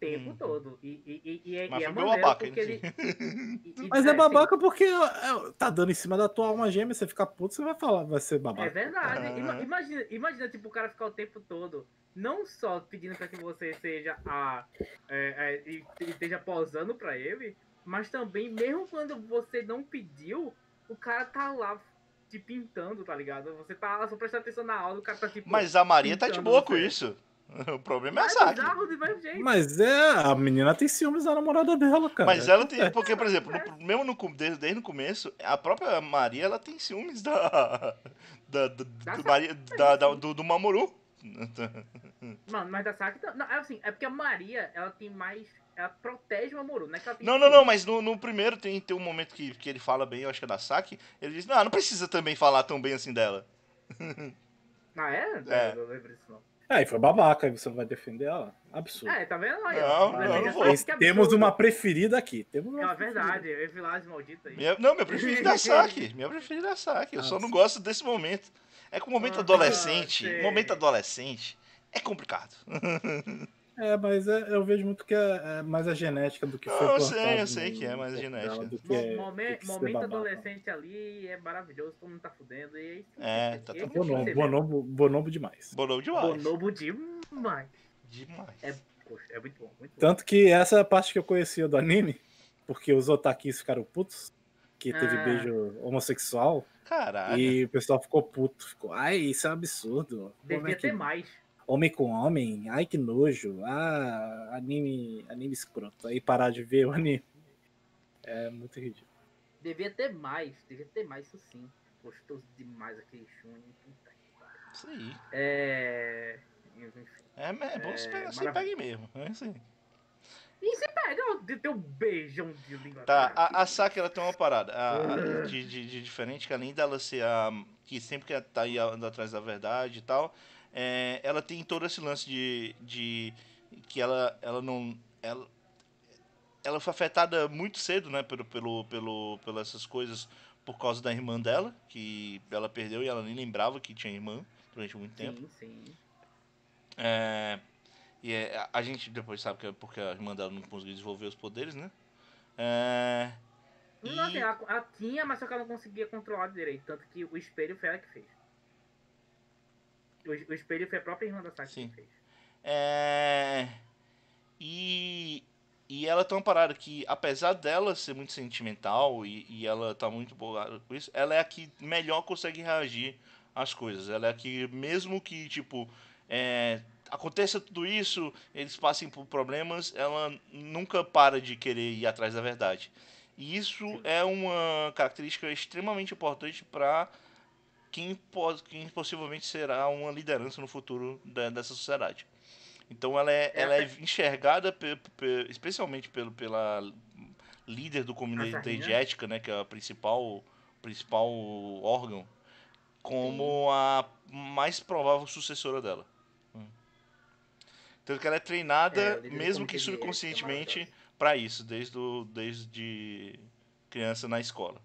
O tempo Uhum. todo. E, e, e, e, é- Mas e é maneiro babaca, porque ele. e- e- Mas é, é sim, babaca porque é, tá dando em cima da tua alma gêmea, você fica puto, você vai falar, vai ser babaca. É verdade. Ah. Ima- Imagina, imagina, tipo, o cara ficar o tempo todo, não só pedindo pra que você seja a. é, é, e, e esteja posando pra ele, mas também, mesmo quando você não pediu, o cara tá lá te pintando, tá ligado? Você tá lá só prestando atenção na aula, o cara tá tipo. Mas a Maria tá de boa com você. isso. O problema é a é Saki. do jeito. Mas é, a menina tem ciúmes da namorada dela, cara. Mas ela tem, porque, por exemplo, no- mesmo no, desde, desde o começo, a própria Maria, ela tem ciúmes da, da, da- do, Da Maria, da- da- do, do Mamoru. Mano, mas da Saki. Não, é assim, é porque a Maria, ela tem mais. Ela protege o é ela tem Não, não, não, mas no, no primeiro tem, tem um momento que, que ele fala bem, eu acho que é da Saki, ele diz, não, não precisa também falar tão bem assim dela. Ah, é? É. Eu não lembro disso, não. Aí foi babaca, aí você não vai defender ela. Absurdo. É, tá vendo? Aí, Não, não, não veja vou. que temos uma preferida aqui. Temos uma É preferida. verdade, eu vi lá as malditas aí. Minha- não, minha preferida é a Saki. Minha preferida é a Saki. Eu Ah, só não sim. gosto desse momento. É que o momento Ah, adolescente, momento adolescente é complicado. É, mas é- eu vejo muito que é, é mais a genética do que foi eu sei, eu sei que é mais a corpo genética. do que é- momen- do que momento adolescente ali é maravilhoso, todo mundo tá fudendo. E é isso. É, tá aí, todo é isso Bonobo, bonobo, bonobo demais. Bonou demais. Bonobo demais. Demais. É, poxa, é muito bom, muito bom. Tanto que essa é a parte que eu conhecia do anime, porque os otakis ficaram putos, que teve Ah. beijo homossexual, Caralho. e o pessoal ficou puto. Ficou, ai, isso é um absurdo. É Devia que ter mais. Homem com homem, ai que nojo, ah, anime, anime escroto. Aí parar de ver o anime. É muito ridículo. Devia ter mais, devia ter mais, isso sim. Gostoso demais aquele Shun. que. Isso aí. É. É, é bom se É, pegar, se maravilha. pegue mesmo. É aí. E se pega ter um beijão de língua. Tá, a, a Saki ela tem uma parada a- a- de, de, de diferente, que além dela ser a. que sempre quer tá aí andando atrás da verdade e tal, é, ela tem todo esse lance de. de que ela, ela não. Ela, ela foi afetada muito cedo, né, pelo, pelo, pelo, pelas essas coisas por causa da irmã dela, que ela perdeu e ela nem lembrava que tinha irmã durante muito tempo. Sim, sim. É, e é, a- a gente depois sabe que é porque a irmã dela não conseguiu desenvolver os poderes, né? É, Não, E- assim, ela, ela tinha, mas só que ela não conseguia controlar direito. Tanto que o espelho foi ela que fez. O, o espelho foi a própria irmã da Saki Sim. que fez. É, E, e ela tem uma parada que, apesar dela ser muito sentimental e, e ela tá muito bolada com isso, ela é a que melhor consegue reagir às coisas. Ela é a que, mesmo que, tipo, é, aconteça tudo isso, eles passem por problemas, ela nunca para de querer ir atrás da verdade. E isso é uma característica extremamente importante para quem, pode, quem possivelmente será uma liderança no futuro da- dessa sociedade. Então ela é, É, ela é é. enxergada pe- pe- especialmente pelo, pela líder do comitê de ética, né, que é a principal, principal órgão, como a mais provável sucessora dela. Hum. Tanto que ela é É, treinada, o do mesmo que é subconscientemente, para isso, desde, o, desde criança na escola.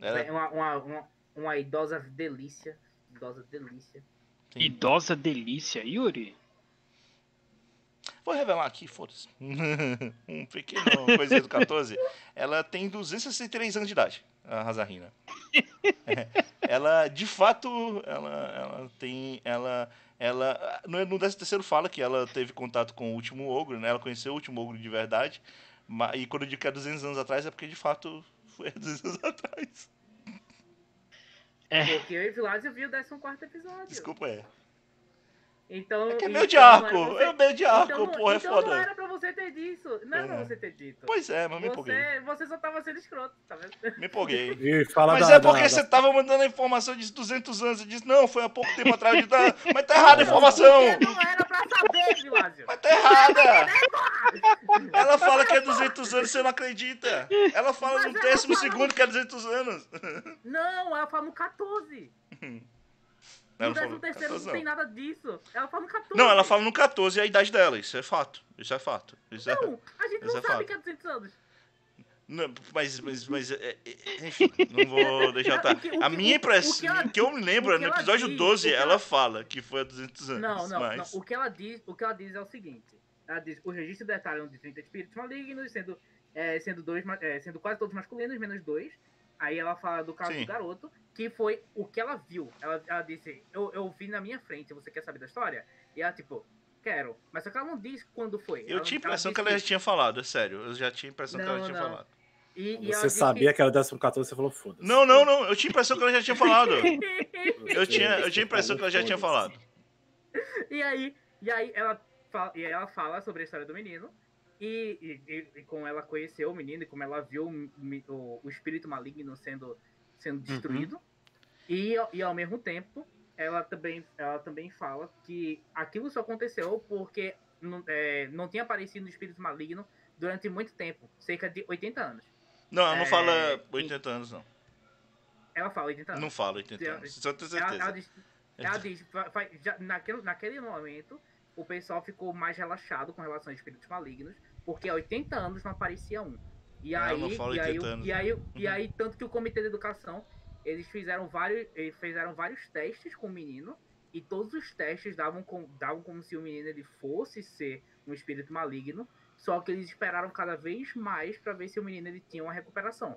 Ela, É uma, uma, uma, uma idosa delícia. Idosa delícia. sim. Idosa delícia, Yuri. Vou revelar aqui, foda-se. um pequeno coisinha do 14. Ela tem 263 anos de idade, a Razarina. É, ela, de fato, ela, ela tem. Ela. Ela. No, no 13 terceiro fala que ela teve contato com o último ogro, né? Ela conheceu o último ogro de verdade. ma- E quando eu digo que é 200 anos atrás, é porque de fato foi há 200 anos atrás. É, Porque eu e Vilásio vi o 14 episódio. Desculpa, é. Então, É que é então meio de não arco. era pra você- É meio de arco, então, não- porra, é então não foda. era pra você ter disso. Não era pra É. você ter dito. Pois é, mas me empolguei. Você, você só tava sendo escroto, tá vendo? Me empolguei. E fala Mas da, é porque da- você da- tava mandando a informação de 200 anos e disse, não, foi há pouco tempo atrás. Disse, "Ah, mas tá errada a informação! Não era pra saber, Vilásio. Mas tá errada! Ela fala que é 200 anos, você não acredita. Ela fala Mas no ela décimo fala- segundo que é 200 anos. Não, ela fala no 14. Ela No fala 13 no terceiro 14, não tem nada disso. Ela fala no 14. Não, ela fala no 14 e a idade dela, isso é fato. Isso é fato. Isso é... Não, a gente não é sabe fato. que é 200 anos. Não, mas, mas, mas é, é, enfim, não vou deixar tá. Que- A que- minha impressão, o que ela- que eu me lembro, no episódio diz, 12, o que ela ela- fala que foi há 200 anos. Não, não, mas... não. O que ela diz, o que ela diz é o seguinte. Ela diz, os registros detalham de 30 espíritos malignos, sendo, é, sendo, dois, é, sendo quase todos masculinos, menos dois. Aí ela fala do caso Sim. do garoto, que foi o que ela viu. Ela, ela disse, eu, eu vi na minha frente, você quer saber da história? E ela, tipo, quero. Mas só que ela não diz quando foi. Eu Ela- tinha a impressão que ela já tinha falado, é sério. Eu já tinha a impressão que ela Não, tinha não. falado. E, e Você sabia que era o 14 você falou foda-se. Não, não, não. Eu tinha a impressão que ela já tinha falado. que- Eu tinha, eu tinha a impressão que ela já tinha falado. E aí, e aí ela, e ela fala sobre a história do menino. E, e, e- e como ela conheceu o menino e como ela viu o, o, o espírito maligno sendo, sendo destruído. E, ao- e ao mesmo tempo, ela também, ela também fala que aquilo só aconteceu porque não, é, não tinha aparecido o espírito maligno durante muito tempo cerca de 80 anos. Não, ela não É, fala e- 80 anos, não. Ela fala 80 anos. Não fala 80 anos. Só tenho Ela, ela certeza. diz, ela diz já, naquele, naquele momento, o pessoal ficou mais relaxado com relação a espíritos malignos, porque há 80 anos não aparecia um. E Ela aí, não e, aí, 80 o- anos, e, aí, e Uhum. aí, tanto que o Comitê de Educação, eles fizeram vários, eles fizeram vários testes com o menino, e todos os testes davam, com, davam como se o menino ele fosse ser um espírito maligno, só que eles esperaram cada vez mais para ver se o menino ele tinha uma recuperação.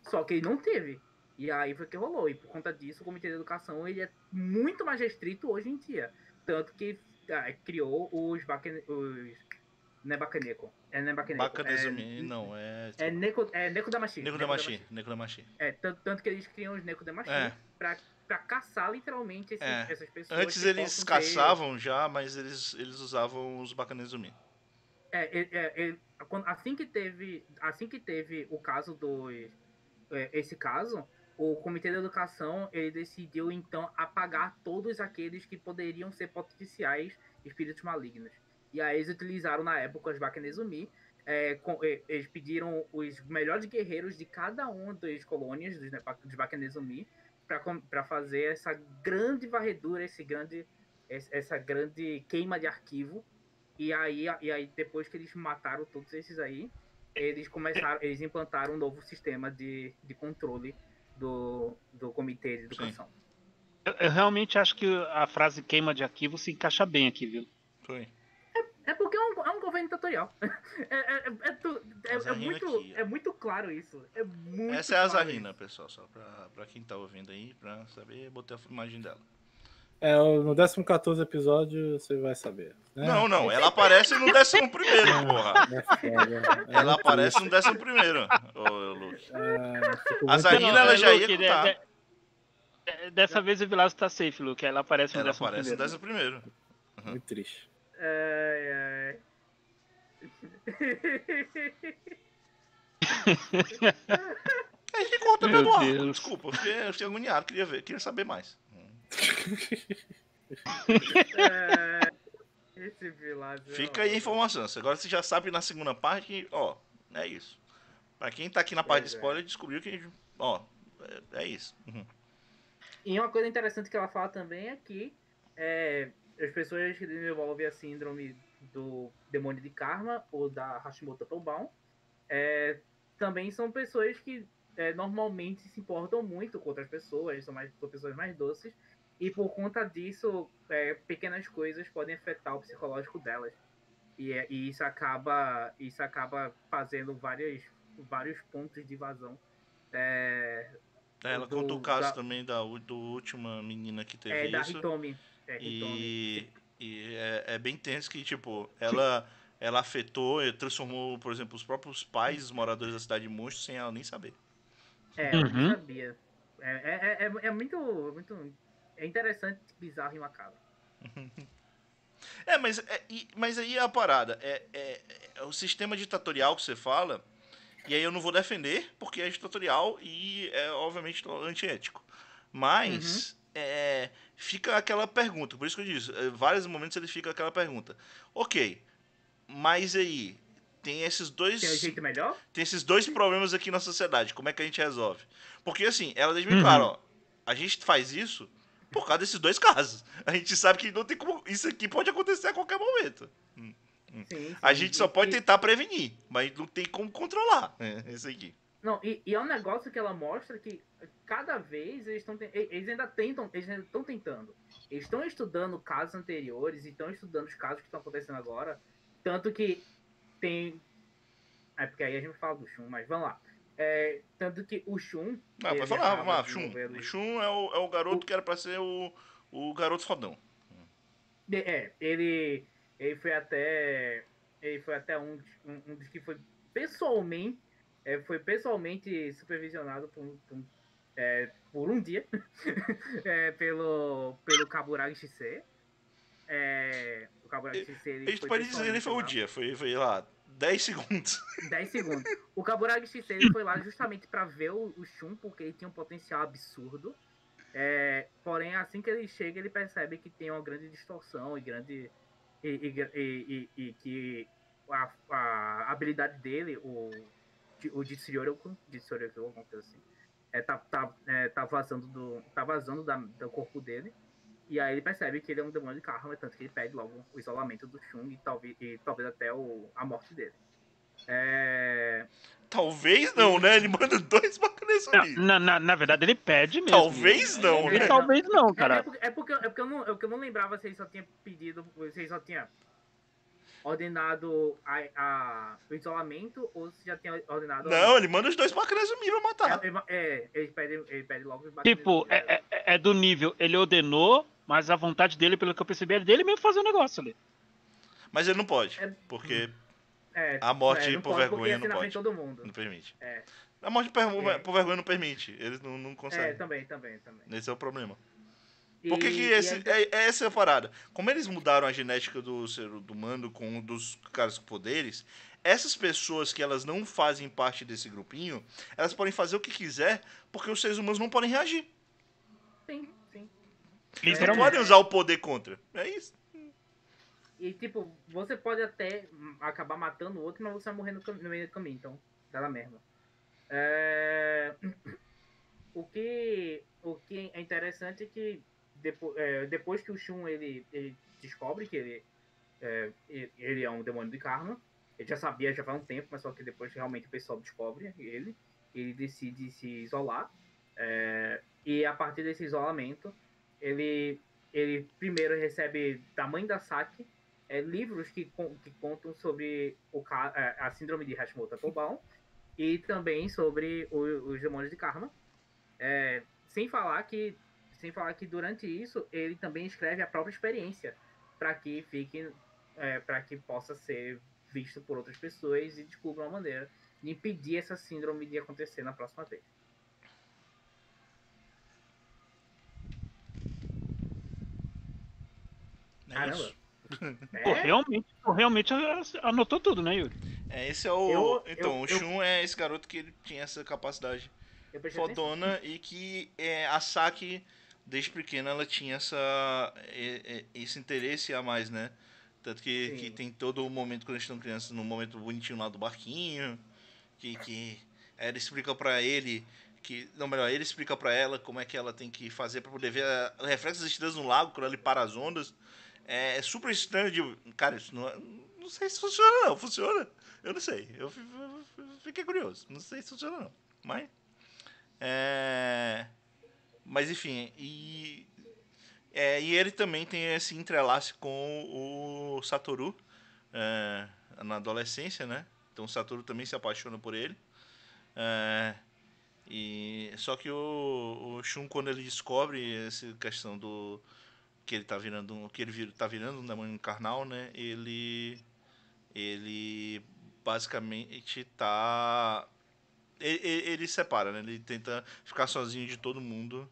Só que ele não teve. E aí foi que rolou. E por conta disso, o Comitê de Educação ele é muito mais restrito hoje em dia. Tanto que ah, criou os, bacane... os... Não é Bacaneco. É, não é Bacaneco. Bacanezumi, é, não, é. É Neko, é Neko Damashi. Neko Damashi. Neko Damashi. É, tanto, tanto que eles criam os Neko Damashi É. pra, pra caçar literalmente esses- É. essas pessoas. Antes eles possam ter- caçavam já, mas eles, eles usavam os Bakanezumi. É, é, é, é, assim que teve, assim que teve o caso dos, é, esse caso, o Comitê de Educação ele decidiu então apagar todos aqueles que poderiam ser potenciais espíritos malignos. E aí eles utilizaram na época os Bakenezumi. é, com- é, eles pediram os melhores guerreiros de cada uma das colônias dos, dos Bakenezumi para fazer essa grande varredura, esse grande, essa grande queima de arquivo e aí, e aí, depois que eles mataram todos esses aí, eles começaram, eles implantaram um novo sistema de, de controle do, do comitê de educação. Eu, eu realmente acho que a frase queima de arquivo se encaixa bem aqui, viu? Foi. É porque é um, é um governo ditatorial. É, é, é, é tu- é- é muito, aqui, é muito claro isso. É muito Essa é a Zarina, pessoal, só pra, pra quem tá ouvindo aí, pra saber, botei a imagem dela. É, no 14 episódio você vai saber. né? Não, não, ela aparece no décimo primeiro, porra. É foda. É Ela aparece no décimo primeiro, ô Luke. É, A Zarina, ela já ia Luke, contar. de- de- dessa vez o Vilaço tá safe, Luke. Ela aparece no Ela décimo aparece no primeiro. décimo primeiro. Muito triste. É, A gente conta Meu pelo ar. Desculpa, eu fiquei, eu fiquei agoniado, queria ver, queria saber mais. É, esse. Fica aí a informação. Agora você já sabe na segunda parte, ó, é isso. Pra quem tá aqui na parte de é. spoiler, descobriu que, ó, é, é isso. Uhum. E uma coisa interessante que ela fala também é que é, as pessoas que desenvolvem a síndrome do demônio de karma ou da Hashimoto Tobão é, também são pessoas que é, normalmente se importam muito com outras pessoas, são, mais, são pessoas mais doces, e por conta disso, é, pequenas coisas podem afetar o psicológico delas. E, é- e isso acaba isso acaba fazendo várias, vários pontos de vazão. É, É, Ela Do- conta o caso da- também da, do última menina que teve é da isso. Hitomi. É, Hitomi. E, e é, é bem tenso que, tipo, ela, ela afetou e transformou, por exemplo, os próprios pais, os moradores da cidade de monstros, sem ela nem saber. É, eu Uhum. não sabia. É, é, é, é muito, muito. É interessante, bizarro e macabro. É, mas, é, mas aí é a parada. É, é- é o sistema ditatorial que você fala, e aí eu não vou defender, porque é ditatorial e é, obviamente, antiético. Mas é, fica aquela pergunta, por isso que eu disse, em vários momentos ele fica aquela pergunta. Ok, mas aí, tem esses dois. Tem um jeito melhor? tem esses dois problemas aqui na sociedade. Como é que a gente resolve? Porque assim, ela deixa bem Uhum. claro, ó. A gente faz isso por causa desses dois casos. A gente sabe que não tem como. Isso aqui pode acontecer a qualquer momento. Sim, sim. A gente só pode tentar prevenir, mas não tem como controlar. É, isso aqui. Não, e, e é um negócio que ela mostra que cada vez eles estão. Eles ainda tentam. Eles ainda estão tentando. Eles estão estudando casos anteriores e estão estudando os casos que estão acontecendo agora. Tanto que tem. É porque aí a gente fala do Shun, mas vamos lá. É, tanto que o Shun. Ah, pode falar, vamos lá, Shun. O Shun é o, é o garoto que era pra ser o, o garoto fodão. É, ele, ele foi até. Ele foi até um, um, um dos que foi pessoalmente. é, foi pessoalmente supervisionado por, um- por, um- é, por um dia é, pelo, pelo Kaburagi XC. É, o Kaburagi XC. A Ele gente foi pode dizer que nem foi o pessoalmente dia, foi, foi lá, 10 segundos. lá, 10 segundos. O Kaburagi ele foi lá justamente pra ver o, Shun, porque ele tinha um potencial absurdo. É, porém, assim que ele chega, ele percebe que tem uma grande distorção e grande. E, e- e- e- que a, a habilidade dele, o, o Jitsuryoku, alguma coisa assim, é, tá, tá, é, tá vazando, do, tá vazando da, do corpo dele. E aí ele percebe que ele é um demônio de karma, tanto que ele pede logo o isolamento do Shun e talvez, e talvez até o, a morte dele. É, Talvez não, né? Ele manda dois bacanas ali. na, na, na verdade, ele pede mesmo. Talvez não, Ele né? talvez não, É, é, cara. porque, é, porque, é, porque eu não, é porque eu não lembrava se ele só tinha pedido, se ele só tinha ordenado a, a- o isolamento ou se já tinha ordenado. Não, ele manda os dois bacanas ali pra matar. É, ele- é, ele pede, ele pede logo os Tipo, é, é- é do nível, ele ordenou, mas a vontade dele, pelo que eu percebi, é dele mesmo fazer o negócio ali. Mas ele não pode, É- porque É, a morte não por pode, vergonha não pode. de todo mundo. não permite. É. A morte por, É. por vergonha não permite. Eles não, não É, conseguem. também, também, também. Esse é o problema. E- Por que, que e esse, aí- é, é essa a parada? Como eles mudaram a genética do ser do mando com um dos caras com poderes, essas pessoas que elas não fazem parte desse grupinho, elas podem fazer o que quiser, porque os seres humanos não podem reagir. Sim. Eles não podem usar o poder contra. É isso. E, tipo, você pode até acabar matando o outro, mas você vai morrer no, cam- no meio do caminho, então dá na merda. É, O, que, o que é interessante é que depois, depois que o Shun ele, ele descobre que ele é, ele- ele é um demônio de karma, ele já sabia já faz um tempo, mas só que depois realmente o pessoal descobre ele, ele decide se isolar. é, e a partir desse isolamento, ele, ele primeiro recebe da mãe da Saki é, livros que, que contam sobre o, ca- é, a síndrome de Hashimoto-Tobão e também sobre o- os demônios de karma. É, sem falar que sem falar que durante isso ele também escreve a própria experiência para que fique para que possa ser visto por outras pessoas e descubra uma maneira de impedir essa síndrome de acontecer na próxima vez. Caramba. isso. Pô, É, realmente, pô, realmente anotou tudo, né, Yuri? É, esse é o. Eu- então, eu- o Shun é esse garoto que ele tinha essa capacidade eu fodona e que é, a Saki, desde pequena, ela tinha essa, é, é, esse interesse a mais, né? Tanto que, Sim. que tem todo o momento quando eles estão crianças, no momento bonitinho lá do barquinho, que, que ela explica pra ele que. Não, melhor, ele explica pra ela como é que ela tem que fazer pra poder ver a- o reflexo das estrelas no lago quando ele para as ondas. É, é super estranho de. Cara, isso não, é- não sei se funciona, não. Funciona? Eu não sei. Eu fi- fi- fiquei curioso. Não sei se funciona, não. Mas. É... Mas enfim, e... É, e ele também tem esse entrelace com o Satoru é, na adolescência, né? Então o Satoru também se apaixona por ele. É, e só que o, o Shun quando ele descobre essa questão do que ele tá virando, um- que ele vira, tá virando um demônio carnal, né? Ele ele basicamente tá ele, ele, ele separa, né? Ele tenta ficar sozinho de todo mundo.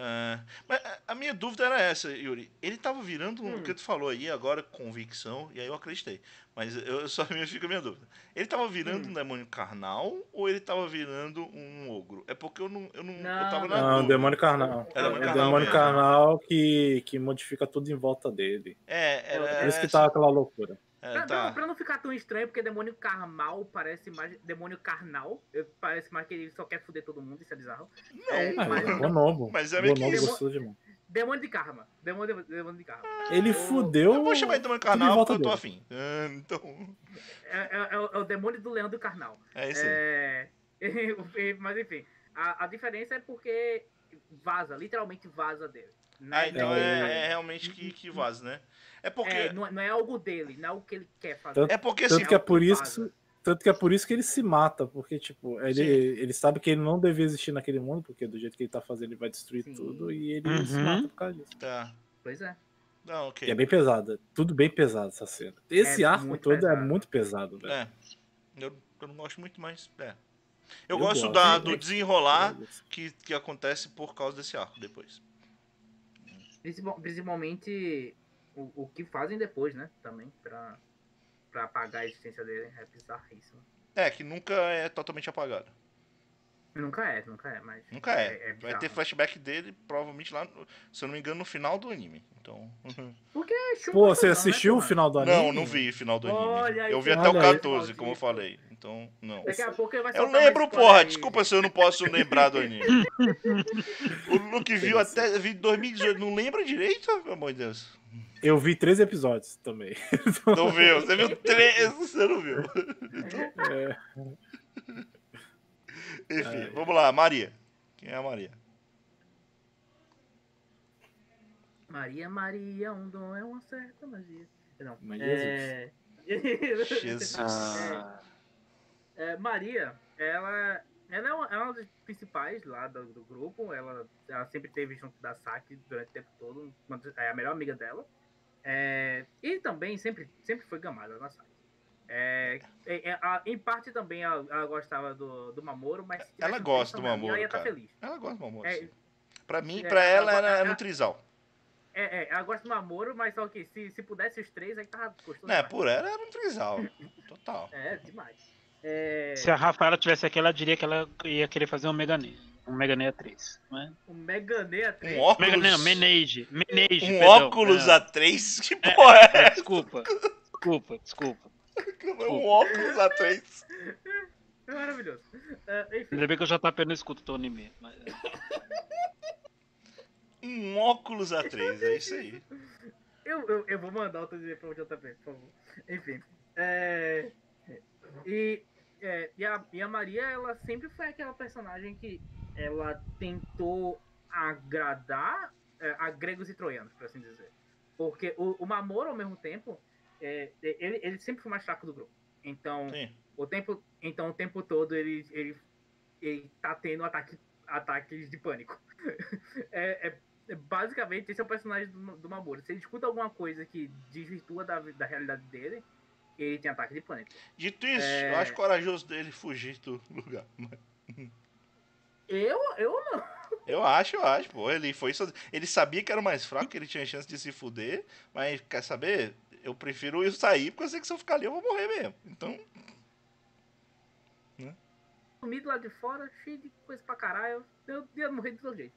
É, mas a- minha dúvida era essa, Yuri. Ele tava virando um- o Hum. que tu falou aí agora, convicção, e aí eu acreditei. Mas eu só me fica a minha dúvida. Ele tava virando Hum. um demônio carnal ou ele tava virando um ogro? É porque eu não. Eu, não, eu Não, tava na Não, dúvida. demônio carnal. É É demônio o carnal demônio carnal que, que modifica tudo em volta dele. É, era. Por isso que tá aquela loucura. É, Pra, tá. não, pra não ficar tão estranho, porque demônio carnal parece mais. Demônio carnal. Parece mais que ele só quer foder todo mundo, isso é bizarro. Não, É, Ah, mas- é Bonobo. Mas é meio que. Demônio de karma. Demônio, demônio de karma. Ele O- fudeu. Eu vou chamar de demônio carnal porque eu tô afim. Ah, então. É, é- é o- é o demônio do leão do carnal. É isso aí. É, mas enfim, a, a diferença é porque vaza, literalmente vaza dele. Não Ah, então É. é, é realmente que, que vaza, né? É porque. É, não, é- não é algo dele, não é o que ele quer fazer. Tanto- É porque assim. Tanto que é por isso. Tanto que é por isso que ele se mata, porque, tipo, ele, Sim. ele sabe que ele não devia existir naquele mundo, porque do jeito que ele tá fazendo, ele vai destruir Sim. tudo, e ele Uhum. se mata por causa disso. Tá. Pois é. Não, ok. E é bem pesado, tudo bem pesado essa cena. Esse É arco todo é pesado. muito pesado, velho. É. Eu, eu não gosto muito, mas. É. Eu, Eu gosto gosto. da, É, do é- desenrolar que, que acontece por causa desse arco depois. Principal- Principalmente o, o que fazem depois, né? Também, pra, pra apagar a existência dele. É bizarríssimo. É, que nunca é totalmente apagado. Nunca é, nunca é, mas. Nunca é. é Vai bizarro. ter flashback dele, provavelmente lá, no- se eu não me engano, no final do anime. Então. Porque é Pô, você não, né, assistiu o porra? final do anime? não, não vi o final do anime. Olha aí, eu vi até o aí. 14, como eu falei. Então, não. Daqui a pouco ele vai Eu lembro, porra. aí. Desculpa se eu não posso lembrar do anime. o Luke viu até vi 2018. Não lembra direito? Pelo amor de Deus. Eu vi três episódios também. Não viu. Você viu três. Você não viu. É, Enfim, vamos lá. Maria. Quem é a Maria? Maria, Maria, um dom é uma certa magia. Não. Mas é... Jesus. Ah, É, Maria, ela, ela é, uma, é uma das principais lá do, do grupo. Ela, ela sempre esteve junto da Saki durante o tempo todo. É a melhor amiga dela. É, e também sempre, sempre foi gamada na. É, é, é, a- em parte também ela, ela gostava do, do Mamoro, mas se Ela gosta do Mamoro, ela ia estar cara. feliz. Ela gosta do Mamoro. É, sim. Pra mim, é, pra ela, ela- era ela- no trisal. é, é, ela gosta do Mamoro, mas só que se, se pudesse os três, aí tava gostoso. É, por ela era no trisal. Total. É, demais. É, Se a Rafaela tivesse aqui, ela diria que ela ia querer fazer um Meganeia. Um Meganeia 3. Não é? o Meganeia 3. Um óculos. Mega, não, Menage. Menage, um perdão. óculos É, A3? Que porra é é, desculpa. Desculpa, desculpa. essa? Um óculos A3. É maravilhoso. É, enfim, Ainda bem que o JP não escuta o teu anime. Mas... Um óculos A3, é isso aí. eu, eu, eu vou mandar outro dia pro JP, por favor. Enfim. É, e, é, e, a, e a Maria, ela sempre foi aquela personagem que ela tentou agradar é, a gregos e troianos, por assim dizer. Porque o, o Mamoro, ao mesmo tempo, é, ele, ele sempre foi mais fraco do grupo. Então, Sim. o tempo, então, o tempo todo ele, ele, ele tá tendo ataque, ataques de pânico. é, é- é basicamente esse é o personagem do, do Mamoro. Se ele escuta alguma coisa que desvirtua da, da realidade dele, ele tem ataque de pânico. Dito isso, É. eu acho corajoso dele fugir do lugar. Eu, eu não. Eu acho, eu acho, pô. Ele foi sozinho. Ele sabia que era mais fraco, que ele tinha chance de se fuder, mas quer saber? Eu prefiro eu sair, porque eu sei que se eu ficar ali eu vou morrer mesmo. Então, Sumido lá de fora, cheio de coisa pra caralho. Eu ia morrer de todo jeito.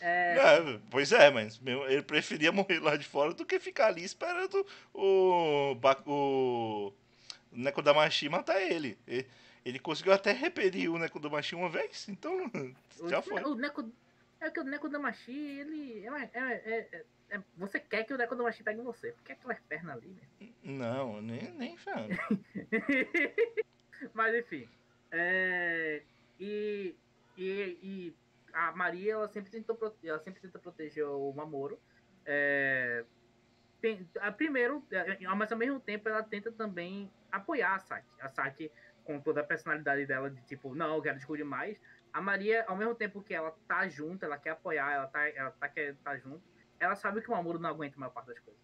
É, é, pois é, mas meu, ele preferia morrer lá de fora do que ficar ali esperando o, o Nekodamashi matar ele. Ele, ele conseguiu até repelir o Nekodamashi uma vez, então já foi. O Neko, é que o Neko Damashi, ele. É, é, é, é- é- você quer que o Neko Damashi pegue você. Porque aquelas pernas ali, né? Não, nem, nem ferrando. Mas enfim. é, e, e, e a Maria, ela sempre tentou ela sempre tenta proteger o Mamoro. É, tem- a- primeiro, é, mas ao mesmo tempo ela tenta também apoiar a Saki. A Saki, com toda a personalidade dela, de tipo, não, eu quero descobrir mais. A Maria, ao mesmo tempo que ela tá junto, ela quer apoiar, ela tá, ela tá querendo tá junto, ela sabe que o Mamoro não aguenta a maior parte das coisas.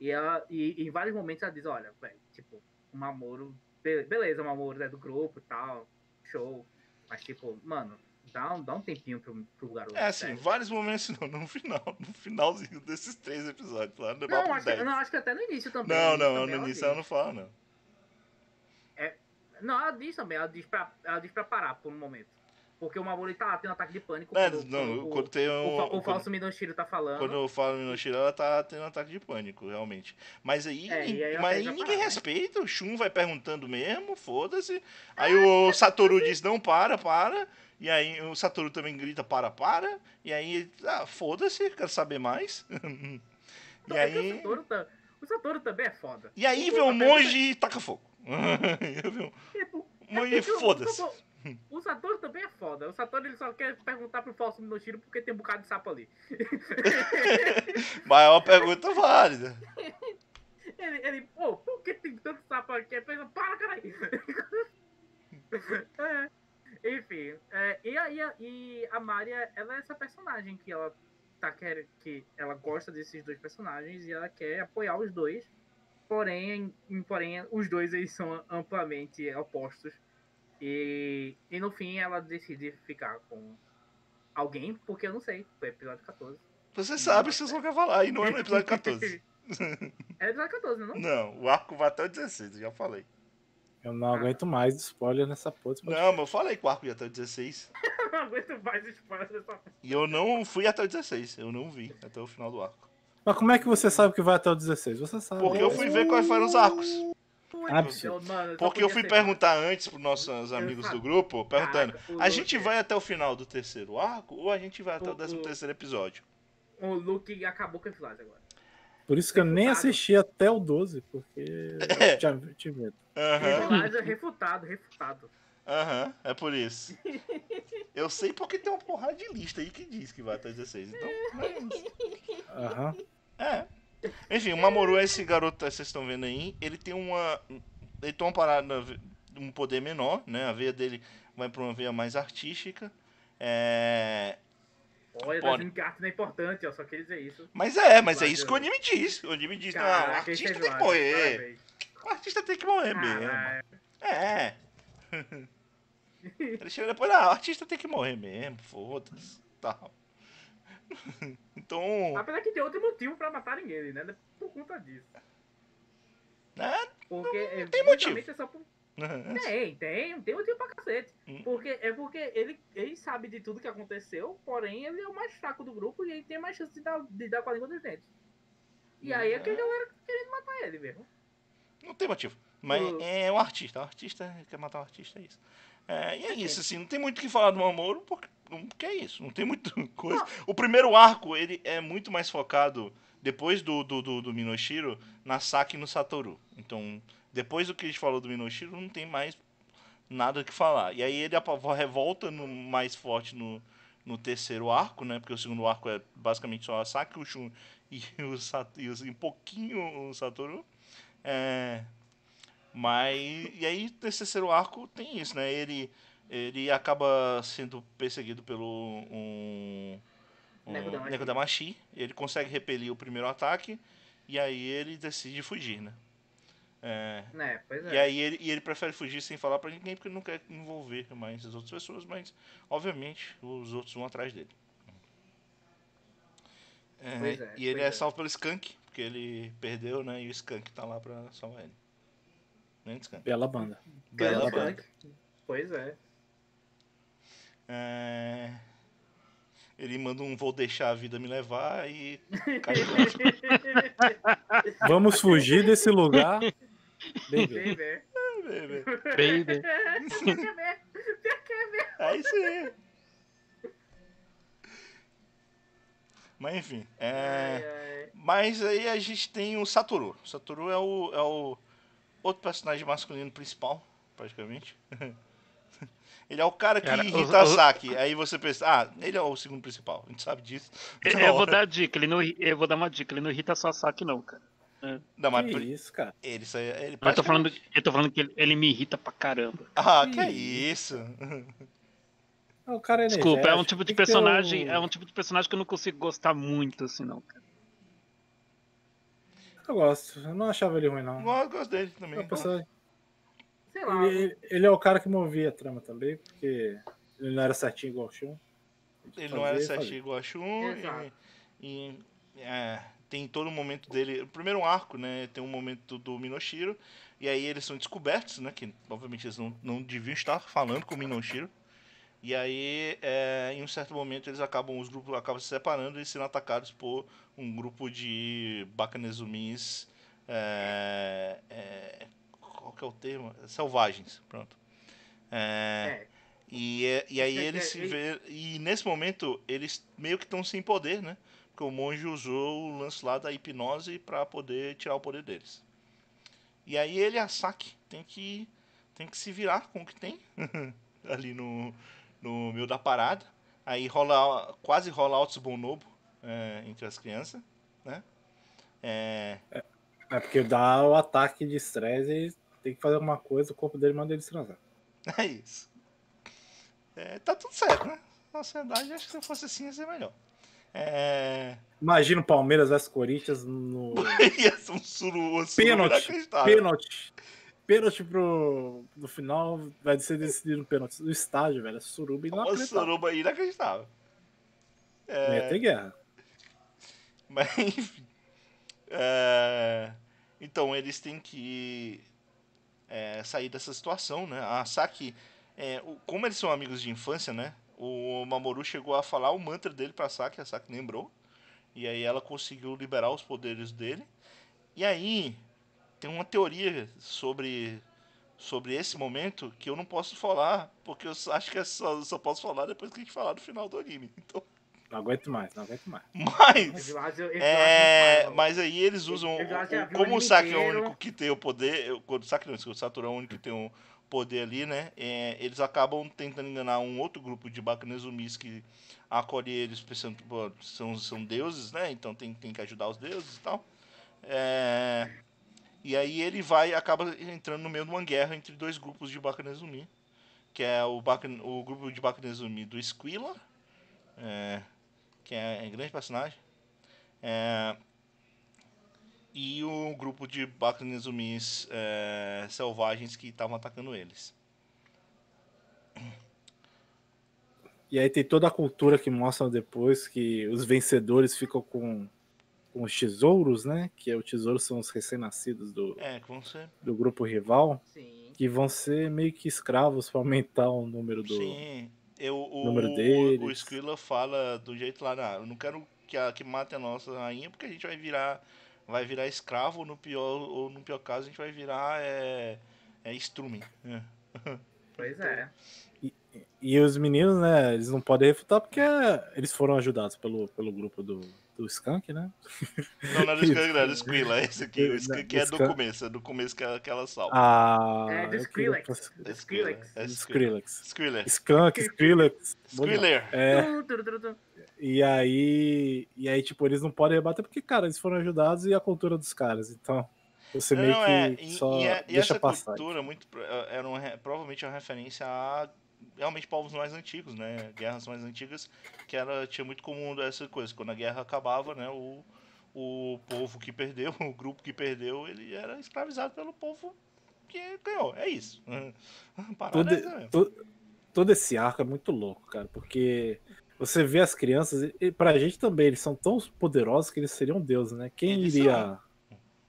E ela, e, e em vários momentos ela diz, olha, velho, tipo, o Mamoro, be- beleza, o Mamoro é do grupo e tal, show. Mas tipo, mano, dá um, dá um tempinho pro, pro garoto. É assim, sério. vários momentos não, no final, no finalzinho desses três episódios, lá no Não, acho que, 10. não, acho que até no início também. Não, não, no início ela não fala, não. Não, ela diz também, ela diz pra, ela diz pra parar por um momento. Porque o Mamoro ele tá lá tendo ataque de pânico. É, quando- não, quando quando tem o, um. o, o falso Minoshiro tá falando. Quando eu falo Minoshiro, ela tá tendo um ataque de pânico, realmente. Mas aí, É, aí mas aí ninguém parar, né? respeita, o Shun vai perguntando mesmo, foda-se. Aí o Satoru diz, não, para, para. E aí o Satoru também grita, para, para. E aí, ah, foda-se, quero saber mais. e é aí. O Satoru, tá- o Satoru também é foda. E aí O- vem o a pergunta- monge e taca fogo. Vi um- É foda-se. O, Satoru- o Satoru também é foda. O Satoru ele só quer perguntar pro falso Minoshiro porque tem um bocado de sapo ali. Mas é uma pergunta válida. Ele, ele pô, por que tem tanto sapo aqui? Ele pensa, para, caralho! É, enfim, é, e, a, e, a, e a Maria, ela é essa personagem que ela tá quer, que ela gosta desses dois personagens e ela quer apoiar os dois. Porém, em- porém os dois eles são amplamente opostos. E, e no fim ela decide ficar com alguém, porque eu não sei, foi episódio 14. Você sabe se eu só quer falar, e não é no episódio 14. É episódio 14, não? Não, o arco vai até o 16, eu já falei. Eu não aguento mais spoiler nessa porra. Não, mas eu falei que o arco ia até o 16. Eu não aguento mais spoiler dessa E eu não fui até o 16, eu não vi até o final do arco. Mas como é que você sabe que vai até o 16? Você sabe. Porque eu fui ver quais foram os arcos. Absurdo. Porque eu fui perguntar antes pros nossos amigos do grupo, perguntando: a gente vai até o final do terceiro arco ou a gente vai até o O- 13 terceiro episódio? O Luke acabou com o episódio agora. Por isso que eu nem Refutado. assisti até o 12, porque É. eu tinha, tinha medo. Aham, Refutado, refutado, refutado. aham, é por isso. Eu sei porque tem uma porrada de lista aí que diz que vai até o 16, então. Aham. É. Enfim, o Mamoru é esse garoto que vocês estão vendo aí. Ele tem uma. Ele tem uma parada. Um poder menor, né? A veia dele vai pra uma veia mais artística. É. Olha, tá Pode. dizendo que a arte não é importante, eu só queria dizer isso. Mas é, mas é isso que o anime diz. O anime diz, não, o Caraca, artista é tem que morrer. O artista tem que morrer mesmo. É. Ele chega depois, ah, o artista tem que morrer mesmo, foda-se. Tal. Então, apesar que tem outro motivo pra matarem ele, né? Não é Por conta disso. né? Porque é, tem motivo. é só por... Tem, tem, tem motivo pra cacete. Hum. Porque é porque ele, ele sabe de tudo que aconteceu, porém ele é o mais fraco do grupo e ele tem mais chance de dar, de dar com a língua dos dentes. E aí é que a galera querendo matar ele mesmo. Não tem motivo. Mas O- é um artista. O artista quer matar um artista, é isso. É, e é isso, assim, não tem muito o que falar do Mamoru, porque, porque é isso, não tem muita coisa. O primeiro arco, ele é muito mais focado, depois do, do, do, do Minoshiro, na Saki e no Satoru. Então, depois do que a gente falou do Minoshiro, não tem mais nada o que falar. E aí ele revolta no, mais forte no, no terceiro arco, né? Porque o segundo arco é basicamente só a Saki, o Shun e, o, Sa- e, e um pouquinho o Satoru. É, mas. E aí, nesse terceiro arco, tem isso, né? Ele, ele acaba sendo perseguido pelo. Um, um Nego Damashi. Ele consegue repelir o primeiro ataque. E aí ele decide fugir, né? É, pois é. e aí ele, e ele prefere fugir sem falar pra ninguém porque ele não quer envolver mais as outras pessoas, mas obviamente os outros vão atrás dele. É, é, e ele é é. salvo pelo Skunk, porque ele perdeu, né? E o Skunk tá lá pra salvar ele. Nem Skunk. Bela banda. Bela Grande banda. Skunk. Pois é. É, Ele manda um vou deixar a vida me levar e. Vamos fugir desse lugar. Baby. Baby. Baby. É isso aí. Mas enfim. É... Ai, ai. Mas aí a gente tem o Satoru. Satoru é o, é o outro personagem masculino principal, praticamente. Ele é o cara que Cara, irrita o- a o- Saki. Aí você pensa, ah, ele é o segundo principal. A gente sabe disso. Eu, eu vou dar a dica, ele não, eu vou dar uma dica, ele não irrita só a Saki não, cara. Não, mas Que por- isso, cara. ele, isso aí- ele Eu tô falando, eu tô falando que ele, ele me irrita pra caramba. Ah, Que que é isso? O cara é Desculpa, é um tipo de personagem, o- é um tipo de personagem que eu não consigo gostar muito, assim, não, cara. Eu gosto. Eu não achava ele ruim, não. Eu gosto dele também. Personagem- Sei lá. Ele, ele é o cara que movia a trama também, porque ele não era certinho igual o Shun. Ele não era certinho igual a Shun. Exato. E, e, é, tem todo o momento dele. O primeiro arco, né? Tem um momento do Minoshiro. E aí eles são descobertos, né? Que obviamente eles não, não deviam estar falando com o Minoshiro. E aí, é, em um certo momento, eles acabam, os grupos acabam se separando e sendo atacados por um grupo de Bakanezumis. É, é, qual que é o termo? Selvagens, pronto. É, e, e aí eles se vê. E nesse momento, eles meio que estão sem poder, né? Porque o monge usou o lance lá da hipnose pra poder tirar o poder deles. E aí ele a Saki tem que, tem que se virar com o que tem ali no, no meio da parada. Aí rola, quase rola Altos Bonobo é, entre as crianças, né? É, É porque dá o ataque de estresse e tem que fazer alguma coisa, o corpo dele manda ele transar. é isso. É, tá tudo certo, né? Na sociedade, acho que se fosse assim ia ser melhor. É... Imagina o Palmeiras vs Corinthians no ia ser um suru, um suru Pênalti. pênalti. Pênalti pro. No final vai ser decidido no pênalti. No estádio, velho. É suruba não Uma suruba inacreditável. É, Não ia ter guerra. Mas, enfim. É, Então, eles têm que é, sair dessa situação, né? A Saki, é, o- como eles são amigos de infância, né? O Mamoru chegou a falar o mantra dele pra Saki, a Saki lembrou. E aí ela conseguiu liberar os poderes dele. E aí, tem uma teoria sobre, sobre esse momento que eu não posso falar, porque eu acho que eu só, só posso falar depois que a gente falar do final do anime. Então, Não aguento mais, não aguento mais. mas... Evilásio- Evilásio É, não fala. mas aí eles usam. Eu o- como o Saki é o único que tem o poder. eu- Quando o Saki não, o Satoru é o único que tem o poder ali, né? é, eles acabam tentando enganar um outro grupo de Bakanezumis que acolhe eles pensando que são, são deuses, né? Então tem, tem que ajudar os deuses e tal. É, e aí ele vai acaba entrando no meio de uma guerra entre dois grupos de Bakanezumi. Que é o, Bakan, o grupo de Bakanezumi do Squilla, é, que é, é grande personagem. É, e um grupo de Bakunezumis é, selvagens que estavam atacando eles. E aí tem toda a cultura que mostram depois que os vencedores ficam com, com os tesouros, né? Que é o tesouro são os recém-nascidos do, É, ser. do grupo rival, Sim. que vão ser meio que escravos para aumentar o número do. Sim. Eu, o, número o, deles. o Skrilla fala do jeito lá, "Não, eu não quero que, a, que mate a nossa rainha, porque a gente vai virar. Vai virar escravo, ou no pior, ou no pior caso, a gente vai virar é, é strumming. É. Pois é. E os meninos, né? Eles não podem refutar porque eles foram ajudados pelo, pelo grupo do, do Skunk, né? Não, não é do Skunk, não, é do Skrilla. É esse aqui. O Não, Skunk é do começo, é do começo que ela, que ela salva. Ah, É do eu queria- Skrillex. É Skrillex. É. Skrillex. Skunk, Skrillex. Skriller. É, e aí, e aí, tipo, eles não podem rebater porque, cara, eles foram ajudados e a cultura dos caras. Então, você meio Não, que é, e, só e, é- e deixa essa passar. cultura muito é, era re- provavelmente uma referência a realmente povos mais antigos, né? Guerras mais antigas, que era tinha muito comum essa coisa. Quando a guerra acabava, né? O, o povo que perdeu, o grupo que perdeu, ele era escravizado pelo povo que ganhou. É isso. Todo, é essa mesmo. to- todo esse arco é muito louco, cara, porque você vê as crianças, e- pra gente também, eles são tão poderosos que eles seriam deuses, né? Quem Eles iria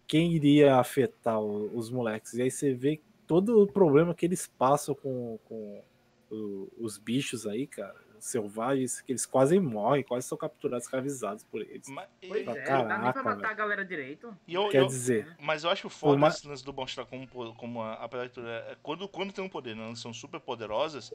quem iria afetar os moleques? E aí você vê todo o problema que eles passam com, com o- os bichos aí, cara, selvagens, que eles quase morrem, quase são capturados, escravizados por eles. Mas, Pois Pra é, não dá nem pra caraca, matar velho. a galera direito. e eu- Quer eu- dizer, Mas eu acho foda ma- esse lance do mostrar como, po- como a, apesar de tudo, é, quando, quando tem um poder, né, elas são super poderosas,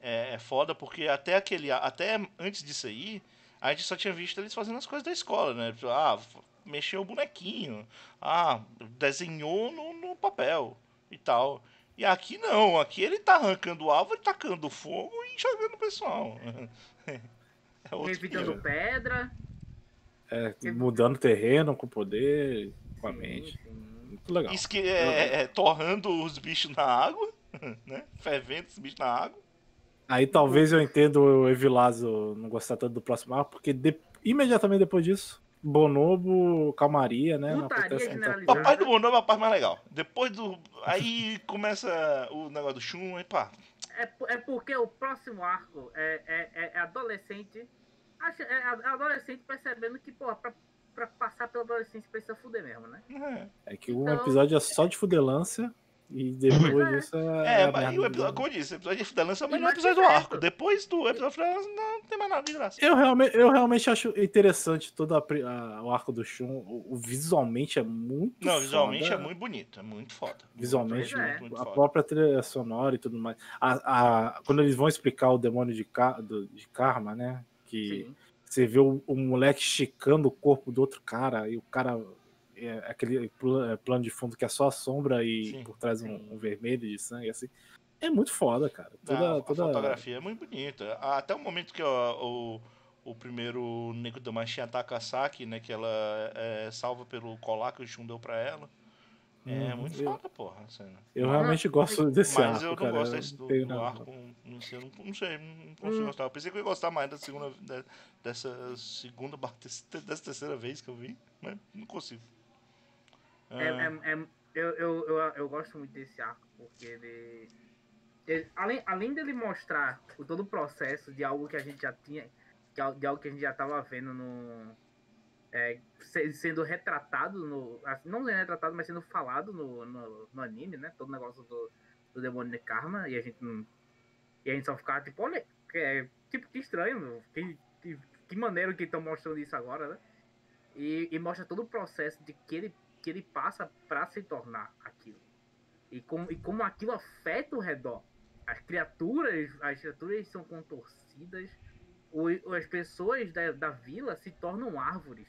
é, é foda porque até aquele. Até antes disso aí, a gente só tinha visto eles fazendo as coisas da escola, né? Tipo, Ah, mexeu o bonequinho. Ah, desenhou no, no papel e tal. E aqui não, aqui ele tá arrancando árvore, tacando fogo e jogando o pessoal. É outro Revitando nível. pedra. é, mudando terreno com poder, com a mente. Muito legal. Isso que é, é, torrando os bichos na água, né? Fervendo os bichos na água. Aí talvez eu entenda o Evilazo não gostar tanto do próximo arco, porque de- imediatamente depois disso, Bonobo, calmaria, né? Putaria. Papai do Bonobo é a parte mais legal. Depois do. Aí começa o negócio do Shun, aí pá. É, é porque o próximo arco é, é, é- é adolescente. acha- É a- adolescente percebendo que, pô, pra, pra passar pela adolescência precisa fuder mesmo, né? É, É que um Então- episódio é só de fudelância e depois Pois é. disso é. é, mas o episódio, como eu disse, o episódio de Fidelância é o melhor episódio do arco. Depois do episódio de Fidelância, não tem mais nada de graça. Eu realmente, eu realmente acho interessante todo a a- o arco do Shun. O, o visualmente é muito Não, visualmente foda. é muito bonito, é muito foda. Visualmente, é. muito, muito a foda. própria trilha sonora e tudo mais. A, a- quando eles vão explicar o demônio de, Ka- do- de Karma, né? Que Sim. você vê o, o moleque esticando o corpo do outro cara e o cara. É aquele pl- plano de fundo que é só a sombra e Sim, por trás um, um vermelho de sangue, assim. É muito foda, cara. Não, Toda, a toda... fotografia é muito bonita. Até o momento que ó, o, o primeiro Neko Damashi ataca a Saki, né? Que ela é salva pelo colar que o Shun deu pra ela. É Uhum. muito eu, foda, porra, cena. eu realmente gosto desse Mas arco, eu não cara. gosto eu desse do, do nada. arco. Não sei, não, não sei, não consigo Hum. gostar. Eu pensei que eu ia gostar mais da segunda, da- dessa segunda, dessa terceira vez que eu vi, mas não consigo. É, Ah, é- é- eu, eu, eu, eu gosto muito desse arco, porque ele. ele- além, além dele mostrar o, todo o processo de algo que a gente já tinha. De, al- de algo que a gente já tava vendo no. é, se- sendo retratado no. assim, Não sendo retratado, mas sendo falado no, no, no anime, né? Todo o negócio do, do demônio de karma. E a gente não. E a gente só ficava tipo, olha, que, é, tipo, que estranho, meu. Que, que, que maneiro que estão mostrando isso agora, né? E, e mostra todo o processo de que ele que ele passa para se tornar aquilo. E como, e como aquilo afeta o redor. As criaturas, as criaturas são contorcidas, o- as pessoas da, da vila se tornam árvores.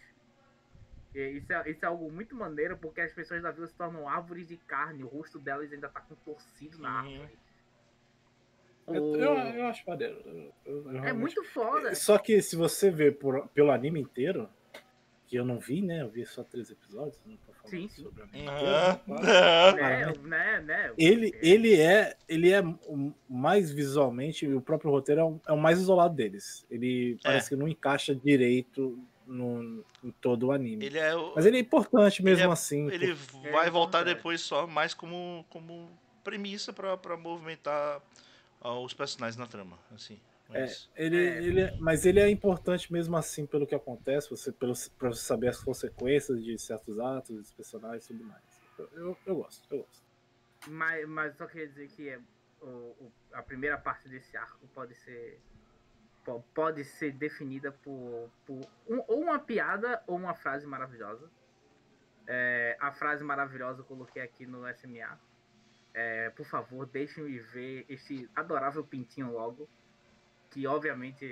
E isso, é, isso é algo muito maneiro, porque as pessoas da vila se tornam árvores de carne, o rosto delas ainda tá contorcido na Uhum. árvore. Eu, O- eu, eu acho maneiro. Eu- eu É muito foda. Só que se você ver por- pelo anime inteiro, que eu não vi, né? Eu vi só três episódios, não tô falando Sim, sim. sobre o anime ah, né? Né? Ele, ele é, ele é o mais visualmente, o próprio roteiro é o, é o mais isolado deles. Ele parece que não encaixa direito no, em todo o anime. Ele é. o- Mas ele é importante mesmo Ele é- assim. Ele É vai voltar importante. depois só mais como, como premissa pra movimentar ah, os personagens na trama. Assim. Mas, Ele, É. ele é- mas ele é importante mesmo assim pelo que acontece, você, pelo, pra você saber as consequências de certos atos, dos personagens e tudo mais. Eu, eu, eu gosto, eu gosto. Mas, mas só queria dizer que é, o, o- a primeira parte desse arco pode ser po- pode ser definida por, por um- ou uma piada ou uma frase maravilhosa. É, a frase maravilhosa eu coloquei aqui no SMA. É, por favor, deixem-me ver esse adorável pintinho logo. Que obviamente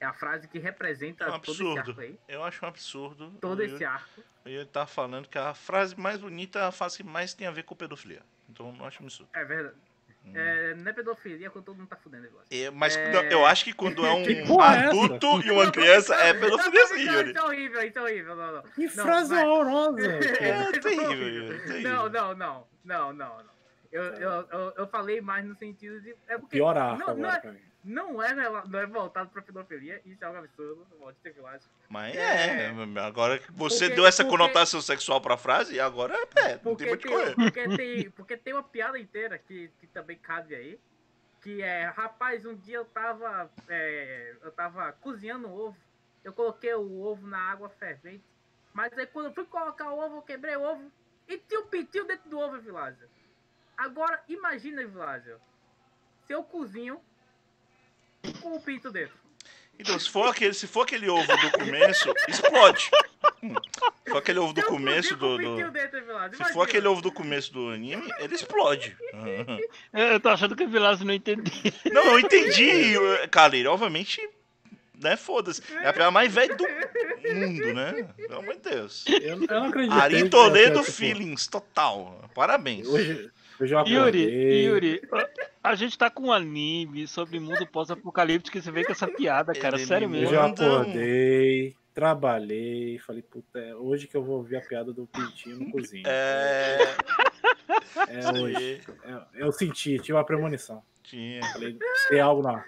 é a frase que representa É um todo esse arco aí. eu acho um absurdo. Todo esse arco. o Yuri tá falando que a frase mais bonita é a frase que mais tem a ver com pedofilia. Então eu não acho um absurdo. É verdade. Hum. É, não é pedofilia quando todo mundo tá fudendo igual. É, mas É. não, eu acho que quando é um é essa? adulto e uma criança, é pedofilia sim, Não, Yuri. Isso é horrível, isso é horrível. Não, não. Que Não, frase vai. horrorosa! É Isso terrível, terrível. Não, não, não, não, não, não. Eu, eu, eu, eu falei mais no sentido de. É porque Pior arco não, não, agora é, pra mim. Não, é, não é voltado pra pedofilia, isso é um absurdo. Volte ter vilagem. Mas É. é, agora que você Porque- deu essa porque- conotação sexual pra frase, agora é, não tem Porque muito correr. porque, tem, porque tem uma piada inteira que, que também cabe aí. Que é, rapaz, um dia eu tava. é, eu tava cozinhando o ovo. Eu coloquei o ovo na água fervente. Mas aí quando eu fui colocar o ovo, eu quebrei o ovo. E tinha um pintinho dentro do ovo, Vilásio. Agora, imagina, Vilásio. Se eu cozinho com o pinto dentro. Então, se for aquele, se for aquele ovo do começo, explode. Hum. Se for aquele ovo do começo do. do-. Se for aquele ovo do começo do anime, ele explode. Aham. Eu tô achando que o Vilazo não entendeu. Não, eu entendi, Kaleira. Obviamente, né? Foda-se. É a piada mais velha do mundo, né? Pelo amor de Deus. Eu, não acredito. Ari Toledo Feelings, total. Parabéns. Hoje, Yuri, acordei. Yuri, a gente tá com um anime sobre mundo pós-apocalíptico e você vem com essa piada, cara. Ele Sério mesmo. eu um- acordei, trabalhei, falei, puta, é hoje que eu vou ouvir a piada do pintinho no cozinho. É. É hoje. É, eu senti, tive uma premonição. Tinha. Falei, tem algo lá.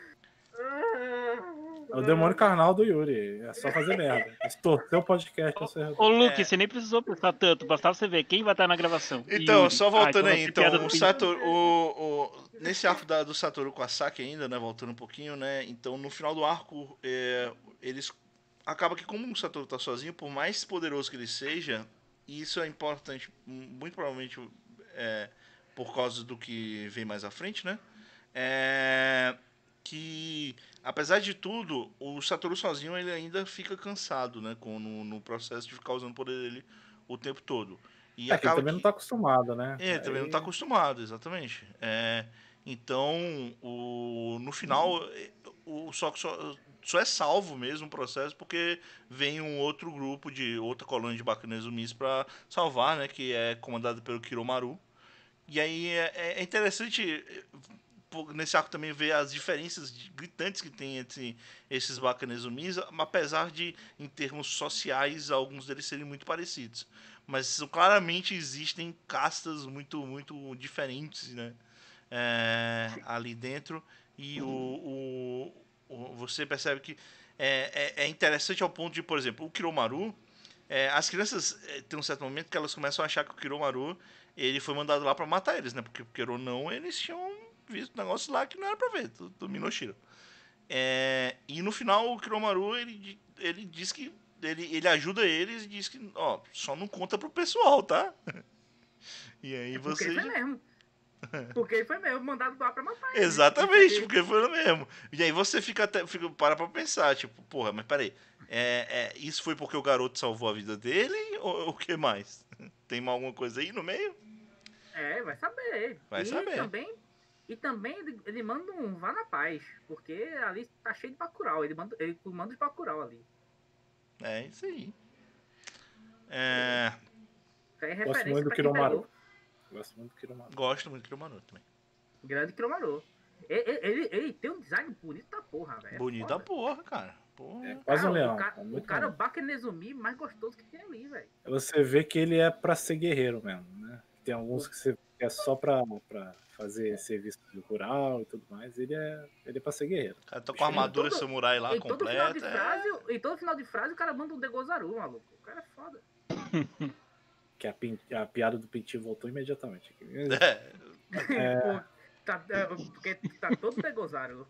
É o demônio carnal do Yuri. É só fazer merda. Distorcer o podcast. pra você- Ô, Luke, É. você nem precisou pensar tanto, bastava você ver quem vai estar na gravação. Então, Yuri. só voltando aí, então, o. Satoru, o, o- nesse arco da- do Satoru com a Saki ainda, né, voltando um pouquinho, né, então no final do arco, é, eles, acaba que como o Satoru tá sozinho, por mais poderoso que ele seja, e isso é importante, muito provavelmente é, por causa do que vem mais à frente, né, é, que apesar de tudo, o Satoru sozinho ele ainda fica cansado, né, com, no, no processo de ficar usando o poder dele o tempo todo. E É, que ele acaba também não tá acostumado, né? é, também não Aí- tá acostumado, exatamente. É, então, o, no final, é, o só, só, só é salvo mesmo o processo porque vem um outro grupo de outra colônia de Bakunezumis para salvar, né, que é comandado pelo Kiromaru. E aí é, é- interessante nesse arco também ver as diferenças gritantes que tem entre esses Bakunezumis, apesar de em termos sociais alguns deles serem muito parecidos. Mas claramente existem castas muito muito diferentes né? É, ali dentro. E o, o- o- você percebe que é, é, é interessante ao ponto de por exemplo o Kiromaru é, as crianças é, tem um certo momento que elas começam a achar que o Kiromaru ele foi mandado lá para matar eles né? Porque queira ou não eles tinham visto um negócio lá que não era para ver do, do Minoshiro é, e no final o Kiromaru ele, ele diz que ele, ele ajuda eles e diz que ó, só não conta pro pessoal, tá? E aí Porque você. ele foi mesmo. Porque foi mesmo mandado lá pra matar ele. Exatamente, porque foi o mesmo. E aí você fica até. Fica, para pra pensar, tipo, porra, mas peraí. É, é, isso foi porque o garoto salvou a vida dele ou o que mais? Tem alguma coisa aí no meio? É, vai saber. Vai e saber. Também, e também ele, ele manda um vá na paz. Porque ali tá cheio de Bacurau. Ele manda, ele manda de Bacurau ali. É isso aí. É, é Gosto muito do Kiromaru. Gosto muito do Kiromaru. gosto muito do Kiromaru também. Grande Kiromaru. Ele, ele, ele tem um design bonito da porra, velho. É Bonito da porra, cara. Porra. É quase um leão. O cara, é o cara. Bakenezumi mais gostoso que tem ali, velho. Você vê que ele é pra ser guerreiro mesmo? Tem alguns que, você, é só pra, pra fazer serviço rural e tudo mais. Ele é, ele é pra ser guerreiro. Cara tá com a armadura todo- samurai lá em, todo completa. é. frase, todo final de frase, o cara manda um Degozaru, maluco. O cara é foda. Que a, pin- a piada do pintinho voltou imediatamente. aqui. É, Pô, tá, é, porque tá todo Degozaru.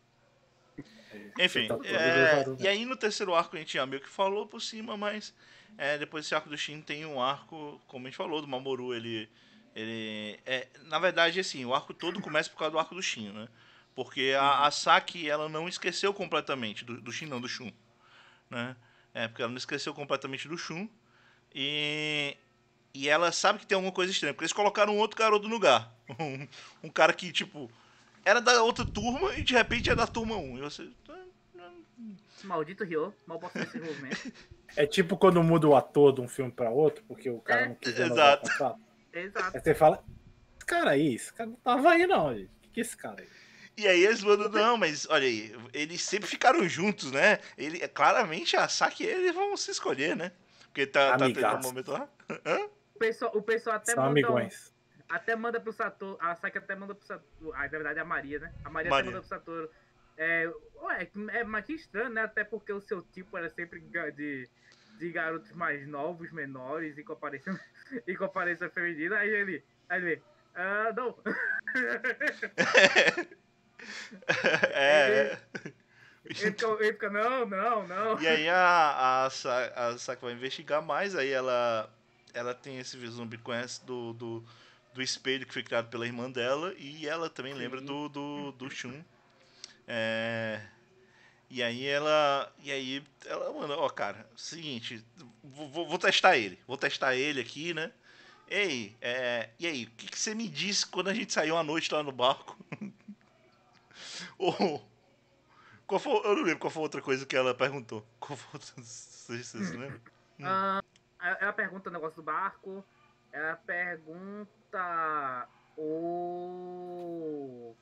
Enfim, Tá todo é, Degozaru, e aí no terceiro arco a gente já meio que falou por cima, mas é, depois desse arco do Shin tem um arco, como a gente falou, do Mamoru, ele. Ele é, na verdade, assim, o arco todo começa por causa do arco do Shin, né? Porque a, a Saki, ela não esqueceu completamente, do, do Shin não, do Shun, né? É, porque ela não esqueceu completamente do Shun. E, e ela sabe que tem alguma coisa estranha, porque eles colocaram um outro garoto no lugar. Um, um cara que, tipo, era da outra turma e de repente é da turma 1. E você. Maldito Ryo, mal posso esse movimento. É tipo quando muda o ator de um filme pra outro, porque o cara É. não quis renovar Exato. Exato. Aí você fala, cara aí, esse cara não tava aí não, gente. O que é esse cara aí? E aí eles mandam, não, mas olha aí, eles sempre ficaram juntos, né? Ele, claramente a Saki e ele vão se escolher, né? Porque tá, tá tendo um momento lá. O pessoal, o pessoal até São manda. amigões. Até manda pro Satoru. A Saki até manda pro Satoru. Ah, na verdade é a Maria, né? A Maria, Maria. até manda pro Satoru. É, ué, é, mas que estranho, né? Até porque o seu tipo era sempre de, de garotos mais novos, menores e com aparência, e com aparência feminina. Aí ele. Aí ele. Ah, não. é. Ele fica, ele fica, não, não, não. E aí a, a, Sa- a Saki vai investigar mais, aí ela, ela tem esse vislumbre, conhece do, do, do espelho que foi criado pela irmã dela, e ela também Sim. lembra do, do, do Shun. É, e aí ela. E aí ela manda, ó, cara, seguinte, vou, vou- testar ele. Vou testar ele aqui, né? Ei, é, e aí, o que, que você me disse quando a gente saiu à noite lá no barco? Ou. Qual foi, eu não lembro qual foi outra coisa que ela perguntou. Qual foi outra, vocês, vocês lembram? Ah, ela pergunta o negócio do barco. Ela pergunta o.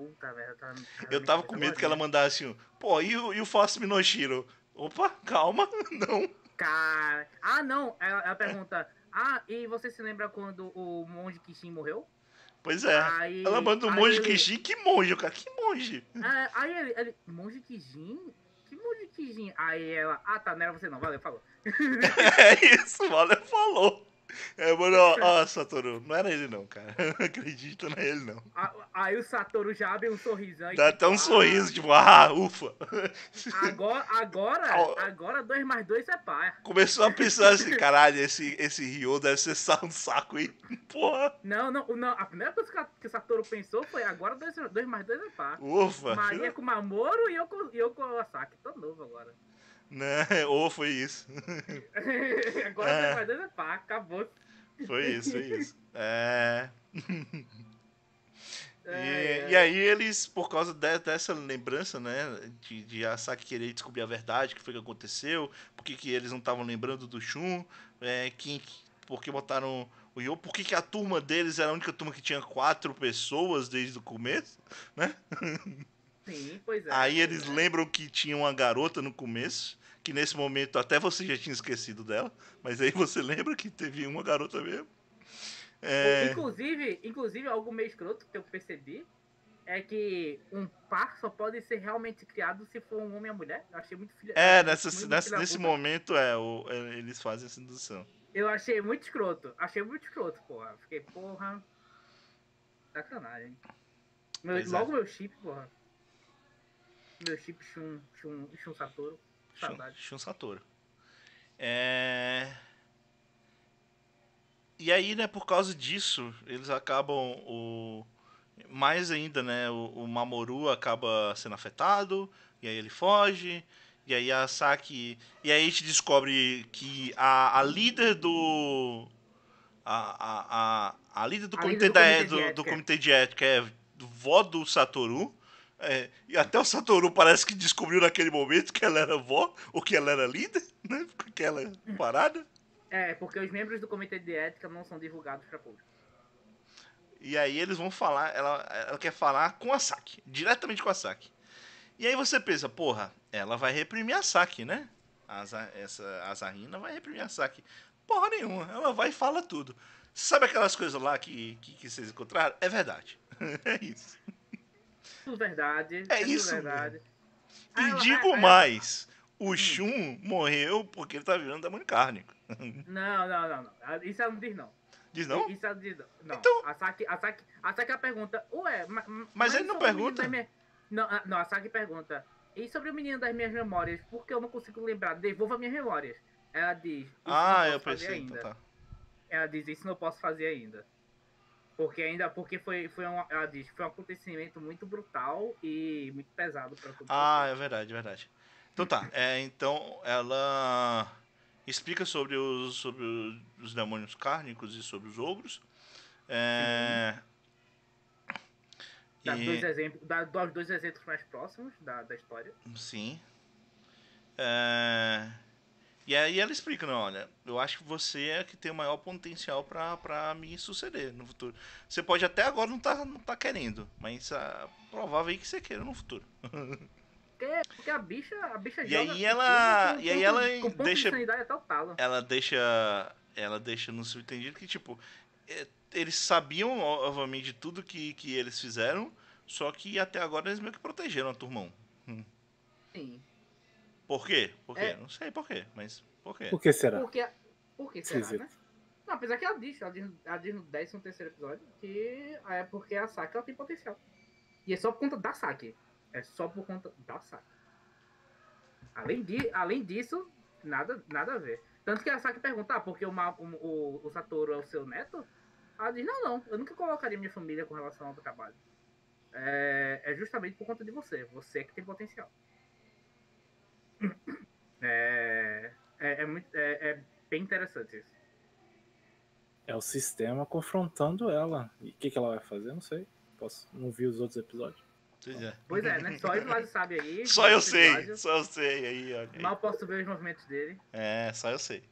Puta, velho. Tá, tá Eu tava com medo que ela mandasse um. Pô, e o, e o Fácil Minoshiro? Opa, calma, não. Cara. Ah, não. Ela, ela pergunta. Ah, e você se lembra quando o monge Kishin morreu? Pois é. Aí, Ela manda um aí monge ele-. Que monge, cara? Que monge? É, aí ele, ele. Monge Kishin? Que monge Kishin? Aí ela. Ah, tá, não era você não. Valeu, falou. É isso, o Waller falou. É, mano, ó, ó, Satoru, não era ele não, cara. Não é ele não. Aí o Satoru já abre um sorrisão. Dá tipo, até um ah, sorriso, tipo, ah, ufa. Agora, agora, agora 2 mais 2 é par. Começou a pensar assim, caralho, esse, esse Ryo deve ser só um saco aí. Porra, Não, não, não. A primeira coisa que o Satoru pensou foi agora 2 mais 2 é par. ufa. Maria com Mamoru e eu com, e eu com o Asaki. Tô novo agora. Né? Ou foi isso. agora É. 2 mais 2 é par. Acabou. Foi isso, foi isso. É. E, É, e aí eles, por causa de- dessa lembrança, né, de, de a Saki querer descobrir a verdade, o que foi que aconteceu, por que, que eles não estavam lembrando do Shun, é, quem, por que botaram o Yo, por que, que a turma deles era a única turma que tinha quatro pessoas desde o começo, né? Sim, pois é. Aí eles é. lembram que tinha uma garota no começo, que nesse momento até você já tinha esquecido dela, mas aí você lembra que teve uma garota mesmo. É, Inclusive, inclusive, algo meio escroto que eu percebi é que um par só pode ser realmente criado se for um homem e uma mulher. Eu achei muito filha. é muito nessa, nessa- filha nesse puta. momento é, o- é, eles fazem essa indução. Eu achei muito escroto. Achei muito escroto, porra. Fiquei, porra. Sacanagem. Meu- Pois é. logo meu chip, porra. Meu chip Shun, Shun, Shun Satoru. Saudade. Shun Satoru. É... E aí, né, por causa disso, eles acabam o mais ainda, né, o, o Mamoru acaba sendo afetado, e aí ele foge, e aí a Saki, e aí a gente descobre que a, a líder do a, a, a, a líder do A comitê, líder do da, comitê de do, do comitê de ética é vó do Satoru, é, e até o Satoru parece que descobriu naquele momento que ela era vó, ou que ela era líder, né? Com aquela parada. É, porque os membros do comitê de ética não são divulgados pra público. E aí eles vão falar, ela, ela quer falar com a Saki, diretamente com a Saki. E aí você pensa, porra, ela vai reprimir a Saki, né? A, essa, a Zarina vai reprimir a Saki. Porra nenhuma, ela vai e fala tudo. Sabe aquelas coisas lá que, que, que vocês encontraram? É verdade. é isso. Verdade. É tudo isso verdade. E ela- digo ah, mais. Hum. O Shun morreu porque ele tá virando demônio cárnico. Não, não, não, não. Ah, Isso ela não diz, não. Diz não? Isso ela diz, não. Então- A Saki, a Saki, a Saki pergunta, ué, ma- ma- Mas ele não pergunta. das minhas- Não, a- não, a Saki pergunta, e sobre o menino das minhas memórias, por que eu não consigo lembrar? Devolva minhas memórias. Ela diz, Ah, eu pensei. Então tá. Ela diz, isso não posso fazer ainda. Porque ainda, porque foi, foi um, ela diz, foi um acontecimento muito brutal e muito pesado pra todos Ah, é verdade, é verdade. Então tá. É, então ela explica sobre os, sobre os demônios cárnicos e sobre os ogros. É, Dá e- dois exemplos, dá dois, dois exemplos mais próximos da, da história. Sim. É, E aí ela explica, não, olha, eu acho que você é que tem o maior potencial pra, pra me suceder no futuro. Você pode até agora não tá, não tá querendo, mas é provável aí que você queira no futuro. Porque, porque a bicha, a bicha E aí ela- e aí ela com deixa- de até o talo. Ela deixa. Ela deixa no subentendido que, tipo, é, eles sabiam, obviamente, de tudo que, que eles fizeram, só que até agora eles meio que protegeram a turmão. Sim. Por quê? Por quê? É. Não sei por quê, mas por quê? Por que será? Porque, por que será, né? Não, apesar que ela diz, ela diz, ela diz no 13 terceiro episódio que é porque a Saki ela tem potencial. E é só por conta da Saki. É só por conta da Saki. Além, de, além disso, nada, nada a ver. Tanto que a Saki pergunta, ah, porque o, o, o, o Satoru é o seu neto? Ela diz, não, não, eu nunca colocaria minha família com relação ao trabalho. É, é justamente por conta de você. Você que tem potencial. É, é, é muito, é, é bem interessante isso. É o sistema confrontando ela. E o que, que ela vai fazer? Não sei. Posso, não vi os outros episódios. Pois é. Pois é, né? Só o sabe aí. Só eu sei, só eu sei. Aí, olha aí. Mal posso ver os movimentos dele. É, só eu sei.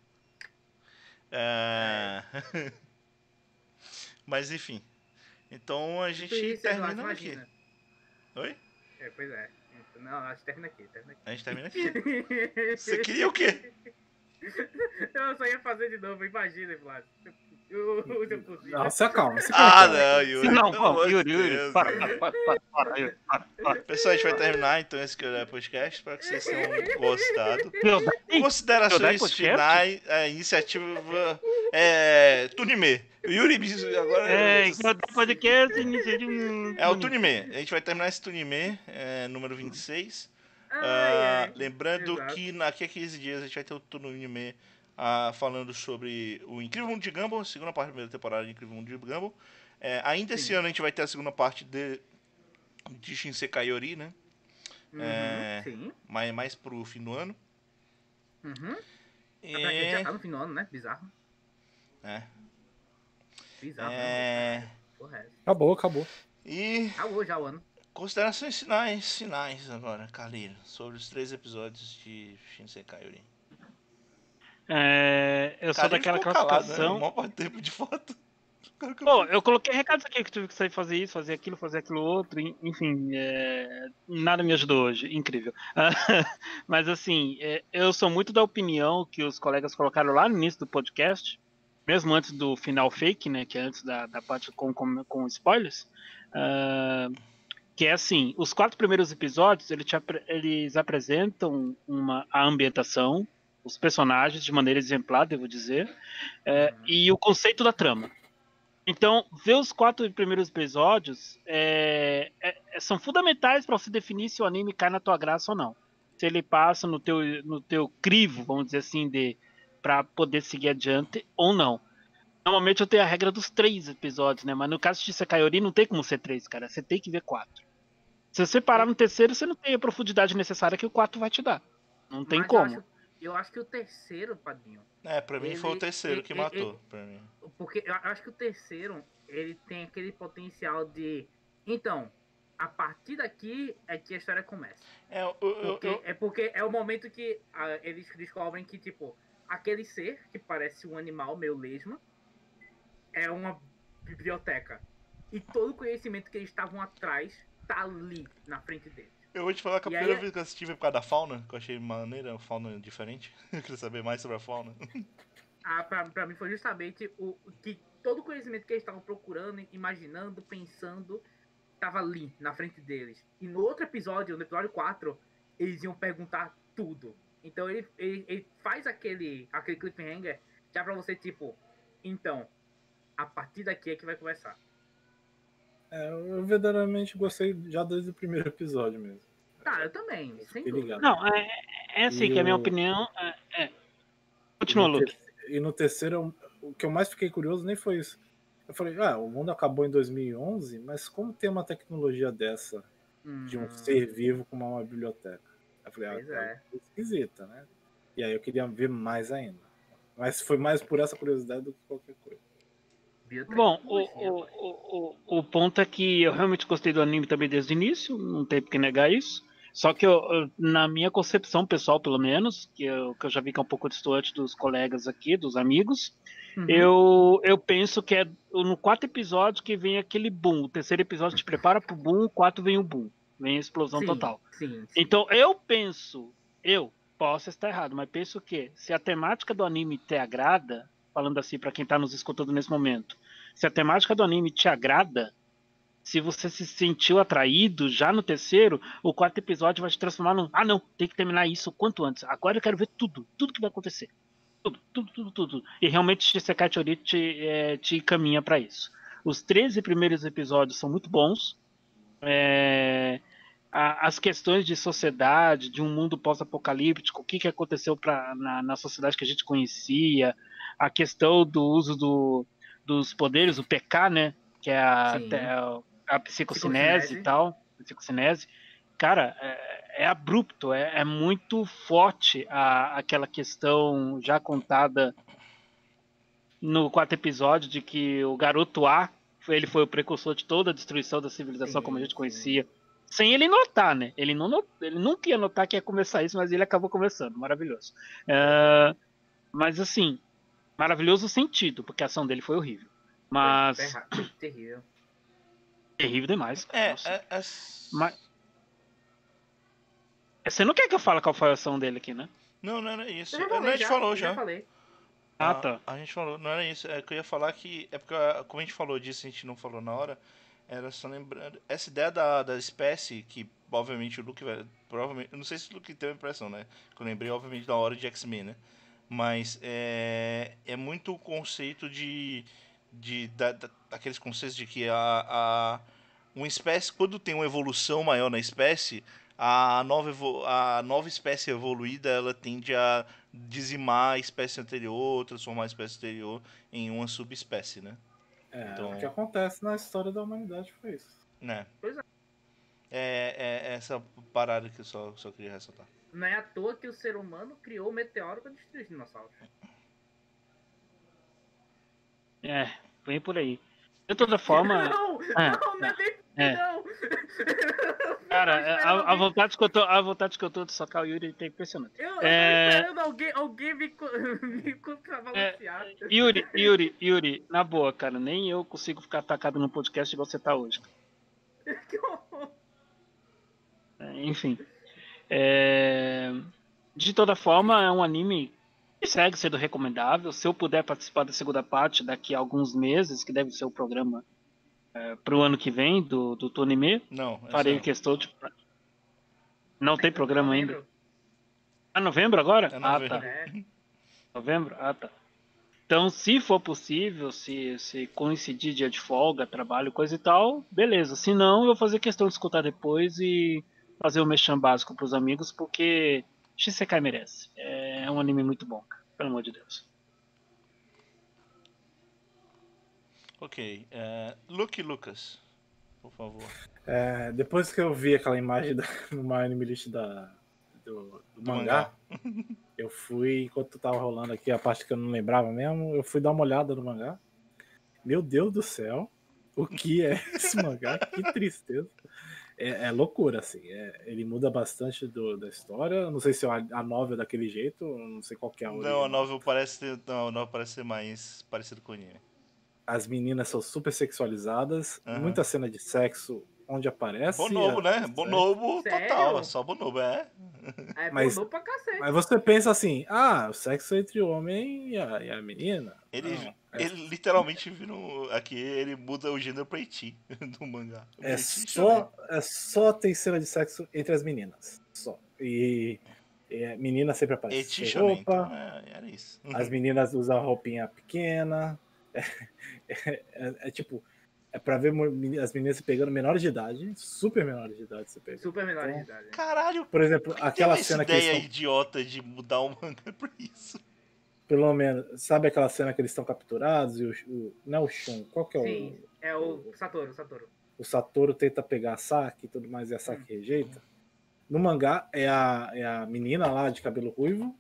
É... Mas enfim. Então a gente isso, Eduardo, termina aqui. imagina. Oi? É, pois é. Não, a gente termina aqui, termina aqui. A gente termina aqui. Você queria o quê? Eu só ia fazer de novo, imagina, Vlad. O, o. Não, se acalma. Se Ah, não, Yuri. Não, pô, Yuri, Yuri, para, para, para, para, para, Yuri, para, para. Pessoal, a gente vai terminar então esse que é podcast. Espero que vocês tenham gostado. Considerações finais, a iniciativa é, Tunime. O Yuri agora É, Podcast inicia de um... é o Tunime. A gente vai terminar esse Tunime, é, número 26. Ai, Ah, ai. lembrando exato. que daqui a 15 dias a gente vai ter o Tunime ah, falando sobre o Incrível Mundo de Gumball, segunda parte da primeira temporada de Incrível Mundo de Gumball. É, ainda esse Sim. ano a gente vai ter a segunda parte de, de Shinsekai Yori, né? Uhum, é, Sim. Mais, mais pro fim do ano. Uhum. Apesar que a gente já É, tá no fim do ano, né? Bizarro. é, Bizarro. é, Né? É. Acabou, acabou. e Acabou já o ano. considerações finais, finais agora, Carlinhos, sobre os três episódios de Shinsekai Yori. É, eu sou daquela calado, classificação... Né? Mó tempo de foto. Pô, eu coloquei recados aqui que tive que sair fazer isso, fazer aquilo, fazer aquilo outro, en- enfim, é, nada me ajudou hoje, incrível. Mas assim, é, eu sou muito da opinião que os colegas colocaram lá no início do podcast, mesmo antes do final fake, né, que é antes da, da parte com, com, com spoilers, ah, que é assim, os quatro primeiros episódios, ele te eles apresentam uma, a ambientação, os personagens de maneira exemplar, devo dizer, é, e o conceito da trama. Então, ver os quatro primeiros episódios é- é- é- são fundamentais para você definir se o anime cai na tua graça ou não. Se ele passa no teu, no teu crivo, vamos dizer assim, de para poder seguir adiante ou não. Normalmente eu tenho a regra dos três episódios, né? Mas no caso de Sekaiori não tem como ser três, cara. Você tem que ver quatro. Se você parar no terceiro, você não tem a profundidade necessária que o quatro vai te dar. Não tem Mas eu como. acho- Eu acho, que o terceiro, Padinho, É, pra mim foi o Ele- terceiro ele- que ele- matou. Pra mim. Porque eu acho que o terceiro, ele tem aquele potencial de. Então, a partir daqui é que a história começa. É, eu, eu, Porque, eu- É porque é o momento que ah, eles descobrem que, tipo, aquele ser que parece um animal meio lesma é uma biblioteca. E todo o conhecimento que eles estavam atrás tá ali na frente deles. Eu vou te falar que a E primeira aí- vez que eu assisti foi por causa da fauna, que eu achei maneira, uma fauna diferente. Eu queria saber mais sobre a fauna. Ah, pra, pra mim foi justamente o o que todo o conhecimento que eles estavam procurando, imaginando, pensando, tava ali, na frente deles. E no outro episódio, no episódio 4, eles iam perguntar tudo. Então ele, ele, ele faz aquele, aquele cliffhanger já pra você, tipo, então, a partir daqui é que vai começar. É, eu verdadeiramente gostei já desde o primeiro episódio mesmo. Tá, eu também, sem dúvida. Não, é, é assim E que a minha o- opinião é. é. Continua, E Luke. E no terceiro, o que eu mais fiquei curioso nem foi isso. Eu falei, ah, o mundo acabou em 2011, mas como tem uma tecnologia dessa de um Uhum. ser vivo com uma biblioteca? Eu falei, ah, Pois tá é. esquisita, né? E aí eu queria ver mais ainda. Mas foi mais por essa curiosidade do que qualquer coisa. Bom, o, o, o, o, o ponto é que eu realmente gostei do anime também desde o início, não tem por que negar isso. Só que eu, eu- na minha concepção pessoal, pelo menos, que eu, que eu já vi que é um pouco distante dos colegas aqui, dos amigos, Uhum. eu, eu penso que é no quarto episódio que vem aquele boom. O terceiro episódio te prepara pro boom, o quarto vem o boom. Vem a explosão Sim, total. Sim, sim. Então eu penso, eu posso estar errado, mas penso que se a temática do anime te agrada, falando assim para quem tá nos escutando nesse momento, se a temática do anime te agrada, se você se sentiu atraído já no terceiro, o quarto episódio vai te transformar num, ah não, tem que terminar isso o quanto antes. Agora eu quero ver tudo, tudo que vai acontecer. Tudo, tudo, tudo, tudo. E realmente Shisekai Chori te, eh, te encaminha para isso. Os 13 primeiros episódios são muito bons. É, as questões de sociedade, de um mundo pós-apocalíptico, o que, que aconteceu pra, na, na sociedade que a gente conhecia, a questão do uso do- dos poderes, o PK, né? Que é a, a psicocinese Psicocinese. e tal, psicocinese. Cara, é, é abrupto, é, é muito forte a, aquela questão já contada no quarto episódio de que o garoto A foi- ele foi o precursor de toda a destruição da civilização Sim, como a gente sim. conhecia. Sem ele notar, né? Ele, não not- ele nunca ia notar que ia começar isso, mas ele acabou começando. Maravilhoso. É, mas assim, maravilhoso sentido, porque a ação dele foi horrível. Mas Terrível. Terrível demais. É, Nossa. é, é- Mas- Você não quer que eu fale qual foi a ação dele aqui, né? Não, não era isso. Eu já falei, a gente já, falou eu já. falei. Ah, A- tá. A gente falou, não era isso. É que eu ia falar que. É porque, ah, como a gente falou disso, a gente não falou na hora. Era só lembrando. Essa ideia da, da espécie, que obviamente o Luke vai. Provavelmente. Eu não sei se o Luke teve a impressão, né? Que eu lembrei, obviamente, da hora de X-Men, né? Mas é, é muito o conceito de. De da, da- daqueles conceitos de que a, a. Uma espécie, quando tem uma evolução maior na espécie, a nova, a nova espécie evoluída ela tende a dizimar a espécie anterior, transformar a espécie anterior em uma subespécie, né? É, Então- o que acontece na história da humanidade foi isso. né? Pois é. É, é essa parada que eu só, só queria ressaltar. Não é à toa que o ser humano criou o meteoro pra destruir os dinossauros. É, vem por aí. De toda forma, Não, É, não, não é é. não. cara, Eu é, a, a vontade que eu tô, a vontade que eu tô de socar o Yuri é impressionante. Eu, eu É. tô esperando alguém, alguém me, co- me contrabalancear. Yuri, Yuri, Yuri, na boa, cara, nem eu consigo ficar atacado no podcast igual você tá hoje. Que horror. É, enfim. É, De toda forma, é um anime segue sendo recomendável. Se eu puder participar da segunda parte daqui a alguns meses, que deve ser o programa é, pro ano que vem do, do Tonime, Não, essa farei não. questão de. Não tem programa ainda. Ah, novembro agora? É ah, novembro. tá. É. Novembro? Ah, tá. Então, se for possível, se, se coincidir dia de folga, trabalho, coisa e tal, beleza. Se não, eu vou fazer questão de escutar depois e fazer o mexão básico pros amigos, porque Shisekai merece. É um anime muito bom, cara. Pelo amor de Deus. Ok. É, Luke Lucas, por favor. É, depois que eu vi aquela imagem da, no anime list da, do, do Do mangá, eu fui, enquanto tava rolando aqui a parte que eu não lembrava mesmo, eu fui dar uma olhada no mangá. Meu Deus do céu, o que é esse mangá? Que tristeza. É, é loucura, assim. é- ele muda bastante do- da história. Não sei se a, a novel é daquele jeito, não sei qual que é a Não, a novel parece ter, não, a novel parece ser mais parecido com o anime. As meninas são super sexualizadas, Aham. muita cena de sexo onde aparece. Bonobo, a- né? Bonobo Sério? total, é só bonobo, é. É Mas- mas... pra cacete. Mas você pensa assim, ah, o sexo entre o homem e a, e a menina. Ele, Não, é, ele literalmente vira um, aqui, ele muda o gênero pra Eti do mangá. é só, é só tem cena de sexo entre as meninas. Só. E, e a menina sempre aparece Eti shonen, roupa. então, é, era isso. As meninas usam roupinha pequena. É, é- é tipo, é pra ver as meninas se pegando menores de idade, super menores de idade você pega. Super menor de Então, idade. Caralho, Por exemplo, aquela cena que eles ideia estão, idiota de mudar o mangá por isso? Pelo menos, sabe aquela cena que eles estão capturados e o, o- não é o Shun, qual que é Sim, o, é o Satoru, Satoru. o Satoru tenta pegar a Saki e tudo mais e a Saki rejeita. No mangá é a, é a menina lá de cabelo ruivo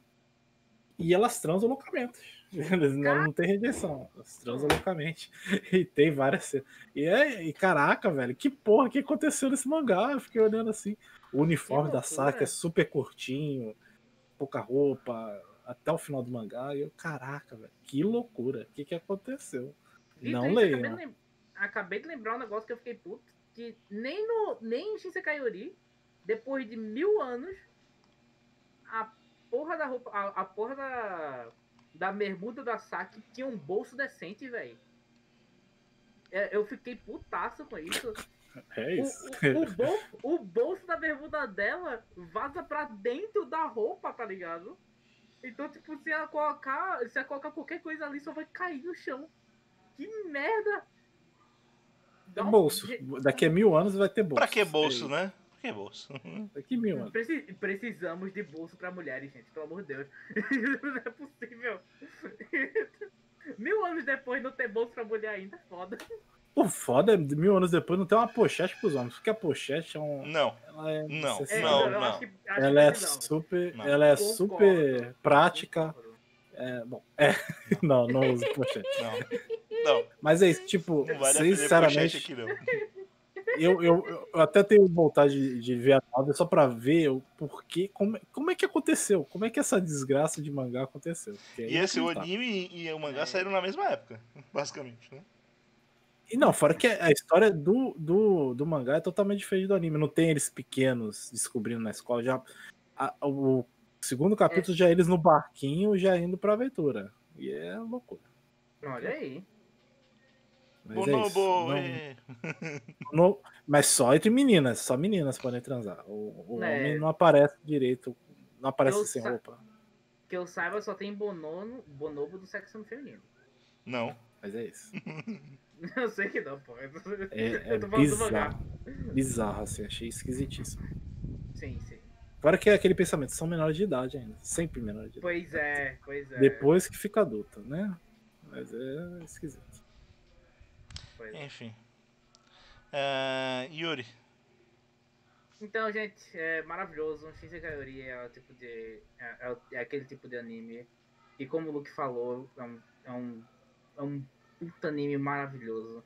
e elas transam loucamente. Não, não tem rejeição, elas transam loucamente. E tem várias cenas. E, é, e caraca, velho, que porra que aconteceu nesse mangá? Eu fiquei olhando assim. O uniforme da. Saki é super curtinho, pouca roupa, até o final do mangá. E eu, caraca, velho, que loucura. O que, que aconteceu? E não leio. Acabei lem- acabei de lembrar um negócio que eu fiquei puto. Que nem, no, nem em depois de mil anos, a porra da roupa. A, a porra da. Da bermuda da Saki tinha um bolso decente, velho. É, eu fiquei putaço com isso. É O, isso. o, o bolso, o bolso da bermuda dela vaza pra dentro da roupa, tá ligado? Então, tipo, se ela colocar. Se ela colocar qualquer coisa ali, só vai cair no chão. Que merda! É Dá um- bolso. Daqui a mil anos vai ter bolso. Pra que bolso, É, né? Pra que bolso? Daqui a mil anos. Preci- precisamos de bolso pra mulheres, gente, pelo amor de Deus. não é possível. Mil anos depois não ter bolso pra mulher ainda, é foda. O foda é mil anos depois não tem uma pochete pros homens. Porque a pochete é um. Não, Ela é, Não, É, não, eu não. acho que- acho ela é não. super. Não. Ela é Concordo. super prática. É, bom, é. Não, não uso pochete. não. Não, Mas é isso, tipo, não vale sinceramente, aqui, não. eu, eu, eu até tenho vontade de, de ver a novel só pra ver o porquê, como, como é que aconteceu, como é que essa desgraça de mangá aconteceu. Porque é E esse, o anime e o mangá É. saíram na mesma época, basicamente, né? E não, fora que a história do, do, do mangá é totalmente diferente do anime. Não tem eles pequenos descobrindo na escola. Já, a- o segundo capítulo já é eles no barquinho, já indo pra aventura. E é loucura. Olha aí. Mas, é isso. Bonobo, Não- é. não- mas só entre meninas, só meninas podem transar. O, o É. homem não aparece direito, não aparece Eu sem sa- roupa. Que eu saiba, só tem bonono, bonobo do sexo feminino. Não. Mas é isso. Eu sei que não, pô. Eu tô, É, é bizarro. Bizarro, assim, achei esquisitíssimo. Sim, sim. Fora que é aquele pensamento, são menores de idade ainda. Sempre menores de idade. Pois é, pois é. Depois que fica adulta, né? Mas é esquisito. pois é. Enfim. É, Yuri. Então, gente, é maravilhoso. Shinsekai é o tipo de. É, é é aquele tipo de anime. E como o Luke falou, é um, é um, é um puta anime maravilhoso.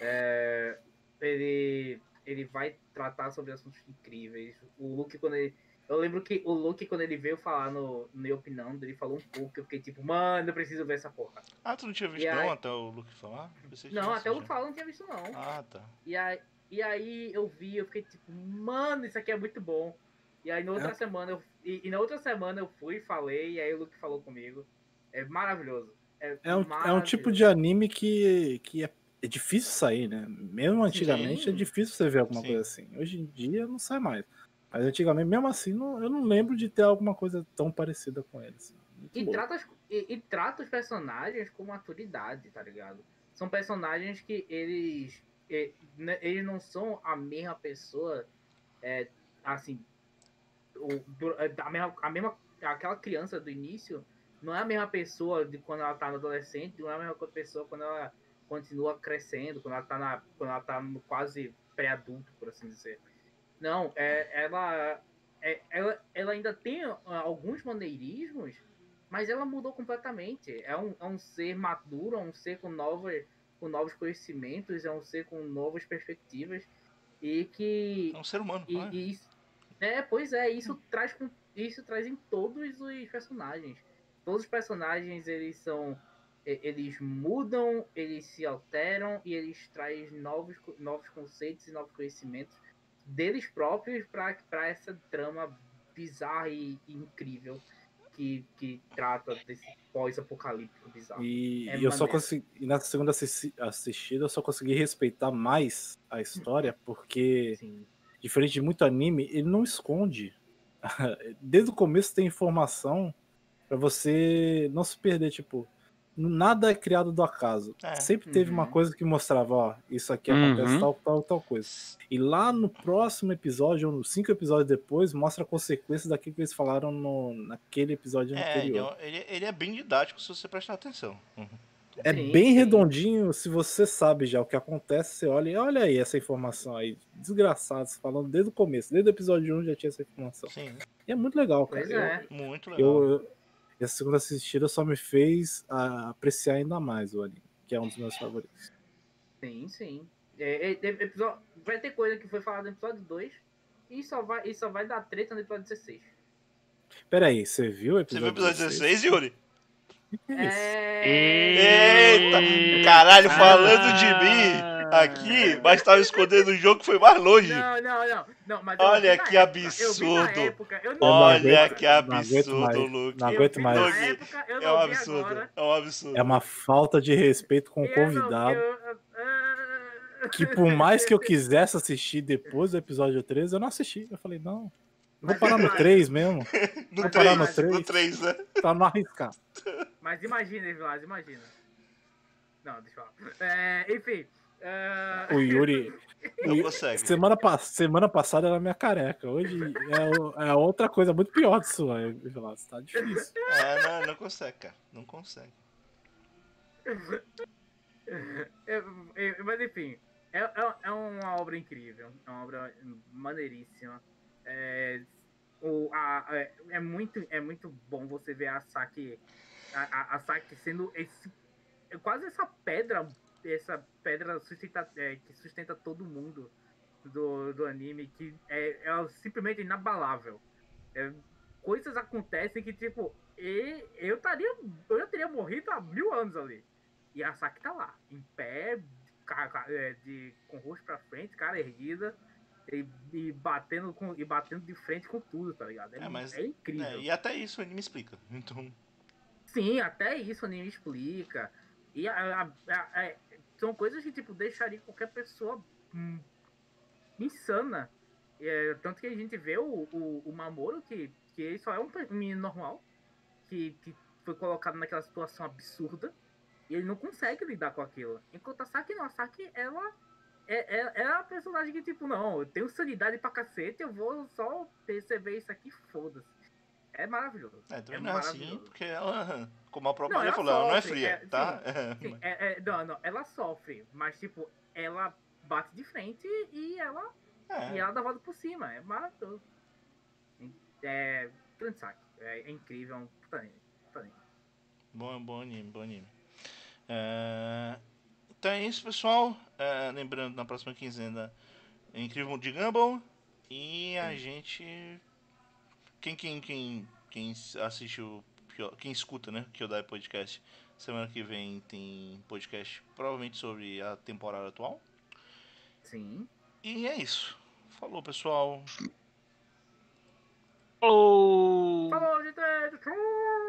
É, ele, ele vai tratar sobre assuntos incríveis. O Luke, quando ele. Eu lembro que o Luke, quando ele veio falar no, no Opinando, ele falou um pouco. Eu fiquei tipo, mano, eu preciso ver essa porra. Ah, tu não tinha visto E não aí- até o Luke falar? Não, até o Luke falar, eu não tinha visto, não. Ah, tá. E aí, e aí eu vi, eu fiquei tipo, mano, isso aqui é muito bom. E aí na outra É. semana eu, e, e na outra semana eu fui e falei, e aí o Luke falou comigo. É maravilhoso. É, É um, é um tipo de anime que, que é, é difícil sair, né? Mesmo antigamente Sim. é difícil você ver alguma Sim. coisa assim. Hoje em dia não sai mais. Mas antigamente, mesmo assim, não- eu não lembro de ter alguma coisa tão parecida com ele. Muito E trata, as- e, e trata os personagens com maturidade, tá ligado? São personagens que eles. né, Eles não são a mesma pessoa. é, assim. O, é, a, mesma, a mesma. Aquela criança do início não é a mesma pessoa de quando ela tá no adolescente, não é a mesma pessoa quando ela continua crescendo, quando ela tá, na, quando ela tá no quase pré-adulto, por assim dizer. Não, é, ela, é, ela, ela ainda tem ah, alguns maneirismos, mas ela mudou completamente. É um, é um ser maduro, é um ser com novos, com novos conhecimentos, é um ser com novas perspectivas e que É um ser humano. e, é? e isso, é, pois é, isso traz com- isso traz em todos os personagens. Todos os personagens eles são eles mudam, eles se alteram e eles trazem novos novos conceitos e novos conhecimentos deles próprios para essa trama bizarra e, e incrível que, que trata desse pós-apocalíptico bizarro. E, É e eu só consegui. Na segunda assisti- assistida eu só consegui respeitar mais a história, porque, Sim. diferente de muito anime, ele não esconde. Desde o começo tem informação pra você não se perder, tipo. Nada é criado do acaso. É. Sempre teve uma Uhum. coisa que mostrava, ó, isso aqui Uhum. acontece tal, tal, tal coisa. E lá no próximo episódio, ou nos cinco episódios depois, mostra a consequência daquilo que eles falaram no, naquele episódio É, anterior. é, ele, ele é bem didático se você prestar atenção. Uhum. É Sim, bem sim. redondinho, se você sabe já o que acontece, você olha e olha aí essa informação aí. Desgraçados, falando desde o começo, desde o episódio 1 já tinha essa informação. Sim, E é muito legal, cara. Pois Eu- é. muito legal. Eu, eu- essa segunda assistida só me fez ah, apreciar ainda mais o anime, que é um dos meus favoritos. Sim, sim. É, é, é, episódio, vai ter coisa que foi falada no episódio 2 e só vai, e só vai dar treta no episódio 16. Pera aí, você viu o Você episódio viu o episódio 16, Yuri? Que isso? É... Eita! Caralho, falando de mim. Aqui, mas tava escondendo o jogo que foi mais longe. Não, não, não. não mas Olha que época, absurdo. época, não não Olha aguento- que não aguento absurdo, mais, Luke. não aguento mais. época, eu É um não absurdo. agora. É um absurdo. É uma falta de respeito com o Eu não- convidado. eu- ah, Que por mais que eu quisesse assistir depois do episódio 13, eu não assisti. Eu falei, não. Vou parar no vai. 3 mesmo, No Mas 3, parar no três. no 3, né? pra não arriscar. Mas imagina, Vilas, imagina. Não, deixa eu falar. É, enfim. Ah, O Yuri. Não Yuri- consegue. semana, semana passada era minha careca. Hoje é, é outra coisa muito pior disso. Tá difícil. É, não, não consegue, cara. Não consegue. É, é, mas enfim, é, é, é uma obra incrível, é uma obra maneiríssima. É, o, a, é, é muito, é muito bom você ver a Saki, a, a, a Saki sendo esse, é quase essa pedra, essa pedra sustenta, é, que sustenta todo mundo do, do anime, que é, é simplesmente inabalável. É, coisas acontecem que, tipo, e, eu, estaria, eu já teria morrido há mil anos ali. E a Saki tá lá, em pé, ca- é, de, com o rosto pra frente, cara erguida, e, e batendo com, e batendo de frente com tudo, tá ligado? É, É, mas- é incrível. É, e até isso o anime explica. Então, Sim, até isso o anime explica. E a- a- a- é, são coisas que, tipo, deixaria qualquer pessoa hum, insana. É, tanto que a gente vê o, o, o Mamoru, que, que ele só é um, menino normal, que, que foi colocado naquela situação absurda, e ele não consegue lidar com aquilo. Enquanto a Saki não, a Saki, ela é, é, é a personagem que, tipo, não, eu tenho sanidade pra cacete, eu vou só perceber isso aqui, foda-se. É maravilhoso. é, também É não é assim, porque ela, como a própria Não, falou, ela não é fria, é, tá? Sim, é, é, não, não, ela sofre, mas tipo, ela bate de frente e ela, É, e ela dá a volta por cima. É maravilhoso. É. Grande. É, é incrível, é um puta anime, puta anime. Bom, bom anime, bom anime. É, Então é isso, pessoal. É, lembrando, na próxima quinzena, é Incrível Mundo de Gumball. E a gente. Quem, quem, quem, quem. Kyo- Quem escuta, né? Kyodai Podcast. Semana que vem tem podcast provavelmente sobre a temporada atual. Sim. E é isso. Falou, pessoal. Falou! Falou, gente! Tchau!